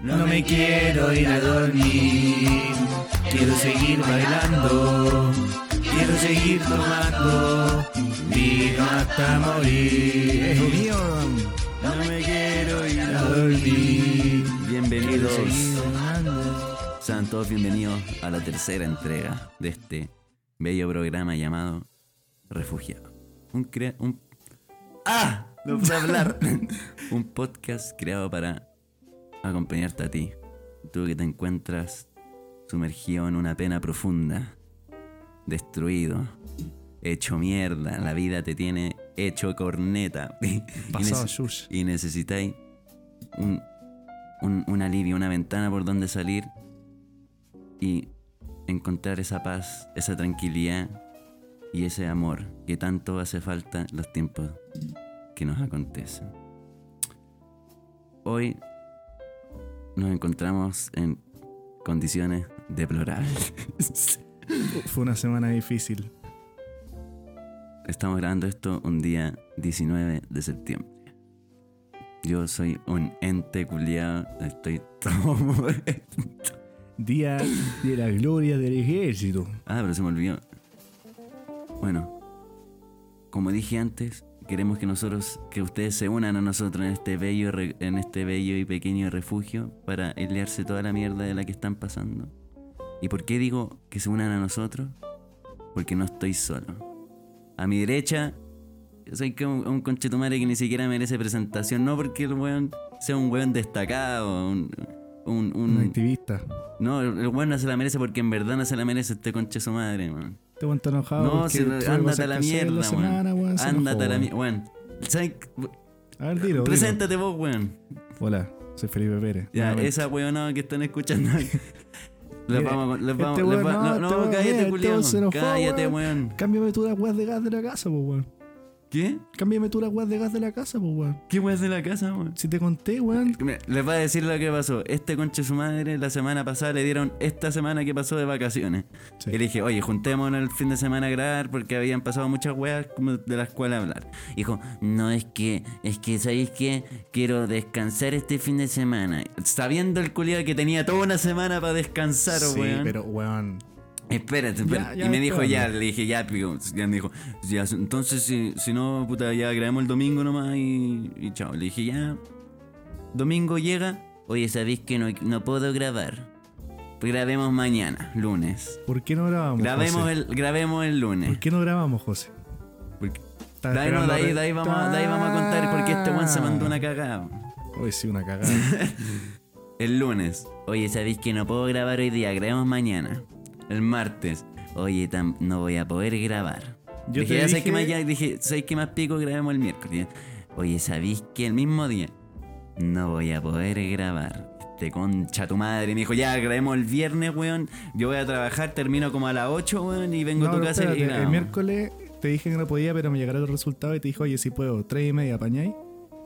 No me quiero ir a dormir. Quiero seguir bailando. Quiero seguir tomando. Vino hasta morir. No me quiero ir a dormir. Bienvenidos. Sean todos bienvenidos a la tercera entrega de este bello programa llamado Refugiado. Un crea un ¡Ah! No puedo hablar. un podcast creado para acompañarte a ti. Tú que te encuentras sumergido en una pena profunda, destruido, hecho mierda, la vida te tiene hecho corneta. Y Pasado shush. y necesitáis un, un, un alivio, una ventana por donde salir y encontrar esa paz, esa tranquilidad y ese amor que tanto hace falta en los tiempos que nos acontecen. Hoy nos encontramos en condiciones deplorables. Fue una semana difícil. Estamos grabando esto un día 19 de septiembre. Yo soy un ente culiado, estoy todo molesto. Día de la gloria del ejército. Ah, pero se me olvidó. Bueno, como dije antes, queremos que nosotros, que ustedes se unan a nosotros en este bello, en este bello y pequeño refugio para elearse toda la mierda de la que están pasando. ¿Y por qué digo que se unan a nosotros? Porque no estoy solo. A mi derecha, soy como un conchetumare que ni siquiera merece presentación, no porque el weón sea un weón destacado, un, un, un- Un activista. no, el el weón no se la merece porque en verdad no se la merece este conche su madre, man. Te está enojado. No, si, tuve ándate a la mierda, la semana, weón. Ándate a la mierda, weón. A ver, dilo. dilo. Preséntate vos, weón. Hola, soy Felipe Pérez. Ya, Nuevamente. esa weonada que están escuchando. les Mira, vamos, les este vamos, les weón, va- no, no, este no, cállate, este enojó, Cállate, weón. Cámbiame tú las weas de gas de la casa, pues, weón. ¿Qué? Cámbiame tú las weas de gas de la casa, pues, weón. ¿Qué weón de la casa, weón? Si te conté, weón. Les voy a decir lo que pasó. Este conche su madre la semana pasada le dieron esta semana que pasó de vacaciones. Sí. Y le dije, oye, juntémonos el fin de semana a grabar porque habían pasado muchas weas de las cuales hablar. Dijo, no, es que, es que, ¿sabéis qué? Quiero descansar este fin de semana. Sabiendo el culiado que tenía toda una semana para descansar, Sí, weón. pero, weón. Espérate, espérate. Ya, ya, y me dijo espérame. ya, le dije ya. Ya me dijo, ya, entonces si, si no, puta, ya grabamos el domingo nomás y, y chao. Le dije ya, domingo llega. Oye, ¿sabéis que no, no puedo grabar? Pues grabemos mañana, lunes. ¿Por qué no grabamos? Grabemos José? el, grabemos el lunes. ¿Por qué no grabamos, José? Porque- de ahí, no, esperando de ahí- a re- de ahí vamos, de ahí vamos a contar por qué este weón se mandó una cagada. Hoy sí, una cagada. El lunes. Oye, ¿sabéis que no puedo grabar hoy día? Grabemos mañana. El martes. Oye, tam- no voy a poder grabar. Yo dije, te ya sé que dije- más, ya dije, ¿sabéis que más pico? Grabemos el miércoles. Oye, ¿sabéis que el mismo día? No voy a poder grabar. Este concha tu madre. Me dijo, ya, grabemos el viernes, weón. Yo voy a trabajar, termino como a las 8, weón, y vengo No, a tu casa y espérate, el grabamos. miércoles te dije que no podía, pero me llegaron los resultados y te dije, oye, si puedo, tres y media, ¿apañáis?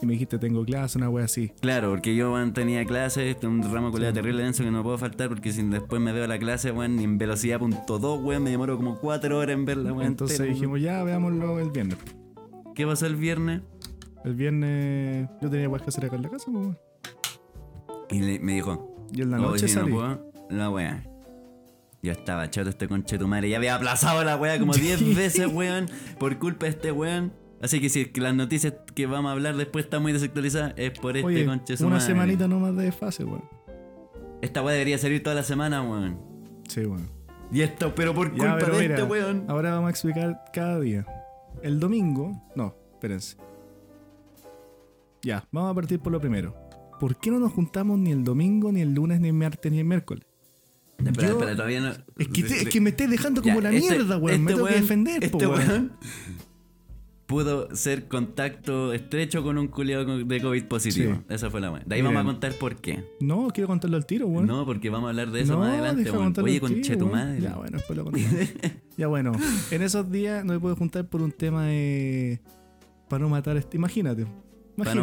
Y me dijiste, tengo clase, una wea así. Claro, porque yo weón, tenía clases, un ramo culiado terrible denso que no puedo faltar porque si después me veo la clase, weón, en velocidad punto dos, weón, me demoro como cuatro horas en verla, weón. Entonces entera, dijimos, ya, veámoslo el viernes. ¿Qué pasó el viernes? El viernes yo tenía weas que hacer acá en la casa, pues, weón. Y le- me dijo, Y en la "Oye, noche si no salí. puedo, la weá. Yo estaba chato este conche tu madre, ya había aplazado la weá como 10 veces, weón, por culpa de este weón. Así que si es que las noticias que vamos a hablar después están muy desactualizadas, es por este Oye, conche una madre. semanita nomás de fase, weón. Esta weá debería salir toda la semana, weón. Sí, weón. Y esto, pero por Ya, culpa pero de mira, este weón. ahora vamos a explicar cada día. El domingo, no, espérense. Ya, vamos a partir por lo primero. ¿Por qué no nos juntamos ni el domingo, ni el lunes, ni el martes, ni el miércoles? Espera, Yo- espera, todavía no. Es que, te- es que me estés dejando como Ya, la este- mierda, weón. me este tengo que defender, Este po, weón. weón pudo ser contacto estrecho con un culiado de COVID positivo. Sí. Esa fue la weón. De ahí Miren. vamos a contar por qué. No, quiero contarlo al tiro, weón. No, porque vamos a hablar de eso No, más adelante, weón. Oye, conche tu madre. Ya, bueno, después lo contamos. ya, bueno. En esos días no me puedo juntar por un tema de... Para no matar... Este... Imagínate. Para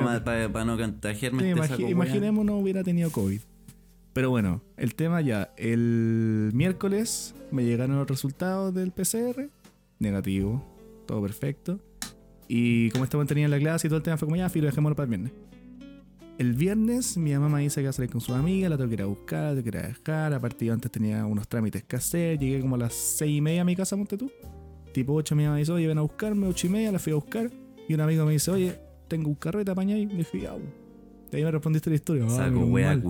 no, contagiarme Sí, este imagi- imaginemos no hubiera tenido COVID. Pero bueno, el tema ya. El miércoles me llegaron los resultados del PCR. Negativo. Todo perfecto. Y como estaban teniendo la clase y todo el tema fue como ya, filo, dejémoslo para el viernes. El viernes mi mamá me dice que va a salir con sus amigas, la tengo que ir a buscar, la tengo que ir a dejar. Aparte yo antes tenía unos trámites que hacer, llegué como a las seis y media a mi casa, monte tú. Tipo 8 mi mamá me dice, oye, ven a buscarme, ocho y media, la fui a buscar. Y un amigo me dice, oye, tengo un carrete apañado y le dije, ya. De ahí me respondiste la historia. Saco wea. ¿Qué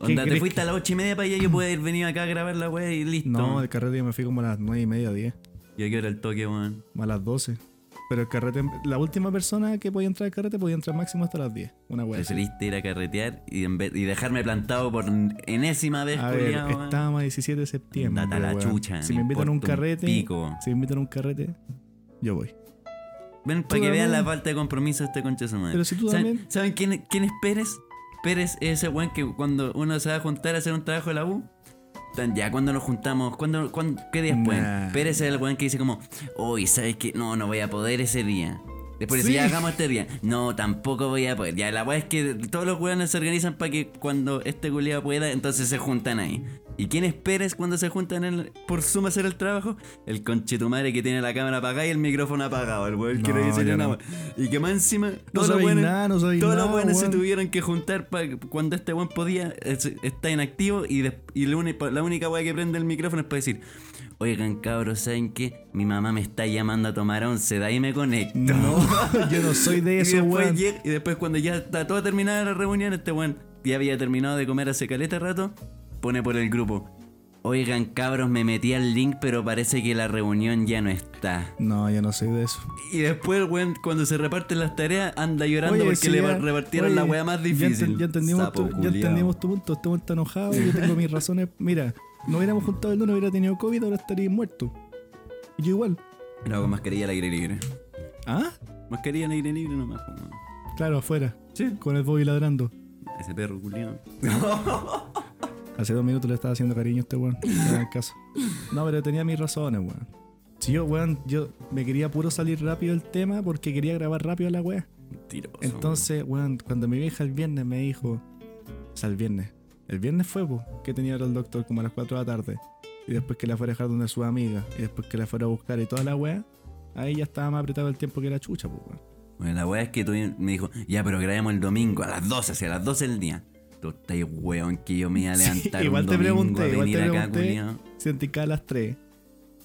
Onda, te fuiste a las ocho y media para allá, yo pude haber venido acá a grabar la wea y listo. No, el carrete yo me fui como a las nueve y media, 10, ¿Y a qué hora el toque, weón? a las 12. Pero el carrete, la última persona que podía entrar al carrete podía entrar máximo hasta las 10. Una wea. Preferiste ir a carretear y, en vez- y dejarme plantado por enésima vez, A culiao, estábamos a 17 de septiembre. Andate a la chucha, Si me invitan a un carrete, pico. si me invitan a un carrete, yo voy. Ven, para que vean la falta de compromiso de este concha de madre. Pero si tú ¿Saben, también- ¿saben quién, quién es Pérez? Pérez es ese weón que cuando uno se va a juntar a hacer un trabajo de la U, ya cuando nos juntamos, cuando, cuando, ¿qué día después? Nah. Pérez es el weón que dice como, uy, ¿sabes qué? No, no voy a poder ese día. Después Sí. dice, ya hagamos este día. No, tampoco voy a poder. Ya, la weá es que todos los weones se organizan para que cuando este culiado pueda, entonces se juntan ahí. ¿Y quién es Pérez cuando se juntan el- por suma a hacer el trabajo? El conchetumare que tiene la cámara apagada y el micrófono apagado. El weón que no No, dice no. weá. Y que más encima, todos los sabéis weones, nada, no todos los nada, weones se tuvieron que juntar para cuando este weón podía, es- está inactivo y, la, uni- la única weá que prende el micrófono es para decir, oigan cabros, ¿saben qué? Mi mamá me está llamando a tomar once, de ahí me conecto. No, yo no soy de eso, weón. y después cuando ya está toda terminada la reunión, este weón ya había terminado de comer hace caleta rato, pone por el grupo. Oigan cabros, me metí al link, pero parece que la reunión ya no está. No, yo no soy de eso. Y después el weón, cuando se reparten las tareas, anda llorando Oye, porque le ya- repartieron oye, la weá más difícil. Ya, entendimos, Sapo tu, ya entendimos tu punto. Este weón está enojado. Yo tengo mis razones. Mira, no hubiéramos juntado el lunes, hubiera tenido COVID, ahora estaría muerto. Y yo igual. No, con mascarilla al aire libre. ¿Ah? Mascarilla al aire libre nomás. Claro, afuera. Sí. Con el Bobby ladrando. Ese perro culiao. Hace dos minutos le estaba haciendo cariño a este weón. No caso. No, pero tenía mis razones, weón. Si yo, weón, yo me quería puro salir rápido del tema porque quería grabar rápido la weá. Mentiroso. Entonces, weón, cuando mi vieja el viernes me dijo, o sea, el viernes, el viernes fue, po, que tenía el doctor como a las 4 de la tarde, y después que la fuera a dejar donde su amiga, y después que la fuera a buscar y toda la weá, ahí ya estaba más apretado el tiempo que la chucha, po, weón. Bueno, la weá es que tú me dijo, ya, pero grabemos el domingo a las 12, hacia las 12 del día. Tú estás weón que yo me iba a Sí, levantar igual un te pregunté, a igual te acá, pregunté. culiao. Sentí que a las 3,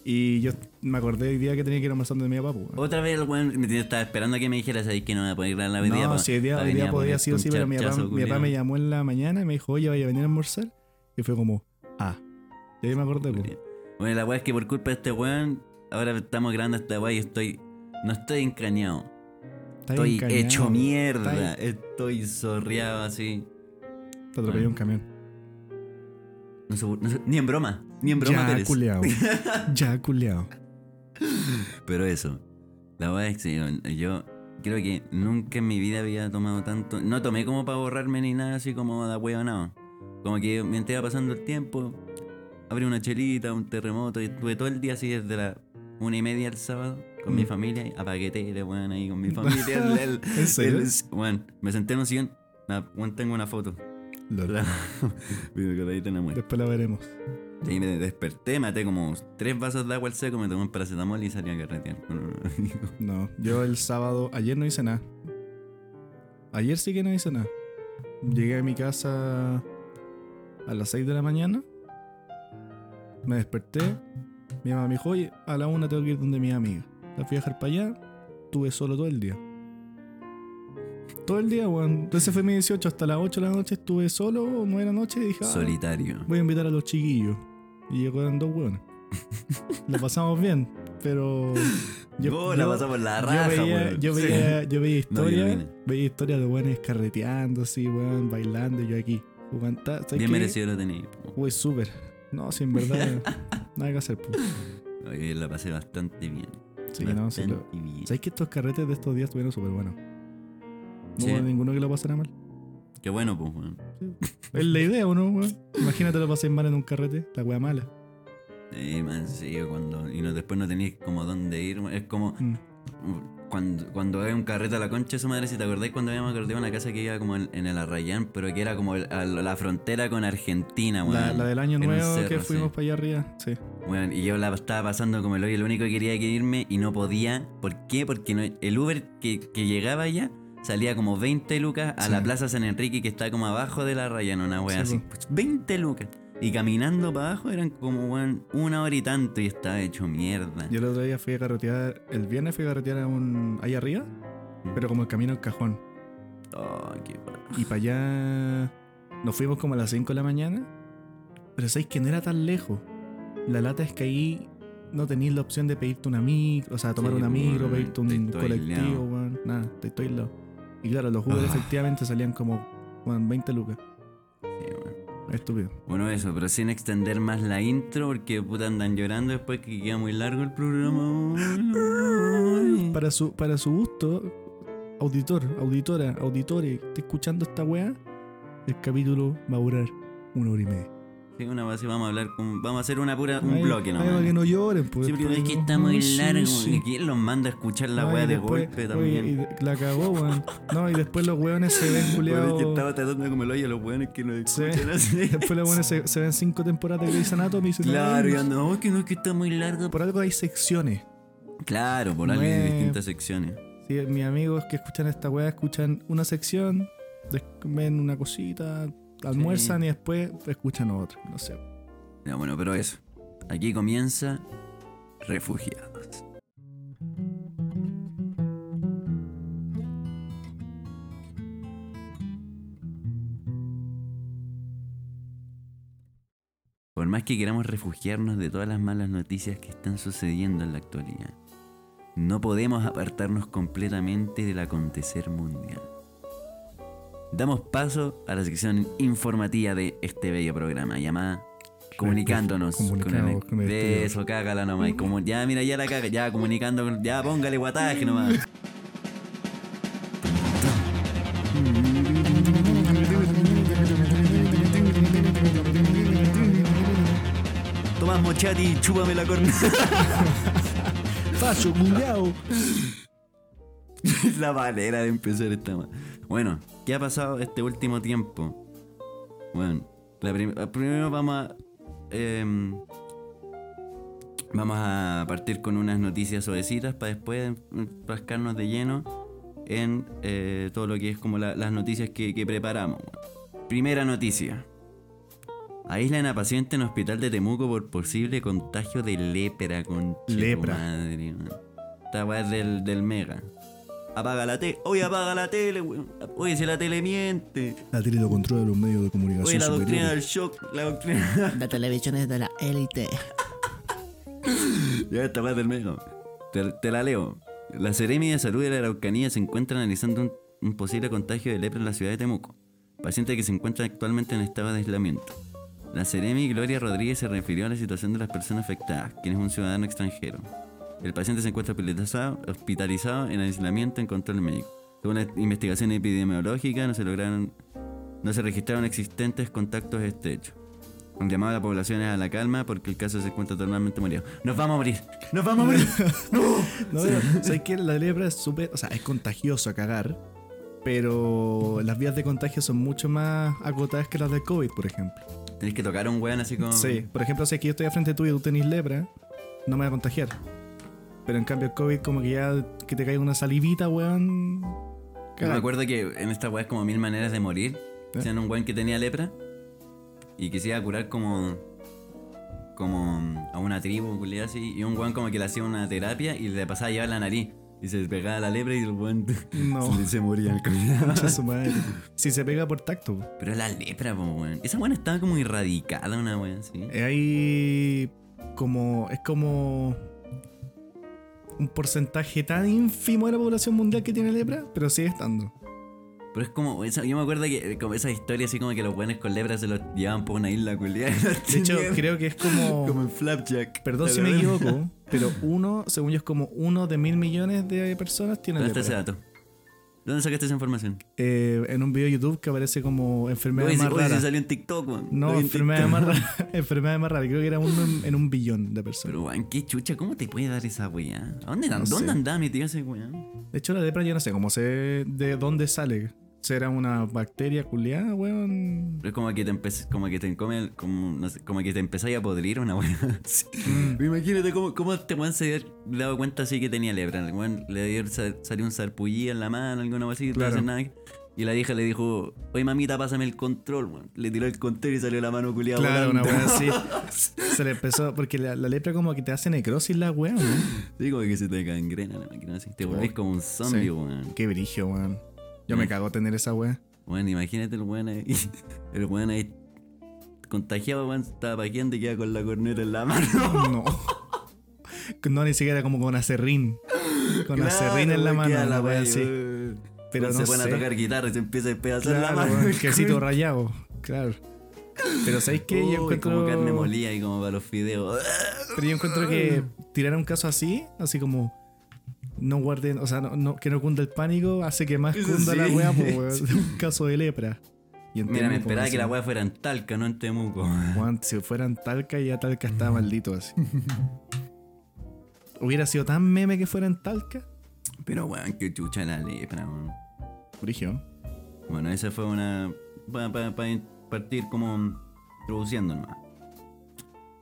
y yo me acordé el día que tenía que ir almorzando de mi papá, weón. Otra vez el weón me estaba esperando a que me dijera, ¿sabes que no voy a poder grabar la hoy día? No, si hoy día, hoy día a podía sí o sí, pero mi papá, charchazo, mi papá me llamó en la mañana y me dijo, oye, vaya a venir a almorzar. Y fue como, ah. Y ahí me acordé. Bueno, la weá es que por culpa de este weón, ahora estamos grabando esta weá y estoy. No estoy encañado. Estoy encañado. hecho mierda. Estoy zorreado así. Te atropelló un camión. No sé, no sé- ni en broma. Ni en broma, ya, Pérez. culeado. ya, culeado. Pero eso. La weá es que yo, yo creo que nunca en mi vida había tomado tanto. No tomé como para borrarme ni nada así como de huevonado. Como que mientras iba pasando el tiempo, abrí una chelita, un terremoto y estuve todo el día así desde la una y media el sábado con mi Mm. familia. y Apagué tele, weón, ahí con mi familia. el- el- ¿En serio? el- weón, me senté en un sillón. Ah, tengo una foto. Lol. La- tenemos. Después la veremos. Y me desperté, maté como tres vasos de agua al seco, me tomé un paracetamol y salí a carretear. No, yo el sábado, ayer no hice nada. Ayer sí que no hice nada. Llegué a mi casa a las 6 de la mañana. Me desperté. Mi mamá me dijo, oye, a la una tengo que ir donde mi amiga. La fui a dejar para allá. Estuve solo todo el día. Todo el día, weón. Entonces fue mi 18 hasta las 8 de la noche. Estuve solo, 9 de la noche. Y dije, ah, Solitario. voy a invitar a los chiquillos. Y llegaron dos weones. Lo pasamos bien, pero. Yo, la pasamos la raja, veía, weón. yo Sí. veía, yo veía No, yo no historia, veía historias de buenos carreteando así, weón, bailando, y yo aquí jugando. Ta- ¿sabes Bien qué? merecido lo tenéis. Uy, súper. No, sí, en verdad, nada que hacer, pues. Oye, la pasé bastante bien. Sí, no, sí, lo- bastante bien. ¿Sabes que estos carretes de estos días estuvieron súper buenos? No Sí. hubo ninguno que lo pasara mal. Qué bueno, pues, weón. Es la idea, ¿o no, weón? Imagínate lo paséis mal en un carrete, la wea mala. Eh, man, sí, cuando. Y no, después no tenéis como dónde ir. Es como. Mm. Cuando, cuando hay un carrete a la concha de su madre, si te acordáis cuando habíamos carreteado una casa que iba como en, en el Arrayán, pero que era como el- a la frontera con Argentina, weón. La, la del año nuevo cerro, que sí. fuimos para allá arriba, sí. Weón, y yo la estaba pasando como el hoyo, lo único que quería que irme y no podía. ¿Por qué? Porque no- el Uber que, que llegaba allá salía como 20 lucas a Sí. la Plaza San Enrique que está como abajo de la raya, en una wea Sí, así. Pues, 20 lucas. Y caminando para abajo eran como una hora y tanto y estaba hecho mierda. Yo el otro día fui a carretear, el viernes fui a carretear a un, ahí arriba, Mm. pero como el camino al cajón. Oh, qué. Y para allá nos fuimos como a las 5 de la mañana, pero sabéis que no era tan lejos. La lata es que ahí no tenéis la opción de pedirte una micro, o sea, tomar Sí, una micro, pedirte un estoy colectivo, weón. Nada, estoy todo aislado. Y claro, los Uber Ah. efectivamente salían como weón, 20 lucas. Sí, weón. Estúpido. Bueno, eso, pero sin extender más la intro porque puta andan llorando después que queda muy largo el programa. Para su, para su gusto, auditor, auditora, auditore, esté escuchando esta weá, el capítulo va a durar una hora y media. Sí, una vez vamos a hablar con, vamos a hacer una pura un bloque nomás. para que no lloren, pues. Sí, pero es que está muy sí, largo. sí. ¿Quién los manda a escuchar la No, weá de después- golpe oye, también? y de- la cagó, weón. No, y después los weones se ven Bueno, culiados. es que estaba tratando como el hoyo a los weones que Sí. escuchan así. Después los weones se, se ven cinco temporadas de Grey's Anatomy y Claro, "Ay, y andan, "Oh, que no, es que está muy largo. Por algo hay secciones. Claro, por No algo es- distintas secciones. Sí, mis amigos que escuchan esta weá escuchan una sección, ven una cosita, almuerzan y después escuchan otra. No sé. Ya, bueno, pero eso. Aquí comienza Refugiados. Por más que queramos refugiarnos de todas las malas noticias que están sucediendo en la actualidad, no podemos apartarnos completamente del acontecer mundial. Damos paso a la sección informativa de este bello programa llamada Comunicándonos Comunicados con el de eso, cágala nomás. y Como, ya, mira, ya la caga, ya comunicando, ya póngale guataje nomás. Tomás Mochati, chúpame la corneta. ¡Facho, culiao! la manera de empezar esta Bueno, ¿qué ha pasado este último tiempo? Bueno, la prim- primero vamos a. em, vamos a partir con unas noticias suavecitas para después mm, rascarnos de lleno en eh, todo lo que es como la- las noticias que, que preparamos. Primera noticia. Aíslan a paciente en hospital de Temuco por posible contagio de lepra con Lepra. madre, man. Esta weá es del, del mega. Apaga la tele. Oye, apaga la tele, weón. Oye, si la tele miente. La tele lo controla los medios de comunicación Oye, la doctrina del shock. La doctrina. La televisión es de la élite. ya esta es del. Te, te la leo. La Seremi de Salud de la Araucanía se encuentra analizando un, un posible contagio de lepra en la ciudad de Temuco. Paciente que se encuentra actualmente en estado de aislamiento. La Seremi Gloria Rodríguez se refirió a la situación de las personas afectadas, quien es un ciudadano extranjero. El paciente se encuentra hospitalizado, hospitalizado en aislamiento en control médico. Según la investigación epidemiológica, no se lograron, no se registraron existentes contactos estrechos. Un llamado a la población es a la calma porque el caso se encuentra totalmente morido. ¡Nos vamos a morir! ¡Nos vamos a morir! No, pero, ¿sabes qué? La lepra es súper. O sea, es contagioso a cagar. Pero las vías de contagio son mucho más acotadas que las del COVID, por ejemplo. Tenés que tocar a un weón así como. Sí, por ejemplo, si aquí yo estoy al frente tuyo y tú tenés lepra, no me va a contagiar. Pero en cambio el COVID como que ya que te caiga una salivita, weón. Yo me acuerdo que en esta weá es como mil maneras de morir. ¿Eh? Decían un weón que tenía lepra y que se iba a curar como. como a una tribu, así. Y un weón como que le hacía una terapia y le pasaba a llevar la nariz. Y se pegaba la lepra y el weón No. se, se moría el su madre. Si se pega por tacto. Pero la lepra, po, weón. Esa weón estaba como erradicada, una weón así. Eh, Hay como. Es como. Un porcentaje tan ínfimo de la población mundial que tiene lepra, pero sigue estando. Pero es como, esa- yo me acuerdo que eh, como esa historia así como que los weones con lepra se los llevaban por una isla culiada. De hecho, creo que es como. Como en Flapjack. Perdón ¿Te si me equivoco, pero uno, según yo, es como uno de mil millones de personas tiene ¿Dónde está ese lepra. dato? ¿Dónde sacaste esa información? Eh, en un video de YouTube que aparece como enfermedad Oye, más oye, rara. salió en TikTok. Lo No, en enfermedad TikTok. más rara. enfermedad más rara. Creo que era uno en, en un billón de personas. Pero, weón, qué chucha, ¿cómo te puede dar esa weá? ¿A dónde, No ¿dónde andaba mi tío ese weón? De hecho, la lepra yo no sé cómo sé de dónde sale. Será una bacteria culiada, weón. Es como que te empe- como que te come, como, no sé, como que te empezáis a podrir una weá. así. Mm. Imagínate cómo, cómo este weón se había dado cuenta así que tenía lepra. El weón le dio, sa- salió un sarpullido en la mano, alguna cosa así, Claro. no hace nada. Y la hija le dijo, oye mamita, pásame el control, weón. Le tiró el control y salió la mano culiada Claro, una weá así. Se le empezó, porque la, la lepra como que te hace necrosis la weá, ¿no? Sí, como que se te gangrena la máquina así. Te volvés como un zombie, Sí. weón. Qué brigio, weón. Yo me Mm. cago tener esa weá. Bueno, imagínate el weón ahí. El weón ahí contagiado, weón, estaba paqueando y queda con la corneta en la mano. No. No, ni siquiera como con acerrín. Con acerrín en la mano, la weá, así. Pero no se a tocar guitarra y se empieza a despedazar la Claro, mano. weón, quesito rayado. Claro. Pero ¿sabéis qué? Yo Uy, encuentro. como carne molida y como para los fideos. Pero yo encuentro que tirar un caso así, así como no guarden, o sea, no, no- que no cunda el pánico, hace que más cunda la weá, pues. Un caso de lepra. Y en Mira, me esperaba así, que la weá fuera en Talca, no en Temuco. Juan, si fueran Talca, ya Talca está maldito así. Hubiera sido tan meme que fuera en Talca. Pero weón, qué chucha la lepra, weón. Brigio. Bueno, esa fue una. Para partir como introduciendo nomás.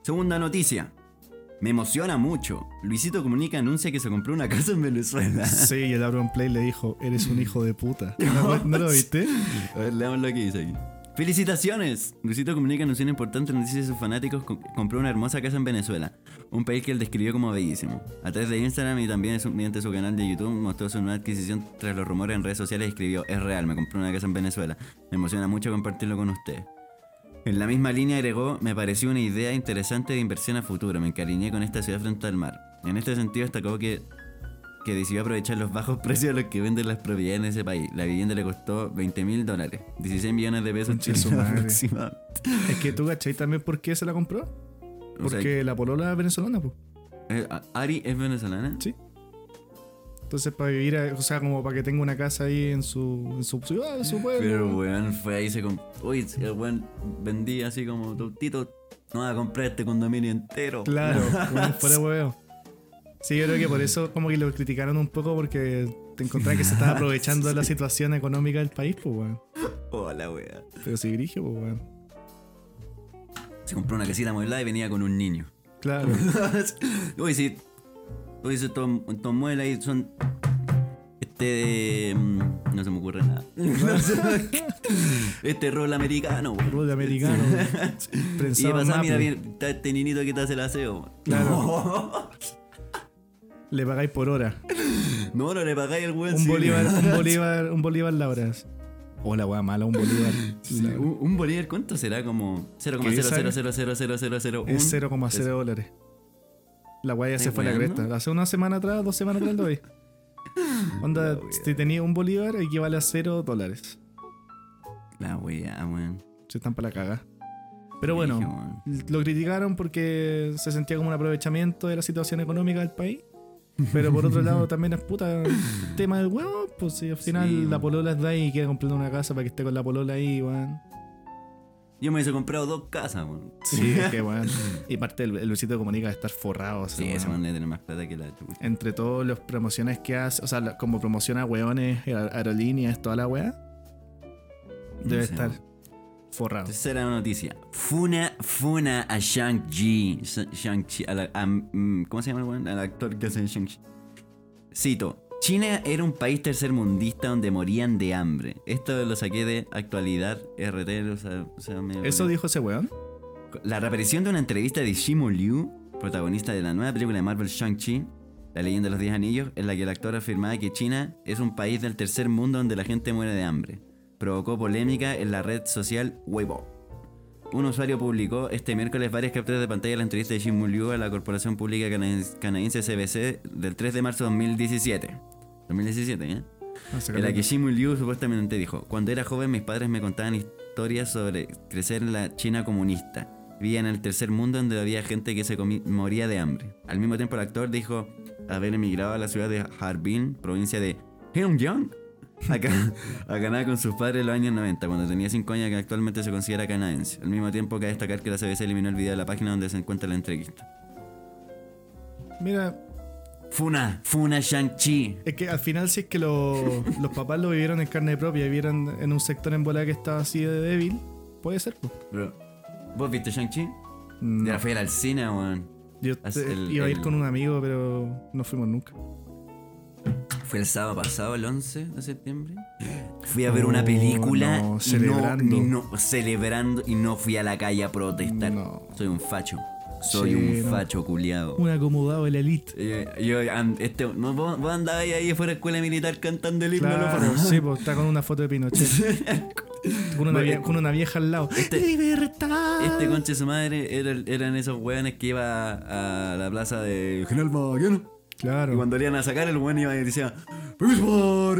Segunda noticia. Me emociona mucho. Luisito Comunica anuncia que se compró una casa en Venezuela. Sí, y el Auron Play le dijo, eres un hijo de puta. ¿No, ¿no lo viste? A ver, leamos lo que dice aquí. ¡Felicitaciones! Luisito Comunica anunció una importante noticia de sus fanáticos. co- Compró una hermosa casa en Venezuela, un país que él describió como bellísimo. A través de Instagram y también su- mediante su canal de YouTube mostró su nueva adquisición tras los rumores en redes sociales y escribió, es real, me compré una casa en Venezuela. Me emociona mucho compartirlo con ustedes. En la misma línea agregó, me pareció una idea interesante de inversión a futuro, me encariñé con esta ciudad frente al mar. En este sentido destacó que, que decidió aprovechar los bajos precios a los que venden las propiedades en ese país. La vivienda le costó 20 mil dólares, 16 millones de pesos chilenos aproximadamente. Es que tú, ¿cachai también por qué se la compró? O sea, Porque la polola es venezolana, pues. Ari es venezolana. Sí. Entonces, para vivir, eh, o sea, como para que tenga una casa ahí en su, en su ciudad, en su pueblo. Pero weón, fue ahí se compró. Uy, el weón vendía así como, Tito, no vas a comprar este condominio entero. Claro, bueno, fuera huevo. Sí, yo creo que por eso como que lo criticaron un poco porque te encontrás que se estaba aprovechando de la situación económica del país, pues, weón. Hola, weón. Pero sí, grigio, pues, weón. Se compró una casita amueblada y venía con un niño. Claro. Uy, sí. Uy, sí, estos estos muebles ahí son. Este. mm, No se me ocurre nada. este rol americano, weón. Rol americano. Y pasa, mira, bien, está este niñito que te hace el aseo. Claro. Le pagáis por hora. No, no le pagáis el weón. Un sí. bolívar, un bolívar, un bolívar la hora. Hola, weá mala, un bolívar. Sí, un, un bolívar, ¿cuánto será? Como ¿Qué sale? 0,000000001. Es 0,0 dólares. La weá ya se ¿Estás fue a la cresta. Hace una semana atrás, dos semanas atrás lo vi. Onda, La wea. si tenía un bolívar, equivale a 0 dólares. La weá, weón. Se están para la caga. Pero bueno, lo criticaron porque se sentía como un aprovechamiento de la situación económica del país. Pero por otro lado también es puta tema del huevo, pues si al final Sí, la polola es de ahí y quiere comprando una casa para que esté con la polola ahí, weón. Yo me hubiese comprado dos casas, weón. Sí, es que weón. Y parte el, el Luisito Comunica de estar forrado, o sea, Sí, ese man debe tener más plata que la chucha. Entre todas las promociones que hace, o sea, como promociona weones, aer- aerolíneas, toda la weá, debe No sé, estar weón. forrado. Tercera noticia. Funa, funa a Shang-Chi. Shang-Chi. a la- a- mm, ¿Cómo se llama el weón? Al actor que hace Shang-Chi. Cito. China era un país tercermundista donde morían de hambre. Esto lo saqué de actualidad RT. O sea, o sea, me- ¿Eso dijo ese weón? La reaparición de una entrevista de Shimu Liu, protagonista de la nueva película de Marvel Shang-Chi, La leyenda de los 10 anillos, en la que el actor afirmaba que China es un país del tercer mundo donde la gente muere de hambre. Provocó polémica en la red social Weibo. Un usuario publicó este miércoles varias capturas de pantalla de la entrevista de Shimu Liu a la corporación pública canadiense- canadiense CBC del 3 de marzo de 2017. 2017, ¿eh? En la que Shimu Liu supuestamente dijo, cuando era joven mis padres me contaban historias sobre crecer en la China comunista. Vivía en el tercer mundo donde había gente que se moría de hambre. Al mismo tiempo el actor dijo haber emigrado a la ciudad de Harbin, provincia de Heilongjiang, a, a Canadá con sus padres en los años 90, cuando tenía 5 años que actualmente se considera canadiense. Al mismo tiempo cabe destacar que la CBC eliminó el video de la página donde se encuentra la entrevista. Mira, Funa, Funa Shang-Chi. Es que al final, si es que lo- los papás lo vivieron en carne propia y vieron en un sector en bola que estaba así de débil, puede ser. pues. Bro, ¿vos viste Shang-Chi? No. Ya fui al cine, weón. Yo Haz te- el- iba a ir el- con un amigo, pero no fuimos nunca. Fue el sábado pasado, el 11 de septiembre. Fui a ver una Oh, película no, y celebrando. No, y no- celebrando y no fui a la calle a protestar. No. Soy un facho. Soy Sí, un no. facho culiado. Un acomodado de la elite. Eh, yo, and- este, no, vos, vos andabas ahí fuera de escuela militar cantando el himno. Claro, ¿no? sí, pues está con una foto de Pinochet. con, una vie- con una vieja al lado. Este- ¡Libertad! Este conche su madre era- eran esos weones que iba a la plaza de General Magallanes. Claro. Y cuando le iban a sacar, el weón iba y decía. No,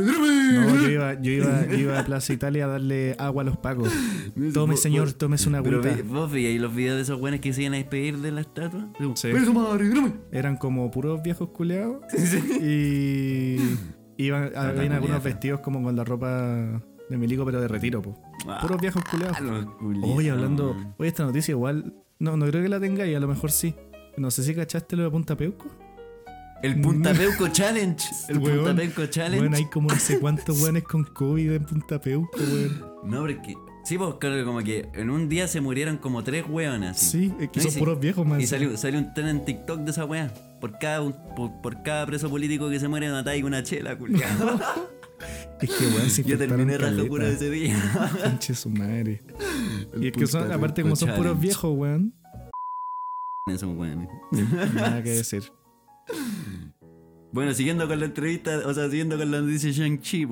yo iba, yo, iba, yo iba a Plaza Italia a darle agua a los pacos. Tome, señor, tómese una Pero agüita. vi- vos veíais los videos de esos weones que se iban a despedir de la estatua. Sí. Eran como puros viejos culeados. Y iban, habían algunos vestidos como con la ropa de milico, pero de retiro, po. Puros viejos culeados. Ah. Oye, hablando. Oye, esta noticia igual. No, no creo que la tenga y a lo mejor sí. No sé si cachaste lo de Punta Peuco. El Punta Peuco Challenge. El Weón, Punta Peuco Challenge. Bueno, hay como no sé cuántos weones con COVID en Punta Peuco, weón. No, porque. Sí, pues claro, como que en un día se murieron como tres weonas. Sí, es que No, son puros viejos, más. Y salió, salió un tren en TikTok de esa wea. Por cada, por, por cada preso político que se muere, matáis una chela, culiado. Es que weón, se Yo terminé raja caleta. pura ese día. Conche su madre. El y es que son, aparte, como son puros viejos, weón. Esos weones. Nada que decir. Bueno, siguiendo con la entrevista, o sea, siguiendo con la noticia de Shang-Chi.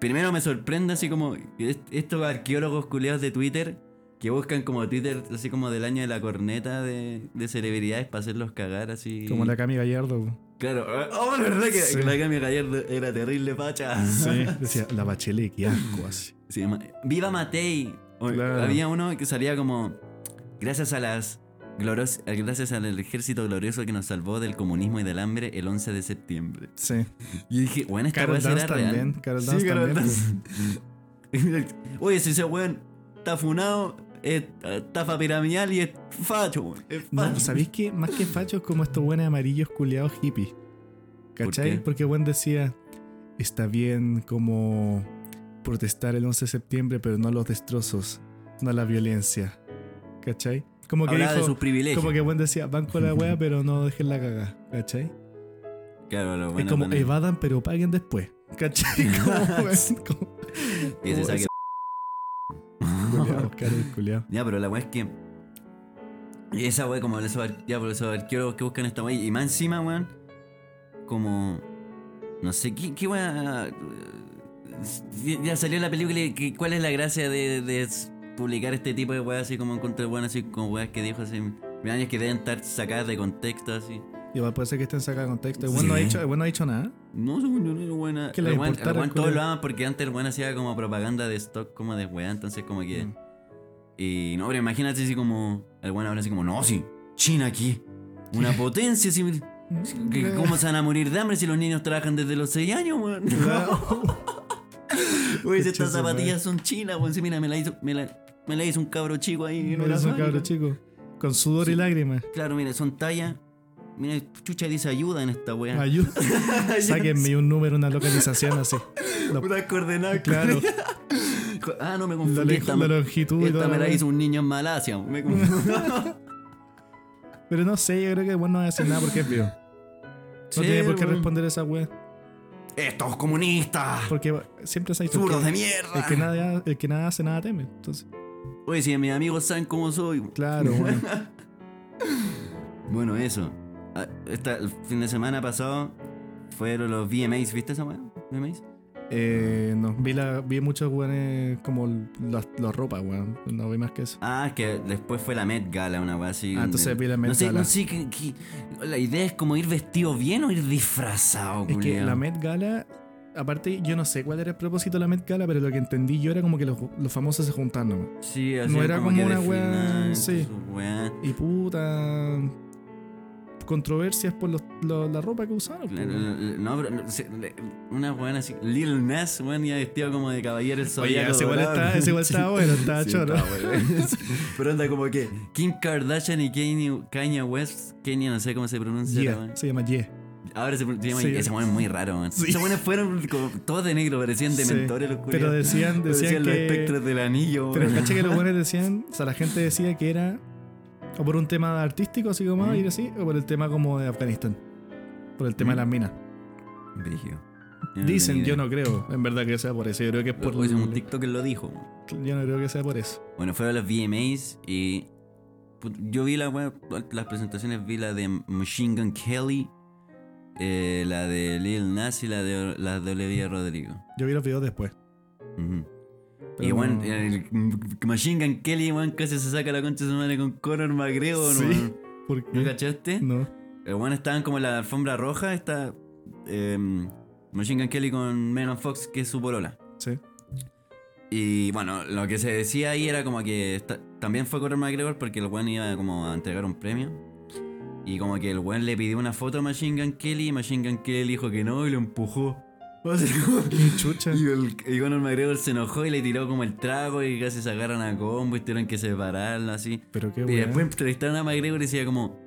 Primero me sorprende así como est- estos arqueólogos culeados de Twitter que buscan como Twitter así como del año de la corneta de, de celebridades para hacerlos cagar así. Como la Cami Gallardo. Claro, oh, la verdad que, Sí. que la Cami Gallardo era terrible pacha. Sí, decía la Bachelet, qué asco así. Viva Matei. Claro. Había uno que salía como gracias a las gloros- gracias al ejército glorioso que nos salvó del comunismo y del hambre el 11 de septiembre. Sí. Y dije, bueno, esta Carol será real. también, Carol Sí, Dance Carol también. Oye, si ese weón está funado, es estafa piramidal y es facho, weón. Es No, facho. ¿sabéis qué? Más que fachos como estos buenos amarillos culeados hippies. ¿Cachai? Porque buen decía, está bien como protestar el 11 de septiembre, pero no los destrozos, no la violencia. ¿Cachai? Como que Hablaba de dijo, sus privilegios. como que buen decía, van con la wea, pero no dejen la caga. ¿Cachai? Claro, lo es bueno como poner- evadan, pero paguen después. ¿Cachai? Como, como- Y ese como saque- Culeado. Ya, pero la weá es que. Esa weá, como esos, ar- ya, pero esos arqueólogos que buscan esta weá. Y más encima, weón. Como. No sé, ¿qué, qué weá? Ya- salió la película. y ¿Cuál es la gracia de, de publicar este tipo de weá así como en contra de weón, así como weas que dijo hace años que deben estar sacadas de contexto así? Igual puede ser que estén sacados de contexto. El weón no ha Sí. dicho, el weón no ha dicho nada. No, según yo no era buena. ¿Qué le todos lo aman porque antes el weón hacía como propaganda de stock como de weá, entonces como que. Mm. Y no, pero imagínate así como. El weón ahora así como, no, sí, China aquí. Una potencia, así. que- ¿Cómo se van a morir de hambre si los niños trabajan desde los 6 años, weón? Uy, si estas zapatillas son chinas, weón. Sí, mira, me la hizo, me la, me la hizo un cabro chico ahí. Me una hizo un cabro chico. Con sudor y lágrimas. Claro, mira, son tallas. Mira, chucha dice ayuda en esta weá. Ayuda. Sáquenme un número, una localización así. Lo- Unas coordenadas. Claro. Ah, no me la, confundí. le- esta, la longitud y esta todo. me la hizo un niño en Malasia. Me confundí. Pero no sé, yo creo que bueno no va a decir nada porque es vivo. No Sí, tiene por qué responder esa wea. Estos comunistas. Porque siempre se ha dicho Zurdos que de mierda. el que, nada, el que nada hace, nada teme. Entonces, Oye, si mis amigos saben cómo soy. claro, bueno. Bueno, eso. Ah, esta- el fin de semana pasado fueron los VMAs. ¿Viste esa weá? VMAs. Eh, no, vi, la, vi muchos weones como las las ropas, weón. No vi más que eso. Ah, es que después fue la Met Gala, una weá así. Ah, entonces vi la Met no sé. No sé, qué- qué- la idea es como ir vestido bien o ir disfrazado, Es que culiao. la Met Gala, aparte, yo no sé cuál era el propósito de la Met Gala, pero lo que entendí yo era como que los, los famosos se juntaban nomás. Sí, no hacían era como una weá, sí. weá. Y puta. controversias por los- lo- la ropa que usaron. Claro, weón. No, pero no, una buena así. Lil Nas, weón, ya vestido como de caballero el Oye, zodiaco. ese igual, está, ese igual estaba bueno, estaba Sí, choro. está bueno. Pero anda como que Kim Kardashian y Kanye, West, Kanye no sé cómo se pronuncia. Yeah, se llama Yeah. Ahora se, llama, Sí. ese weón es muy raro. Sí. Esos weones fueron como todos de negro, parecían Sí, dementores los Pero culiados. decían, decían Parecían los que. espectros del anillo, Pero caché que los buenos decían, o sea, la gente decía que era o por un tema artístico, así como ir así, o por el tema como de Afganistán. Por el tema de las minas. Brígido. Yo no Dicen, yo no creo, en verdad que sea por eso. Yo creo que es por. Hoy un TikTok que lo dijo. Yo no creo que sea por eso. Bueno, fueron los VMAs y yo vi la las presentaciones, vi la de Machine Gun Kelly, eh, la de Lil Nas y la de, la de Olivia Rodrigo. Yo vi los videos después. Y bueno, no- el Machine Gun Kelly, weón, casi se saca la concha de su madre con Conor McGregor, Sí. weón. ¿Por ¿No cachaste? No. El weón estaban como en la alfombra roja, está em, Machine Gun Kelly con Megan Fox, que es su polola. Sí. Y bueno, lo que se decía ahí era como que también fue Conor McGregor porque el weón iba como a entregar un premio. Y como que el weón le pidió una foto a Machine Gun Kelly y Machine Gun Kelly dijo que no y lo empujó. Chucha. y, el, y Conor McGregor se enojó y le tiró como el trago y casi sacaron a combo y tuvieron que separarlo así. Pero qué Y después entrevistaron a McGregor y decía como,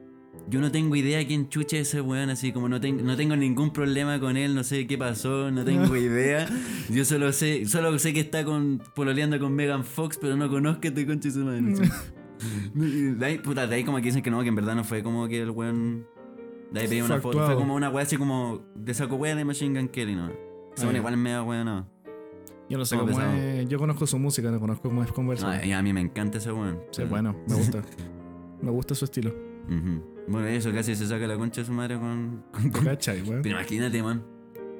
yo no tengo idea quién chucha es ese weón, así como no, ten- no tengo ningún problema con él, no sé qué pasó, no tengo idea. Yo solo sé, solo sé que está con pololeando con Megan Fox, pero no conozco a este concha de su madre. De ahí, puta, de ahí como que dicen que no, que en verdad no fue como que el weón... De ahí pedí una foto, fue como una weá así como de saco weá de Machine Gun Kelly, ¿no? Son Ah, igual medio weá, no. Yo no sé cómo es. Yo conozco su música, no conozco cómo es No, conversar. y a mí me encanta ese weón. Sí, bueno, me gusta. me gusta su estilo. Bueno, eso casi se saca la concha de su madre con, con, con ¿Cachai, weón? Pero imagínate, man.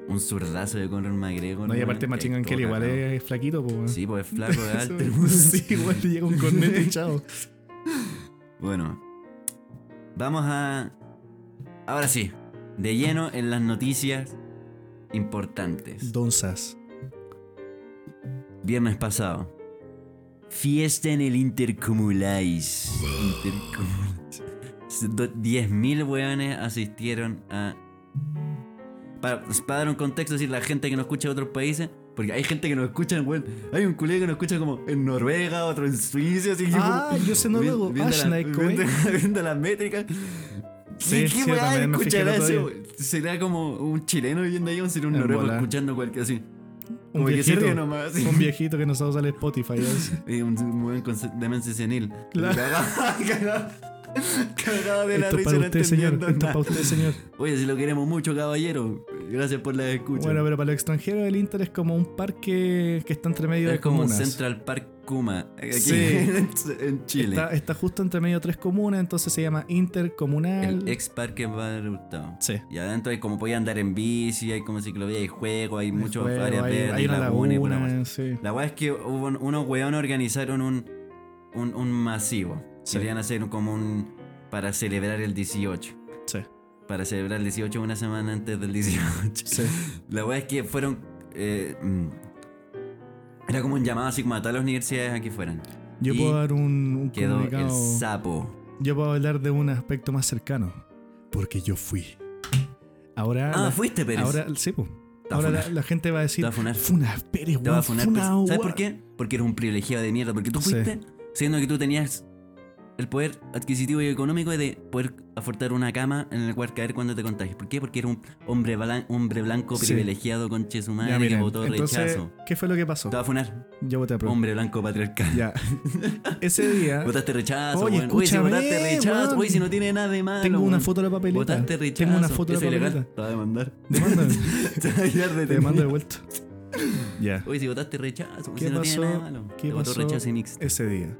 Un zurdazo de Conor McGregor. No, y aparte Machine Gun Kelly igual es flaquito, pues, weón. Sí, pues es flaco, es alto. sí, igual le llega un cornete y chao. Bueno, vamos a. Ahora sí, de lleno en las noticias importantes. Donzas. Viernes pasado. Fiesta en el. Intercomulais. Do- 10.000 weones asistieron a. Para, para dar un contexto, decir, la gente que nos escucha de otros países. Porque hay gente que nos escucha, weón. Hay un culé que nos escucha como en Noruega, otro en Suiza, así. Ah, yo sé noruego. Viendo, la- Coe. viendo- viendo las métricas. Sí, ¿Qué sí, weá escuchará eso? ¿Será como un chileno viviendo ahí o será un En noruego bola. escuchando cualquier así? Un Como que viejito, nomás. así. un viejito que no sabe usar Spotify. Y un weón con demencia senil. Claro. Cagado, de la risa, no usted, señor. Esto es para usted, señor. Oye, si lo queremos mucho, caballero. Gracias por la escucha. Bueno, pero para los extranjeros el Inter es como un parque que está entre medio de es como un comunas. Central Park Kuma. Aquí Sí. en, Chile. Está, está justo entre medio de tres comunas, entonces se llama Intercomunal. El ex parque Padre Hurtado. Sí. Y adentro hay como podía andar en bici, hay como ciclovía, hay juegos, hay muchas Juego, áreas verdes, hay una y sí. La weá es que hubo unos weones organizaron un, un, un masivo. Sí. Querían hacer como un. para celebrar el 18. Sí. Para celebrar el 18 una semana antes del 18. Sí. La weá es que fueron. eh, mm, era como un llamado así como a todas las universidades aquí fueran. Yo Y puedo dar un, un Quedó el comunicado. sapo. Yo puedo hablar de un aspecto más cercano. Porque yo fui. Ahora. Ah, la- fuiste, Pérez. Ahora, sí, a Ahora la, gente va a decir. Te va a funar. Funa, Pérez, Te va a funar, funa, pues, ¿Sabes weón". por qué? Porque eres un privilegiado de mierda. Porque tú Sí. fuiste, siendo que tú tenías el poder adquisitivo y económico de poder aportar una cama en el cual caer cuando te contagies. ¿Por qué? Porque eres un hombre, blan- hombre blanco Sí. privilegiado con su Ya, madre que votó entonces, rechazo. ¿qué fue lo que pasó? Te va a funar. Yo voté a prueba. Hombre blanco patriarcal. Ya. Ese día. Votaste rechazo, Oye. Oye, si votaste rechazo, oye, si no tiene nada de malo. Tengo una foto de la papeleta. Votaste rechazo. Tengo una foto de la es ilegal. papeleta. Te va a demandar. Demándame. Te va a llevar Te detenido. mando de vuelta. Ya. Oye, si votaste rechazo, ¿Qué si no tiene pasó? nada de malo. ¿Qué pasó rechazo y mixto. Ese día.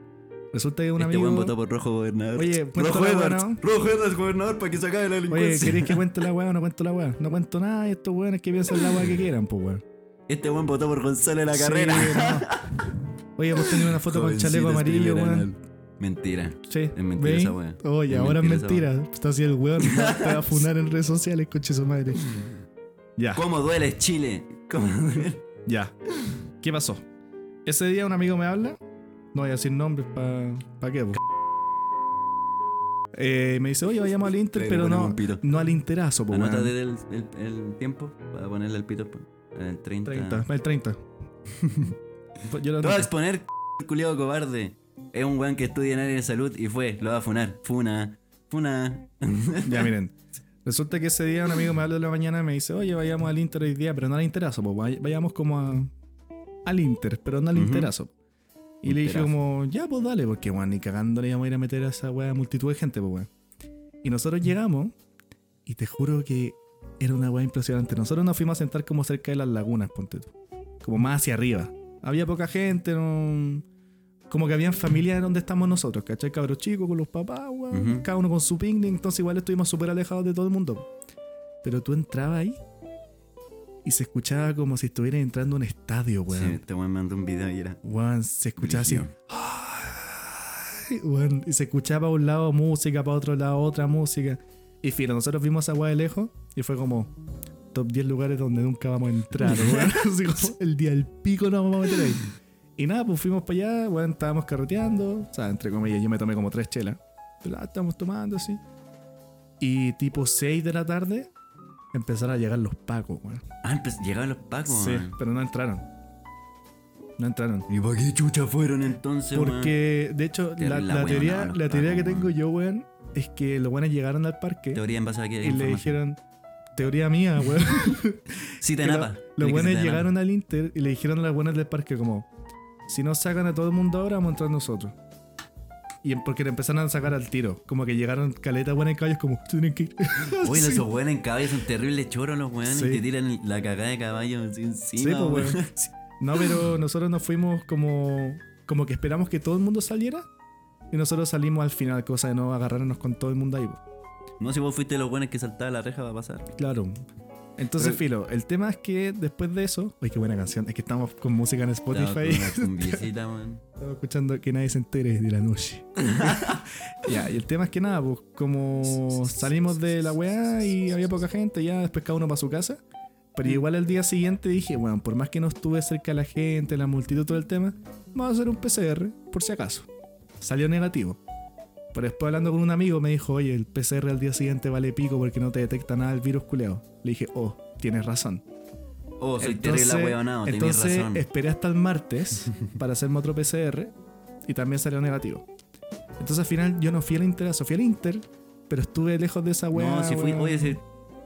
Resulta que un este amigo. buen votó por Rojo Gobernador. Oye, Rojo Edwards. ¿no? Rojo Edwards, gobernador, para que se acabe la Oye, delincuencia. ¿queréis que cuente la weá o no cuento la weá? No cuento nada y estos weones que piensan la weá que quieran, pues weón. Este buen votó por Gonzalo en la Sí, carrera. no. Oye, vos tenés una foto con Jovencito chaleco amarillo, weón. Mentira. Sí. Es mentira esa weá. Oye, Es ahora es mentira. Está así el weón. Te va a funar en redes sociales, coche su madre. Ya, ¿Cómo duele Chile? ¿Cómo duele? ya. ¿Qué pasó? Ese día un amigo me habla. No voy a decir nombres para pa qué. Eh, me dice, oye, vayamos al Inter, pero no, no al Interazo, po, Anota weón. el, el, el tiempo para ponerle el pito. El 30. 30, el 30. Pues yo lo Te voy a exponer, culiado cobarde. Es un weón que estudia en área de salud y fue, lo va a funar. Funa, funa. Ya, miren. Resulta que ese día un amigo me habla de la mañana y me dice, oye, vayamos al Inter hoy día, pero no al Interazo, po, vay- vayamos como a- al Inter, pero no al. Interazo. Y le dije como, ya, pues dale, porque, weón, ni cagando le íbamos a ir a meter a esa weá multitud de gente, pues, weón. Y nosotros llegamos y te juro que era una weá impresionante. Nosotros nos fuimos a sentar como cerca de las lagunas, ponte tú. Como más hacia arriba. Había poca gente, no... Como que habían familias donde estamos nosotros, ¿cachai? Cabros chicos con los papás, weón. Cada uno con su picnic, entonces igual estuvimos súper alejados de todo el mundo. Pero tú entrabas ahí y se escuchaba como si estuvieras entrando a un estadio, Sí, weón. este weón mandó un video y era. Weón, se escuchaba así. weón, y se escuchaba para un lado música, para otro lado otra música. Y fíjate, nosotros vimos a weá de lejos y fue como top 10 lugares donde nunca vamos a entrar, weón. Así como el día del pico nos vamos a meter ahí. Y nada, pues fuimos para allá, weón, estábamos carreteando. O sea, entre comillas, yo me tomé como tres chelas. Pero ah, estábamos tomando así. Y tipo 6 de la tarde empezaron a llegar los pacos, weón. Ah, llegaban los pacos. Sí, pero no entraron. No entraron. ¿Y para qué chucha fueron entonces? Porque, de hecho, la, teoría, la teoría que tengo yo, weón, es que los buenos llegaron al parque Teoría en base a qué y le dijeron, teoría mía, weón. Sí, te napa. los buenos llegaron al Inter y le dijeron a las buenas del parque como, si no sacan a todo el mundo ahora, vamos a entrar nosotros. Y en- porque le empezaron a sacar al tiro. Como que llegaron caleta buenas caballos como, tienen que ir. Oye, Sí. esos weones en caballo son terribles choros los weones Sí. que tiran la cagada de caballo encima. Sí, pues, weón. weón. No, pero nosotros nos fuimos como, como que esperamos que todo el mundo saliera. Y nosotros salimos al final, cosa de no agarrarnos con todo el mundo ahí. No, si vos fuiste los buenos que saltaba la reja va a pasar. Claro. Entonces, Pero- Filo, el tema es que después de eso. Uy, qué buena canción. Es que estamos con música en Spotify. Estamos escuchando que nadie se entere de la noche. ya, y el tema es que nada, pues como salimos de la weá y había poca gente, ya después cada uno para su casa. Pero igual al día siguiente dije, bueno, por más que no estuve cerca de la gente, la multitud, todo el tema, vamos a hacer un PCR, por si acaso. Salió negativo. Pero después hablando con un amigo me dijo, oye, el PCR al día siguiente vale pico porque no te detecta nada el virus culeado. Le dije, oh, tienes razón. Oh, soy terrible ahueonado, tenés entonces razón. esperé hasta el martes para hacerme otro PCR y también salió negativo. Entonces al final yo no fui al Inter, fui al Inter, pero estuve lejos de esa weá. No, si fui, oye, si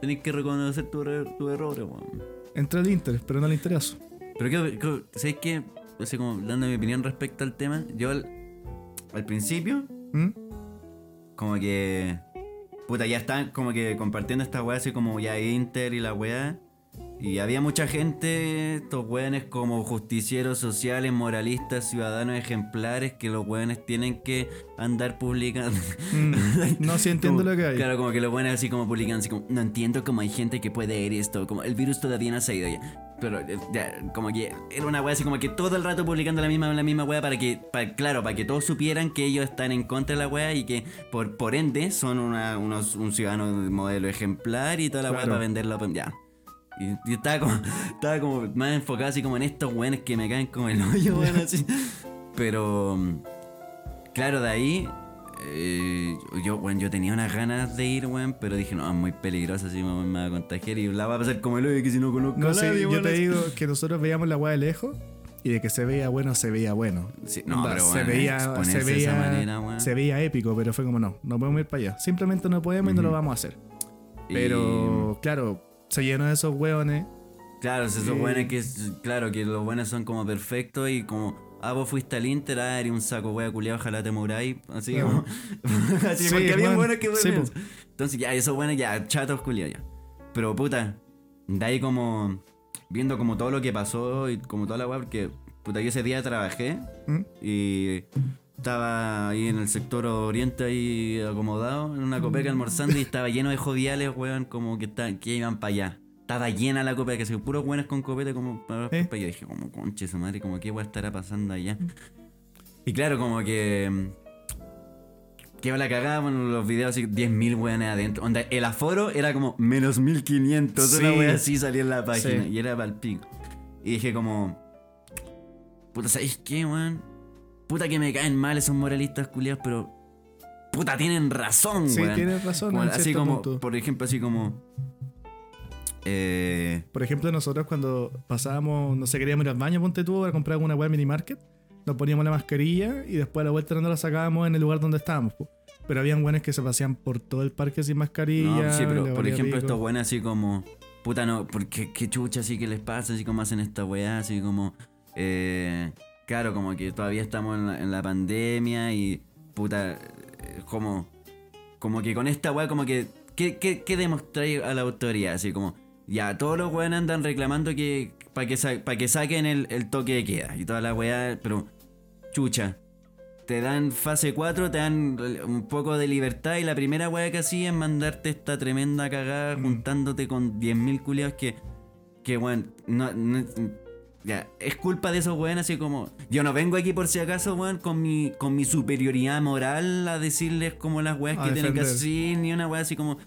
tenés que reconocer tu, error- tu error, weón. Entré al Inter, pero no al Interazo. Pero que, que- ¿sabes qué? O sea, como dando mi opinión respecto al tema, yo al, al principio, ¿Mm? Como que. Puta, ya están como que compartiendo esta weá así como ya Inter y la weá. Y había mucha gente, estos weones como justicieros sociales, moralistas, ciudadanos ejemplares, que los weones tienen que andar publicando. Mm. No, sí entiendo Como- lo que hay. Claro, como que los buenos así como publican, así como, no entiendo cómo hay gente que puede ver esto, como el virus todavía no ha ido ya. Pero eh, ya, como que era una wea así como que todo el rato publicando la misma, la misma wea para que, para, claro, para que todos supieran que ellos están en contra de la wea y que por, por ende son una, unos, un ciudadano de modelo ejemplar y toda la wea Claro. para venderla, pues, ya. Y, y estaba como, estaba como más enfocado así como en estos weones que me caen como el hoyo, weón, así. Pero, claro, de ahí, eh, yo, bueno, yo tenía unas ganas de ir, weón, pero dije, no, es muy peligroso, así me, me va a contagiar y la va a pasar como el hoyo que si no conozco No a nadie, yo weón, te digo que nosotros veíamos la weá de lejos y de que se veía bueno, se veía bueno. Sí, no, Onda, pero se bueno, veía, exponerse se de veía, esa manera, weón. se veía épico, pero fue como no, no podemos ir para allá. Simplemente no podemos y no lo vamos a hacer. Y- Pero claro, se llenó de esos hueones. Claro, esos Eh. buenos que, claro, que los buenos son como perfectos y como, ah, vos fuiste al Inter, ah, eres un saco wea culiado, ojalá te muráis, así como, así, Sí, porque había buenos que sí, po. Entonces ya, esos buenos ya, chatos culiados ya. Pero puta, de ahí como, viendo como todo lo que pasó y como toda la wea, porque, puta, yo ese día trabajé ¿Mm? y estaba ahí en el sector oriente ahí acomodado en una copeca almorzando y estaba lleno de joviales, weón, como que, estaban- que iban para allá. Estaba llena la copeca, así, puros buenos con copete como para ¿Eh? allá. Dije, como conche su madre, como qué weón estará pasando allá. Y claro, como que... mm, Que la cagada, bueno, los videos así, 10.000 weones adentro. Onda, el aforo era como menos 1500. Sí. Una wea así salía en la página. Sí. Y era para el pico. Y dije como... Puta, ¿sabéis qué, weón? Puta que me caen mal esos moralistas culiados, pero... puta, tienen razón, Sí, weón. tienes razón. Como- así como, punto. por ejemplo, así como. Eh, Por ejemplo, nosotros cuando pasábamos, no sé, queríamos ir al baño, ponte tú, para comprar alguna weá en mini market, nos poníamos la mascarilla y después a la vuelta no la sacábamos en el lugar donde estábamos. po. Pero habían weones que se pasean por todo el parque sin mascarilla. no, sí, pero por ejemplo, estos buenos así como. Puta, no, porque qué chucha así que les pasa, así como hacen esta weá, así como. Eh, claro, como que todavía estamos en la, en la pandemia y. Puta, eh, como. Como que con esta weá, como que. ¿Qué, qué, qué demostráis a la autoridad? Así como. Ya, todos los weones andan reclamando que. Para que, sa- pa' que saquen el, el toque de queda y toda la weá, pero. Chucha. Te dan fase 4, te dan un poco de libertad y la primera weá que hacía es mandarte esta tremenda cagada Mm. juntándote con 10.000 culiados que, que weón, no, no- ya, es culpa de esos weones así como, yo no vengo aquí por si acaso, weón, con mi, con mi superioridad moral a decirles como las weas que tienen que hacer, ni una wea así como,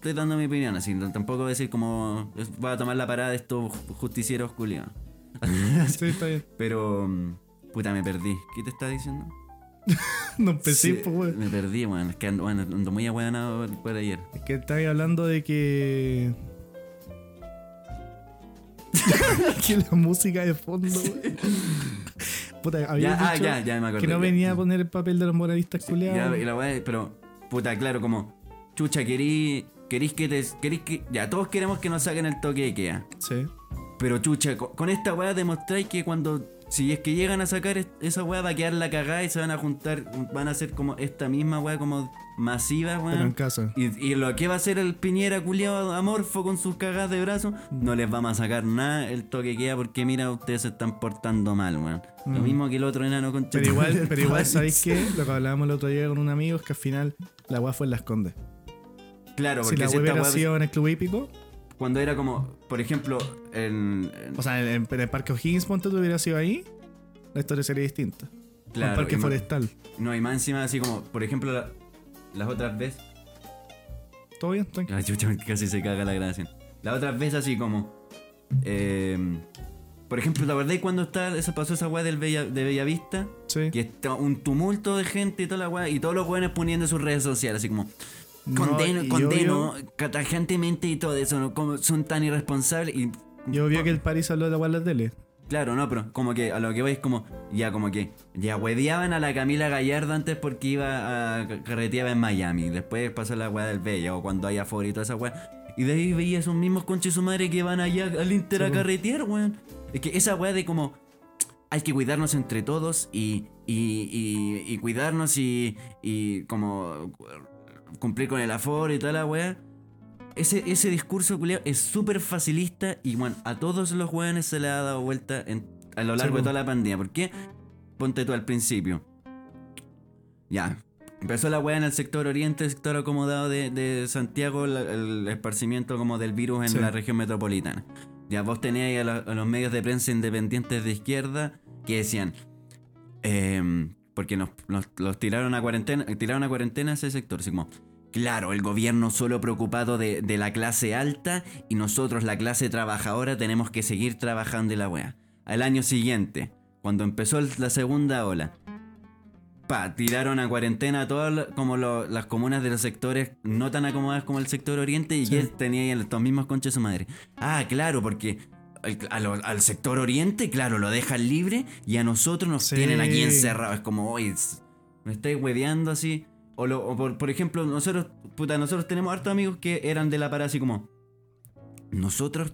estoy dando mi opinión así, tampoco decir como, voy a tomar la parada de estos justicieros culiados. Sí, está bien. Pero, mm, puta, me perdí. ¿Qué te está diciendo? No empecé, Sí, pues, weón. Me perdí, weón. Es que ando, bueno, ando muy ahueonado por, por ayer. Es que estáis hablando de que. que la música de fondo, weón. Puta, había Ya, ah, ya, ya me acordé. que no ya. venía a poner el papel de los moralistas culiados. ya, y la weá, pero, puta, claro, como, chucha, querís, querís que te. Querís que. Ya, todos queremos que nos saquen el toque de queda. Sí. Pero, chucha, co- con esta weá demostráis que cuando. Si es que llegan a sacar es- esa weá, va a quedar la cagada y se van a juntar. Van a hacer como esta misma weá, como masiva, Pero en weón. casa. Y, y lo que va a hacer el Piñera culiado amorfo con sus cagadas de brazo, no les vamos a sacar nada el toque queda porque mira, ustedes se están portando mal, weón. Lo Mm. mismo que el otro enano con Pero igual, pero igual ¿sabéis qué? Lo que hablábamos el otro día con un amigo es que al final la weá fue en las condes. Claro, Si porque la si hubiera weá- sido en el club hípico, cuando era como, por ejemplo, en, en- o sea, en, en el parque O'Higgins, ponte tú hubiera sido ahí, la historia sería distinta. Claro, el parque más- forestal. no, y más encima así como, por ejemplo, la- las otras veces, ¿Todo bien? Tranquilo. Ay, chucha, casi se caga la grabación. Las otras veces así como, eh, por ejemplo, ¿la verdad cuando está, esa pasó esa weá del Bella, de Bellavista? Sí. Que está un tumulto de gente y toda la weá, y todos los weones poniendo en sus redes sociales, así como, condeno, y condeno, obvio- tajantemente y todo eso, ¿no? Como son tan irresponsables y... Yo vi que el París habló de la la tele. Claro, no, pero como que a lo que voy es como, ya como que, ya hueveaban a la Camila Gallardo antes porque iba a carreteaba en Miami, después pasó la weá del Bella o cuando hay aforo y toda esa weá. Y de ahí veía esos mismos conches su madre que van allá al Inter Sí, a carretear, weón. Es que esa weá de como, hay que cuidarnos entre todos y, y, y, y cuidarnos y, y como cumplir con el aforo y toda la weá. Ese, ese discurso culiao es súper facilista y bueno, a todos los weones se le ha dado vuelta en- a lo largo po. de toda la pandemia. ¿Por qué? Ponte tú al principio. Ya. Empezó la weá en el sector oriente, el sector acomodado de, de Santiago, la- el esparcimiento como del virus en Sí. la región metropolitana. Ya vos teníais a, a los medios de prensa independientes de izquierda que decían, em, porque nos, nos- los tiraron a cuarentena, tiraron a cuarentena ese sector, así como, claro, el gobierno solo preocupado de, de la clase alta y nosotros, la clase trabajadora, tenemos que seguir trabajando y la wea. Al año siguiente, cuando empezó la segunda ola, pa, tiraron a cuarentena a todas como lo- las comunas de los sectores no tan acomodadas como el sector oriente y Sí. ya tenía estos mismos conches su madre. Ah, claro, porque al, al sector oriente, claro, lo dejan libre y a nosotros nos Sí. tienen aquí encerrados. Es como, oye, me estáis hueveando así. O, lo- o por, por ejemplo, nosotros, puta, nosotros tenemos hartos amigos que eran de la parada así como, nosotros,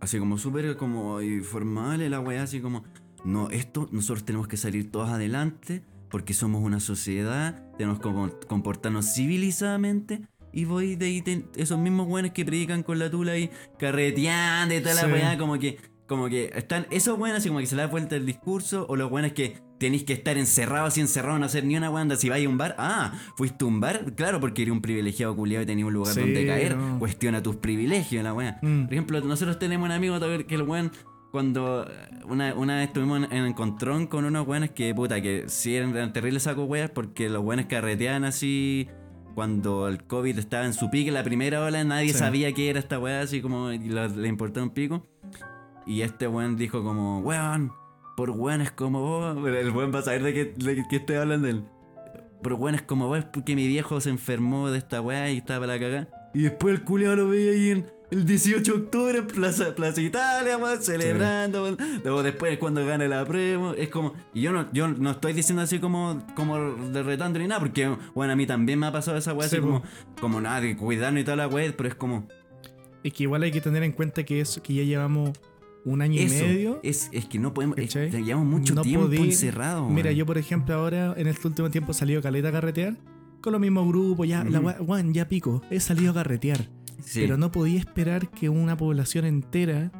así como súper como informales, la weá, así como, no, esto nosotros tenemos que salir todos adelante porque somos una sociedad, tenemos que com- comportarnos civilizadamente. Y voy de ahí, ten- esos mismos weones que predican con la tula ahí, carreteando y toda la Sí. weá, como que, como que están, esos weones así como que se le da vuelta el discurso, o los weones que tenéis que estar encerrados así encerrados, no hacer ni una weá, si vais a un bar, ah, fuiste a un bar, claro, porque eres un privilegiado culiado y tenías un lugar Sí, donde caer, no. cuestiona tus privilegios, la weá. Mm. Por ejemplo, nosotros tenemos un amigo que el weón, cuando eh, una, una vez estuvimos en, en encontrón con unos weones que, puta, que sí eran, terribles saco weas porque los weones carreteaban así cuando el COVID estaba en su pique, la primera ola, nadie Sí. sabía qué era esta wea, así como le importaba un pico. Y este weón dijo como, weón, por weones como vos, el weón va a saber de qué, de qué estoy hablando él. Pero weón, es como, weón, porque mi viejo se enfermó de esta weá y estaba para la cagada. Y después el culiao lo veía ahí en el 18 de octubre en Plaza, Plaza Italia, celebrando, weón. Luego después cuando gane la prueba, es como. Y yo no, yo no estoy diciendo así como, como derretando ni nada, porque bueno, a mí también me ha pasado esa weá, Sí, así po. como, como nada, de cuidarnos y toda la weá, pero es como. Es que igual hay que tener en cuenta que eso, que ya llevamos un año Eso, y medio. es, es que no podemos. es- llevamos mucho No tiempo podí- encerrados. Mira, yo por ejemplo ahora en este último tiempo he salido caleta a carretear con los mismos grupos, ya, la wea- weón, ya pico, he salido a carretear. Sí. Pero no podía esperar que una población entera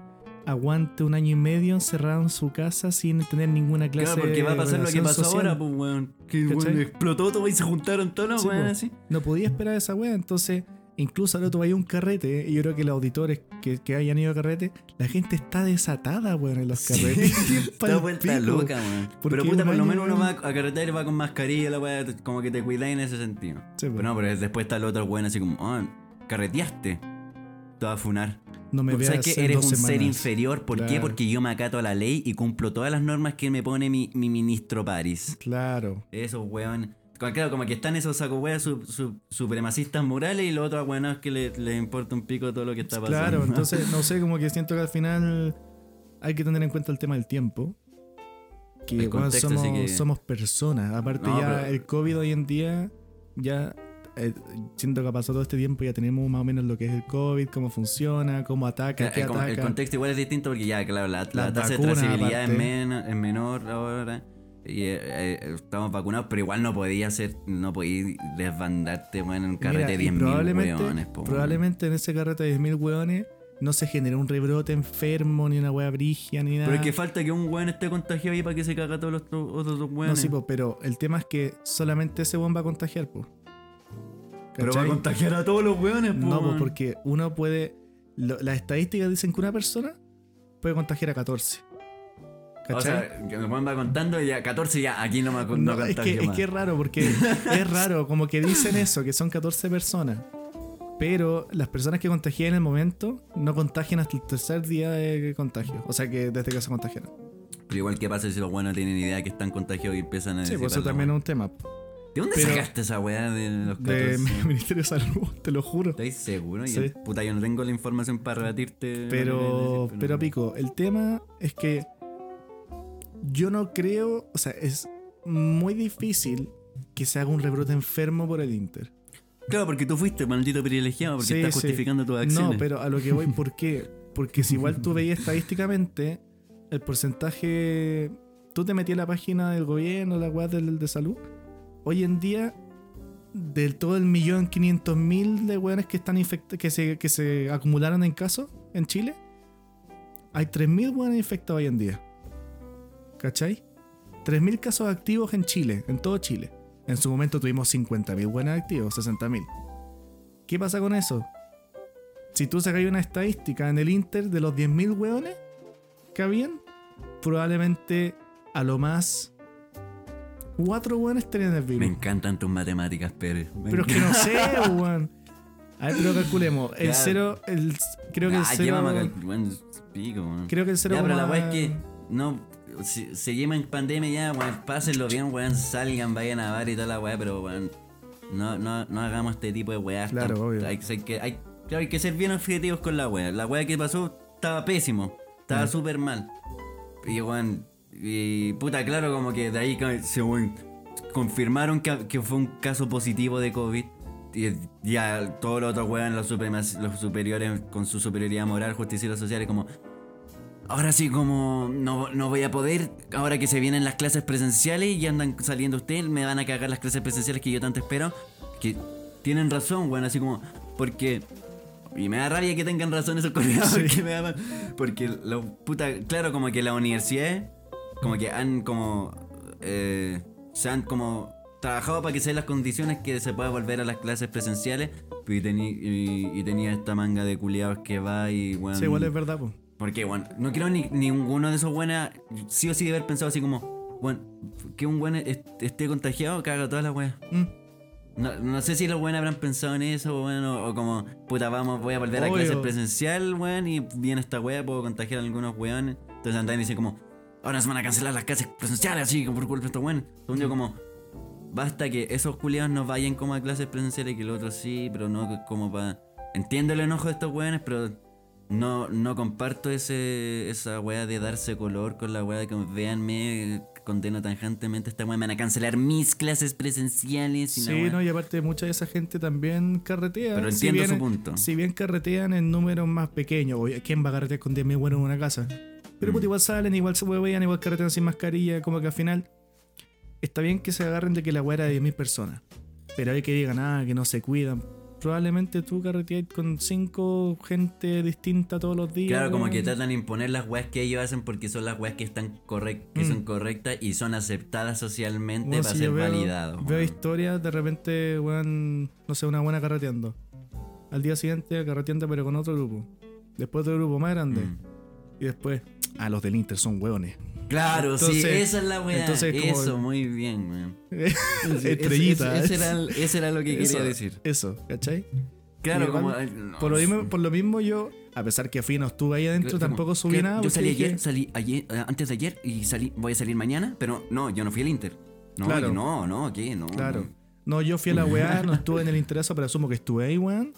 aguante un año y medio encerrado en su casa sin tener ninguna clase Claro, porque va a de pasar lo que pasó social. ahora, pues, weón. Que weón, explotó todo y se juntaron todos los Sí, weón así. No podía esperar esa wea, entonces incluso ahora tú vas a un carrete y yo creo que los auditores que, que hayan ido a carrete, la gente está desatada, weón, en los carretes. Está Pal vuelta loca, weón. Pero puta, por lo menos uno va weón. a carretera y va con mascarilla, la weá, como que te cuidáis en ese sentido. Sí. Pero no, pero después está el otro weón así como, ah, carreteaste. Te va a funar. no me veas que eres un ser inferior. ¿Por qué? Porque yo me acato a la ley y cumplo todas las normas que me pone mi, mi ministro París. Claro. Esos weón. Claro, como que están esos saco weas su- su- supremacistas morales y los otros weones que le- les importa un pico todo lo que está pasando. Claro, entonces, no sé, como que siento que al final hay que tener en cuenta el tema del tiempo. Que contexto, somos, así que- somos personas. Aparte No, ya pero- el COVID hoy en día, ya eh, siento que ha pasado todo este tiempo, ya tenemos más o menos lo que es el COVID, cómo funciona, cómo ataca, qué el, contexto igual es distinto porque ya, claro, la, la tasa de trazabilidad es, aparte. men- es menor ahora. Y eh, eh, estamos vacunados, pero igual no podía ser, no podía desbandarte, bueno, en un carrete Mira, de y 10.000 probablemente, weones, po, probablemente en ese carrete de 10.000 hueones no se generó un rebrote enfermo, ni una hueá brigia, ni nada. Pero es que falta que un weón esté contagiado ahí para que se caga todos los otros otros dos no, sí, po, pero el tema es que solamente ese weón va a contagiar, pues. Pero va a contagiar a todos los weones, po, No, pues porque uno puede. lo- las estadísticas dicen que una persona puede contagiar a 14. O sea, que el weón va contando y ya 14 ya, aquí no me no, no, es, que, es más. que es raro, porque es raro, como que dicen eso, que son 14 personas. Pero las personas que contagian en el momento no contagian hasta el tercer día de contagio. O sea que desde que se contagiaron. Pero igual, ¿qué pasa si los weones tienen idea que están contagiados y empiezan a Sí, pues eso también es un tema. ¿De dónde pero- sacaste esa weá de los 14? De Ministerio de Salud, te lo juro. ¿Estáis seguros? Sí. Yo, puta, yo no tengo la información para rebatirte. Pero, pero Pico, el tema es que yo no creo, o sea, es muy difícil que se haga un rebrote enfermo por el Inter. Claro, porque tú fuiste maldito privilegiado, porque Sí, estás sí. justificando tus acciones. No, pero a lo que voy, ¿por qué? Porque si igual tú veías estadísticamente el porcentaje, tú te metías a la página del gobierno, la web del de salud, hoy en día del todo el millón quinientos mil de weones que están que se, que se acumularon en casos en Chile, hay 3.000 weones infectados hoy en día. ¿Cachai? 3.000 casos activos en Chile, en todo Chile. En su momento tuvimos 50.000 buenos activos, 60.000. ¿Qué pasa con eso? Si tú sacas una estadística en el Inter de los 10.000 hueones que habían, probablemente a lo más 4 hueones tenían el virus. Me encantan tus matemáticas, Pérez. Me Pero es que no sé, weón. A ver, pero calculemos. El Ya. cero, el, creo que el Ah, cero. llévame a cal- bueno, pico, weón. Creo que el cero. Ya, pero la weá es que no. Si, seguimos en pandemia ya, weón, pásenlo bien, weón, salgan, vayan a bar y toda la weá, pero weón, no, no, no hagamos este tipo de weá. Claro, obvio. Hay, hay que, hay, claro, hay que ser bien objetivos con la weá. La weá que pasó estaba pésimo, estaba Mm. súper mal. Y weón, y puta, claro, como que de ahí se weón, confirmaron que, que fue un caso positivo de COVID. Y ya todos los otros weón, los, superiores con su superioridad moral, justicieros sociales, como Ahora sí, como no, no voy a poder, ahora que se vienen las clases presenciales y andan saliendo ustedes, me van a cagar las clases presenciales que yo tanto espero. Que tienen razón, bueno, así como, porque... Y me da rabia que tengan razón esos coreanos, Sí. porque me da Porque, lo, puta, claro, como que las universidades, como que han como... eh, se han como trabajado para que sean las condiciones que se pueda volver a las clases presenciales. Y, tení- y, y tenía esta manga de culiados que va y, bueno... Sí, igual es verdad, pues. Porque, bueno, no creo ni ninguno de esos buenos sí o sí de haber pensado así como, bueno, que un buen esté contagiado, caga todas las weas. Mm. No, no sé si los buenos habrán pensado en eso, bueno, o como, puta, vamos, voy a volver a Obvio. clase presencial, weón, y viene esta wea, puedo contagiar a algunos weones. Entonces andan y dicen como, ahora se van a cancelar las clases presenciales, así, por culpa de estos weones. Según yo, como, basta que esos culiados no vayan como a clases presenciales y que los otros sí, pero no como para... Entiendo el enojo de estos weones, pero no, no comparto ese, esa weá de darse color con la weá de que véanme, condeno tangentemente esta weá, me van a cancelar mis clases presenciales. Y Sí, no, y aparte mucha de esa gente también carretea. Pero Si entiendo bien- su punto. Si bien carretean en números más pequeños, ¿quién va a carretear con 10.000 buenos en una casa? Pero Mm. puta, igual salen, igual se huevean, igual carretean sin mascarilla, como que al final está bien que se agarren de que la weá era de 10.000 personas. Pero hay que digan, ah, que no se cuidan. Probablemente tú carreteas con cinco gente distinta todos los días. Claro, como que tratan de imponer las weas que ellos hacen porque son las weas que están correct que Mm. son correctas y son aceptadas socialmente Bueno, para si ser validados. Veo historias, de repente, weón, no sé, una buena carreteando. Al día siguiente carreteando pero con otro grupo. Después otro grupo más grande. Mm. Y después, ah, los del Inter son hueones. Claro, sí, esa es la wea. entonces como- Eso, muy bien, weón. Estrellita. Ese era, lo que Eso, quería decir. Eso, ¿cachai? Claro, igual, como. no, Por lo, mismo, por lo mismo yo, a pesar que fui no estuve ahí adentro, tampoco subí nada. Yo salí dije, ayer, salí ayer, eh, antes de ayer y salí, voy a salir mañana, pero no, yo no fui al Inter. No, Claro. no, no, ¿qué? No. Claro. no. No, yo fui a la weá, no estuve en el interés, pero asumo que estuve ahí, weón.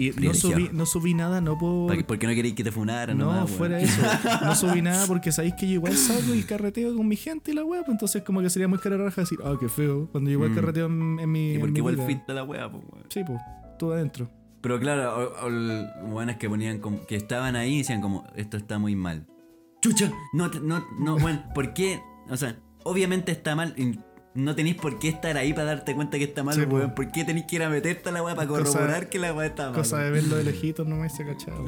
Y no subí, no subí nada, no por... ¿Para qué- ¿Por qué no queréis que te funaran? No, fuera eso. No subí nada porque sabéis que yo igual salgo y carreteo con mi gente y la weá. Pues entonces como que sería muy cara raja decir, ah, qué feo. Cuando yo igual Mm. carreteo en, en mi. Y porque igual fuiste a la wea, pues. Sí, pues, tú adentro. Pero claro, buenas que ponían como, que estaban ahí y decían como, esto está muy mal. Chucha, no, no, no, bueno, ¿por qué? O sea, obviamente está mal. No tenéis por qué estar ahí para darte cuenta que está mal, Sí, weón. ¿Por qué tenéis que ir a meterte a la weá para Cosa- corroborar que la weá está mal? Cosa de verlo de lejitos nomás se cachaba.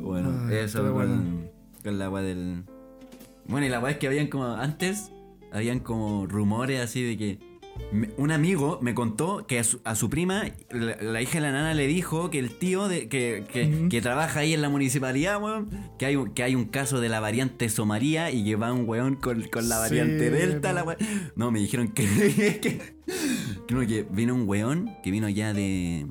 bueno, Ay, eso con, bueno. con la weá del. Bueno, y la weá es que habían como. Antes, habían como rumores así de que. Un amigo me contó que a su, a su prima, la, la hija de la nana, le dijo que el tío de, que, que, trabaja ahí en la municipalidad, weón, que hay, un- que hay un caso de la variante Somaría y que va un weón con, con la Sí, variante Delta. no. La weá. No, me dijeron que, que, que vino un weón que vino ya de,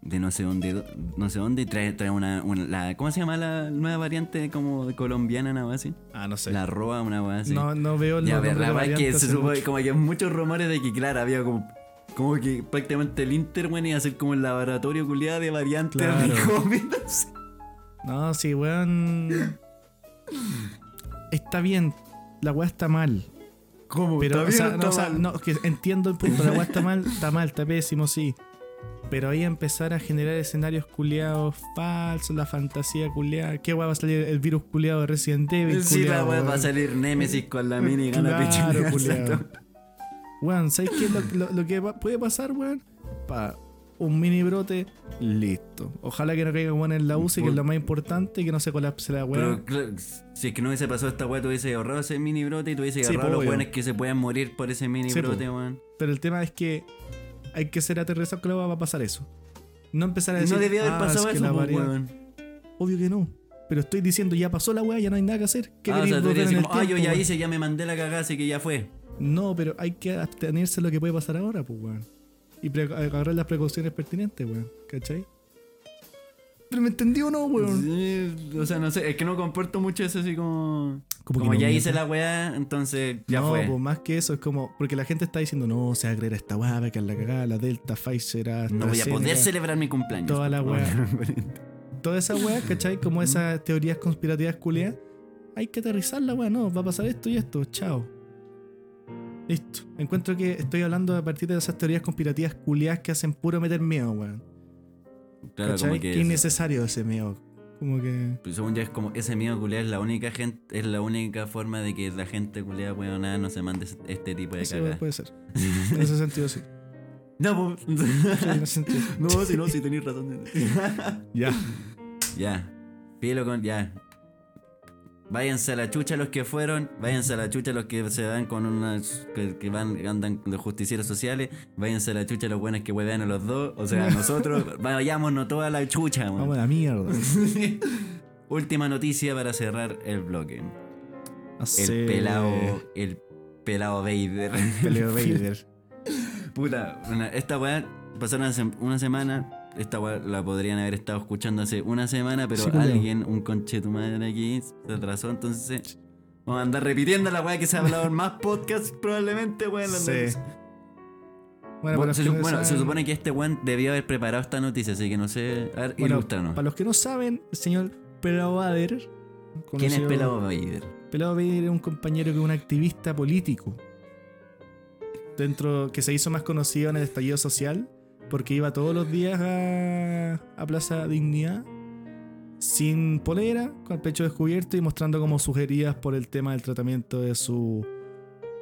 de no sé dónde, no sé dónde, y trae, trae una, una- la, ¿cómo se llama la nueva variante como colombiana, una weá así? Ah, no sé. La roa, una weá así. no, no veo el Ya, pero la es que se mucho. como que muchos rumores de que, claro, había como, como que prácticamente el Inter, weón, iba a ser como el laboratorio culiado de variantes Claro. no sí, weón. Está bien. La weá está mal. ¿Cómo? Pero, ¿Está o sea, o no, o sea, no, que entiendo el punto. La weá está mal, está mal, está pésimo, sí. Pero ahí empezar a generar escenarios culiados falsos, la fantasía culiada. ¿Qué weá va a salir el virus culiado de Resident Evil? Sí, la weá va a salir Nemesis con la mini Claro, pichulazo. culiao. Weón, ¿sabes qué es lo, lo- lo que puede pasar, weón? Pa, un mini brote, listo. Ojalá que no caiga weón en la UCI, que es lo más importante, que no se colapse la weón. Pero si es que no hubiese pasado esta weá, tú hubiese ahorrado ese mini brote y tú hubiese Sí, agarrado po, los weones que se puedan morir por ese mini Sí, brote, weón. Pero el tema es que hay que ser aterrizado que va a pasar eso. No empezar a decir. No debía haber "Ah, pasado es que eso, la po, variante-". weón. Obvio que no. Pero estoy diciendo, ya pasó la weá, ya no hay nada que hacer. ¿Qué Ah, o sea, volver en el ah, yo ya weón? hice, ya me mandé la cagada, así que ya fue. No, pero hay que abstenerse a lo que puede pasar ahora, pues, weón. Y agarrar las precauciones pertinentes, weón. ¿Cachai? Pero me entendí o no, weón. Sí, o sea, no sé, es que no comporto mucho eso así como. Como que Como no, ya hice la weá, entonces ya no, fue. pues más que eso, es como. Porque la gente está diciendo, no, se va a creer a esta weá, que es la cagada, la Delta, Pfizer, no voy a AstraZeneca". poder celebrar mi cumpleaños. Toda la weá. Toda esa weá, ¿cachai? Como esas teorías conspirativas culiadas. Hay que aterrizar la weá, no, va a pasar esto y esto, chao. Listo. Encuentro que estoy hablando a partir de esas teorías conspirativas culiadas que hacen puro meter miedo, weón. Claro, ¿Cachai? como Qué que. innecesario ese miedo. Como que. pues, según ya es como ese miedo culiado es la única gente, es la única forma de que la gente culiada weón nada no se mande este tipo de cagadas. puede ser. En ese sentido, sí. No, pues. Sí, no, si no, si tenéis razón. Ya. ya. Filo con. Ya. Váyanse a la chucha los que fueron, váyanse a la chucha los que se dan con unas. que, que van, andan de justicieros sociales, váyanse a la chucha los buenos que huevean a los dos, o sea, nosotros, vayámonos toda la chucha, man. Vamos a la mierda. Última noticia para cerrar el bloque. El pelado. El pelado Vader. Peleo Vader. Puta, una- esta weá pasaron una semana. Esta la podrían haber estado escuchando hace una semana, pero Sí, culiao. alguien, un conche tu madre aquí, se atrasó. Entonces, Vamos a andar repitiendo la weá que se ha hablado en más podcasts, probablemente, weón. Sí. Bueno, Bueno, se, su- bueno, se supone que este weón debió haber preparado esta noticia, así que no sé. A ver, bueno, ilústranos. para los que no saben, el señor Pelao Bader. ¿Quién es Pelado Vader? Pelado Bader es un compañero que es un activista político. Dentro, que se hizo más conocido en el estallido social, porque iba todos los días a, a Plaza Dignidad sin polera, con el pecho descubierto y mostrando como sus heridas por el tema del tratamiento de su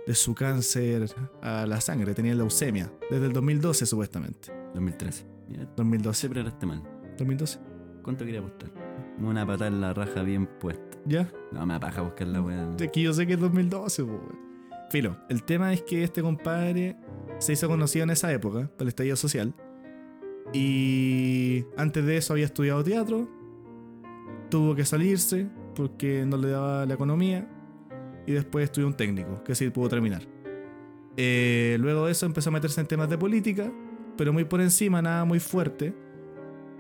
de su cáncer a la sangre, tenía leucemia, desde el 2012 supuestamente. 2013. Mira, 2012. siempre eraste mal. 2012. ¿Cuánto quería apostar? Una patada en la raja bien puesta. ¿Ya? No, me apaja buscar la weá. Que yo sé que es 2012, po, weón. Filo, el tema es que este compadre se hizo conocido en esa época, por el estallido social. Y antes de eso había estudiado teatro. Tuvo que salirse porque no le daba la economía. Y después estudió un técnico, que sí pudo terminar. Eh, luego de eso empezó a meterse en temas de política, pero muy por encima, nada muy fuerte.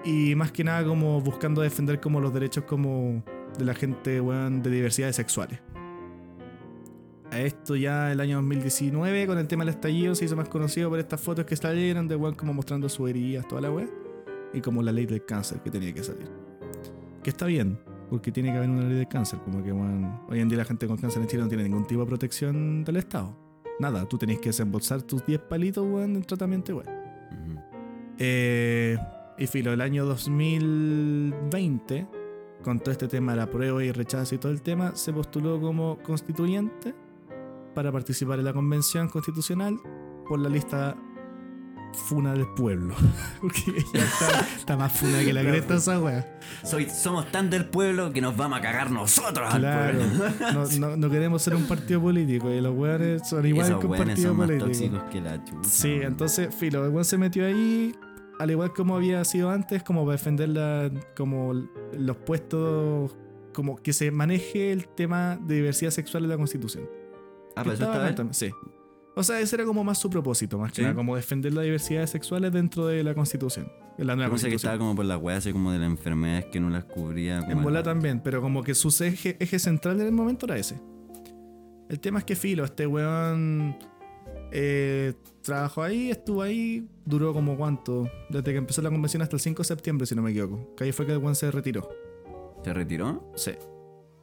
Y más que nada como buscando defender como los derechos como de la gente weón, de diversidades sexuales. A esto ya el año 2019, con el tema del estallido, se hizo más conocido por estas fotos que salieron de weón como mostrando sus heridas, toda la weá. Y como la ley del cáncer que tenía que salir. Que está bien, porque tiene que haber una ley del cáncer. Como que weón, hoy en día la gente con cáncer en Chile no tiene ningún tipo de protección del Estado. Nada, tú tenés que desembolsar tus 10 palitos, weón, en tratamiento, weón. Eh, y filo, el año 2020, con todo este tema de la prueba y rechazo y todo el tema, se postuló como constituyente para participar en la convención constitucional por la lista Funa del Pueblo. Porque está, está más funa que la cresta esa wea. Soy, somos tan del pueblo que nos vamos a cagar nosotros Claro. al pueblo. No, no- no queremos ser un partido político y los weones son igual que un partido son más político. tóxicos que la chucha. Sí, entonces, filo, el weón se metió ahí, al igual como había sido antes, como para defender la, como los puestos, como que se maneje el tema de diversidad sexual en la Constitución. Ah, pero eso estaba Sí. O sea, ese era como más su propósito, más que Sí. nada, como defender las diversidades sexuales dentro de la Constitución, de la nueva pensé que Constitución. estaba como por las weas, así como de las enfermedades que no las cubría. En bola también, pero como que su eje, eje central en el momento era ese. El tema es que Filo, este weón eh, trabajó ahí, estuvo ahí, duró como cuánto, desde que empezó la convención hasta el 5 de septiembre, si no me equivoco. Que ahí fue que el weón se retiró. ¿Se retiró? Sí.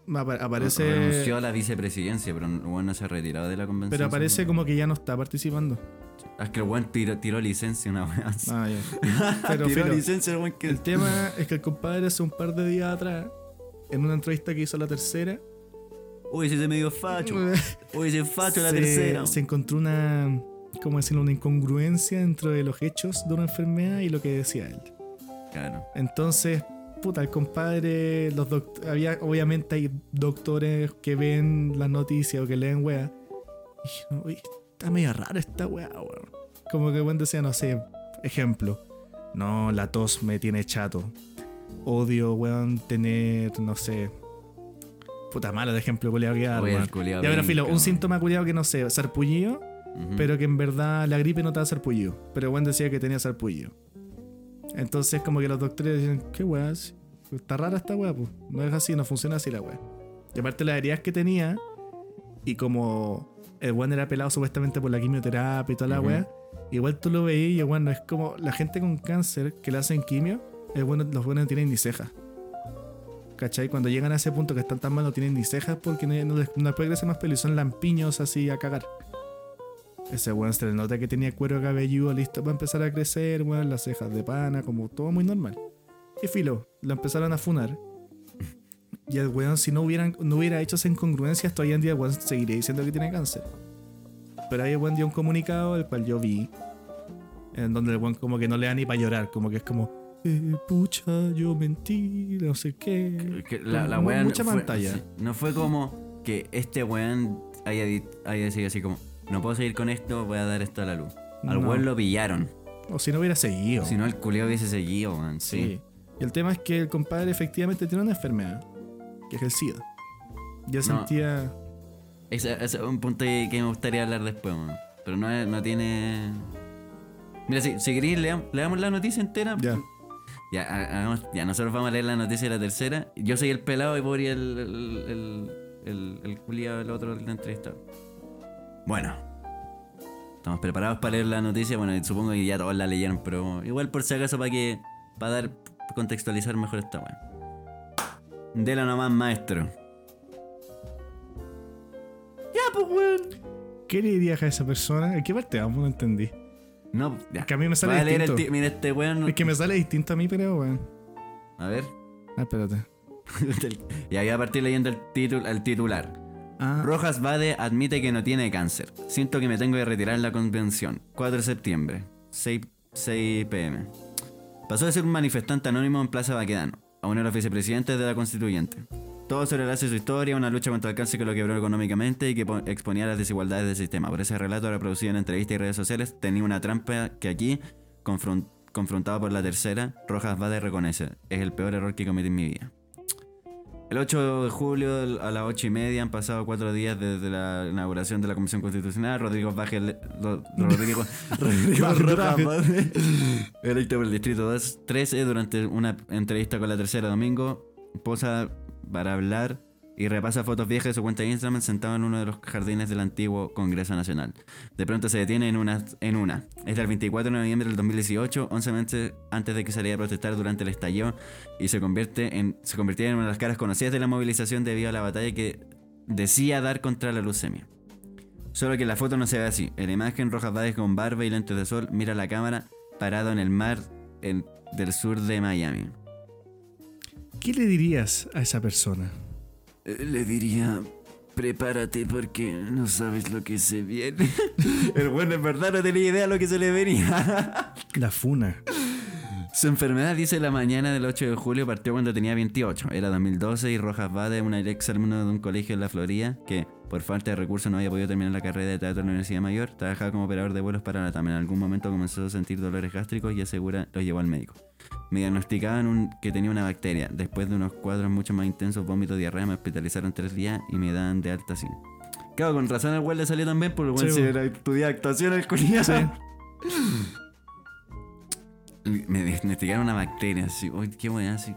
Apa- Renunció aparece. a la vicepresidencia, pero el weón no se ha retirado de la convención. Pero aparece como que ya no está participando. Ah, Es que el weón tiró, tiró licencia una así. Ah, ya. Pero tiró filo, licencia el weón que. el tema es que el compadre hace un par de días atrás, en una entrevista que hizo la tercera, Uy, ese medio facho. Uy, ese facho la se, tercera. se encontró una, ¿cómo decirlo? Una incongruencia dentro de los hechos de una enfermedad y lo que decía él. Claro. Entonces, puta, el compadre, los había, obviamente hay doctores que ven las noticias o que leen weá. Y "Uy, está medio rara esta weá, weón. Como que weón decía, no sé, ejemplo. No, la tos me tiene chato. Odio, weón, tener, no sé. Puta malo de ejemplo, que dar, weón. culiao Ya, pero filo, un síntoma culiado que no sé, sarpullido, Ujú. pero que en verdad la gripe no te da sarpullido. Pero Juan decía que tenía sarpullido. Entonces, como que los doctores dicen, ¿qué weá? Está rara esta weá, pues. No es así, no funciona así la weá. Y aparte, las heridas que tenía, y como el weón era pelado supuestamente por la quimioterapia y toda la Ujú. weá, igual tú lo veías y el weón no es como la gente con cáncer que le hacen quimio, el weón- los buenos no tienen ni cejas. ¿Cachai? Cuando llegan a ese punto que están tan mal no tienen ni cejas porque no, no no les puede crecer más pelo y son lampiños así a cagar. Ese weón se le nota que tenía cuero cabelludo listo para empezar a crecer, weón, las cejas de pana, como todo muy normal. Y filo, lo empezaron a funar. Y el weón, si no, hubieran, no hubiera hecho esa incongruencia, hasta hoy en día el weón seguiría diciendo que tiene cáncer. Pero ahí el weón dio un comunicado, el cual yo vi, en donde el weón como que no le da ni para llorar, como que es como, eh, pucha, yo mentí, no sé qué. Que la, la weá mucha fue- pantalla. no fue como que este weón haya, haya decidido así como, no puedo seguir con esto, voy a dar esto a la luz. Al No. weón lo pillaron. O si no hubiera seguido. Si no, el culiao hubiese seguido, weón. Sí. Sí. Y el tema es que el compadre efectivamente tiene una enfermedad, que es el SIDA. Ya No. sentía. Ese, es un punto que me gustaría hablar después, weón. Pero no, no tiene. Mira, si, si queréis, leam- leamos la noticia entera. Ya. Ya, ha- hagamos- ya, nosotros vamos a leer la noticia de la tercera. Yo soy el pelado y Bori el, el, el, el, el culiado, el otro, el entrevistado. Bueno. Estamos preparados para leer la noticia. Bueno, supongo que ya todos la leyeron, pero igual por si acaso para que. Para dar. contextualizar mejor esta weá. Dela nomás, maestro. Ya, pues weón. ¿Qué le dirías a esa persona? ¿En qué parte vamos? No entendí. No, ya. Es que a mí me sale Voy a leer el distinto. ti- Mira, este weón. Es que me sale distinto a mí, pero weón. A ver. Ah, espérate. y ahí a partir leyendo el, titul- el titular. Ah, Rojas Bade admite que no tiene cáncer. Siento que me tengo que retirar en la convención. 4 de septiembre, 6, 6 pm. Pasó de ser un manifestante anónimo en Plaza Baquedano, a uno de los vicepresidentes de la constituyente. Todo sobre de su historia, una lucha contra el cáncer que lo quebró económicamente y que po- exponía las desigualdades del sistema. Por ese relato reproducido en entrevistas y redes sociales, tenía una trampa que aquí, confron- confrontado por la tercera, Rojas Bade reconoce. Es el peor error que cometí en mi vida. El 8 de julio a las 8 y media han pasado cuatro días desde la inauguración de la Comisión Constitucional. Rodrigo Ro- Rodrigo, Rodrigo Rojas electo por el Distrito 2, 13 durante una entrevista con la tercera domingo, posa para hablar y repasa fotos viejas de su cuenta de Instagram sentado en uno de los jardines del antiguo Congreso Nacional. De pronto se detiene en una. En una. Es del 24 de noviembre del 2018, 11 meses antes de que saliera a protestar durante el estallido y se convierte en se convirtiera en una de las caras conocidas de la movilización debido a la batalla que decía dar contra la leucemia. Solo que la foto no se ve así. En la imagen, Rojas Báez con barba y lentes de sol mira la cámara parado en el mar del sur de Miami. ¿qué le dirías a esa persona? Eh, Le diría, prepárate porque no sabes lo que se viene. El bueno en verdad no tenía idea de lo que se le venía. La funa. Su enfermedad, dice la mañana del 8 de julio, partió cuando tenía 28. Era 2012 y Rojas Bade, una ex alumno de un colegio en la Florida, que por falta de recursos no había podido terminar la carrera de teatro en la Universidad Mayor, trabajaba como operador de vuelos para la TAM. En algún momento comenzó a sentir dolores gástricos y asegura lo llevó al médico. Me diagnosticaban un- que tenía una bacteria. Después de unos cuadros mucho más intensos, vómitos, diarrea, me hospitalizaron tres días y me dan de alta así. Claro, con razón el güey le salió también, por el güey Sí, se era- estudiaba actuación el culiado. Sí. Me diagnosticaron una bacteria, así. Uy, qué weá, así.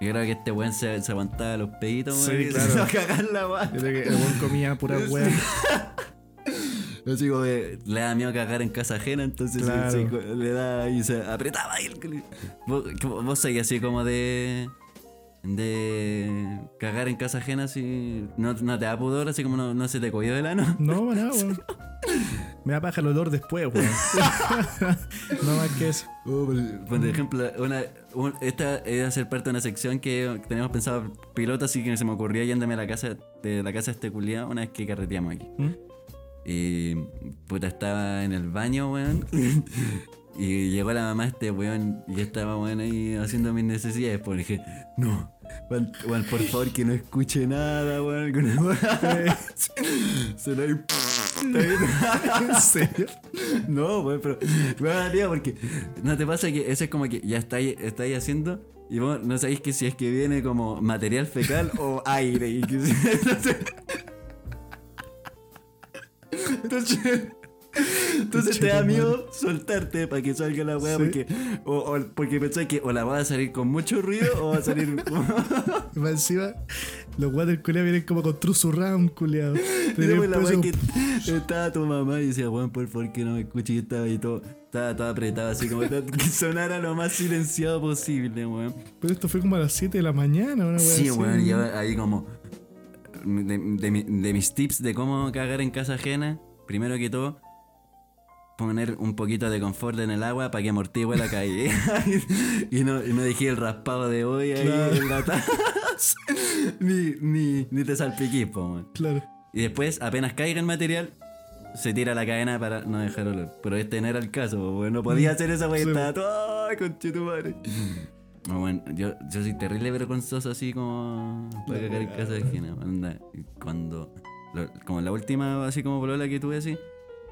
Yo creo que este weón se, se aguantaba los peditos, Sí, weón. y claro. se iba a cagar la. Yo creo que el buen comía pura wea. Así como que le da miedo cagar en casa ajena, entonces sí, Claro. sí, le da y se apretaba ahí el Vos, vos sois así como de. De. cagar en casa ajena, así. No, no te da pudor, así como no, no se te cogió del ano. No, para nada, weón. Me da paja el olor después, weón. no más que eso. Oh, por, por ejemplo, una, un- esta iba a ser parte de una sección que teníamos pensado piloto, así que se me ocurrió yéndome a la casa de la casa de este culiado una vez que carreteamos aquí. ¿Mm? Y puta estaba en el baño, weón. Y llegó la mamá de este weón y yo estaba weón ahí haciendo mis necesidades. Pues dije, no, weón, weón, por favor que no escuche nada, weón. alguna weá". Se lo. ¿En serio? No, weón, pero da miedo porque no te pasa que eso es como que ya estáis estáis haciendo y vos no sabéis que si es que viene como material fecal o aire. Y que, entonces, entonces, te da miedo soltarte para que salga la weá Sí. porque, o, o porque pensás que o la va a salir con mucho ruido o va a salir como- Y encima, los guates del culiado vienen como con true surround, culiado. Y después la weá que estaba tu mamá y decía, weón, por favor que no me escuche. Y estaba ahí todo, estaba todo apretado, así como que sonara lo más silenciado posible, weón. Pero esto fue como a las 7 de la mañana, una wea Sí, weón, yo ahí como. De, de mi- de mis tips de cómo cagar en casa ajena, primero que todo, poner un poquito de confort en el agua para que amortigue la calle. y, no, y no dejé el raspado de hoy ahí Claro. en la taza. ni, ni, ni te salpiquís, po. Claro. Y después, apenas caiga el material, se tira la cadena para no dejar olor. Pero este no era el caso, po. No podía hacer esa Sí. estaba todo. ¡Ay, conchetumare! No, bueno, yo, yo soy terrible vergonzoso así como para cagar en casa. Onda, y Cuando, lo- como la última así como polola que tuve así,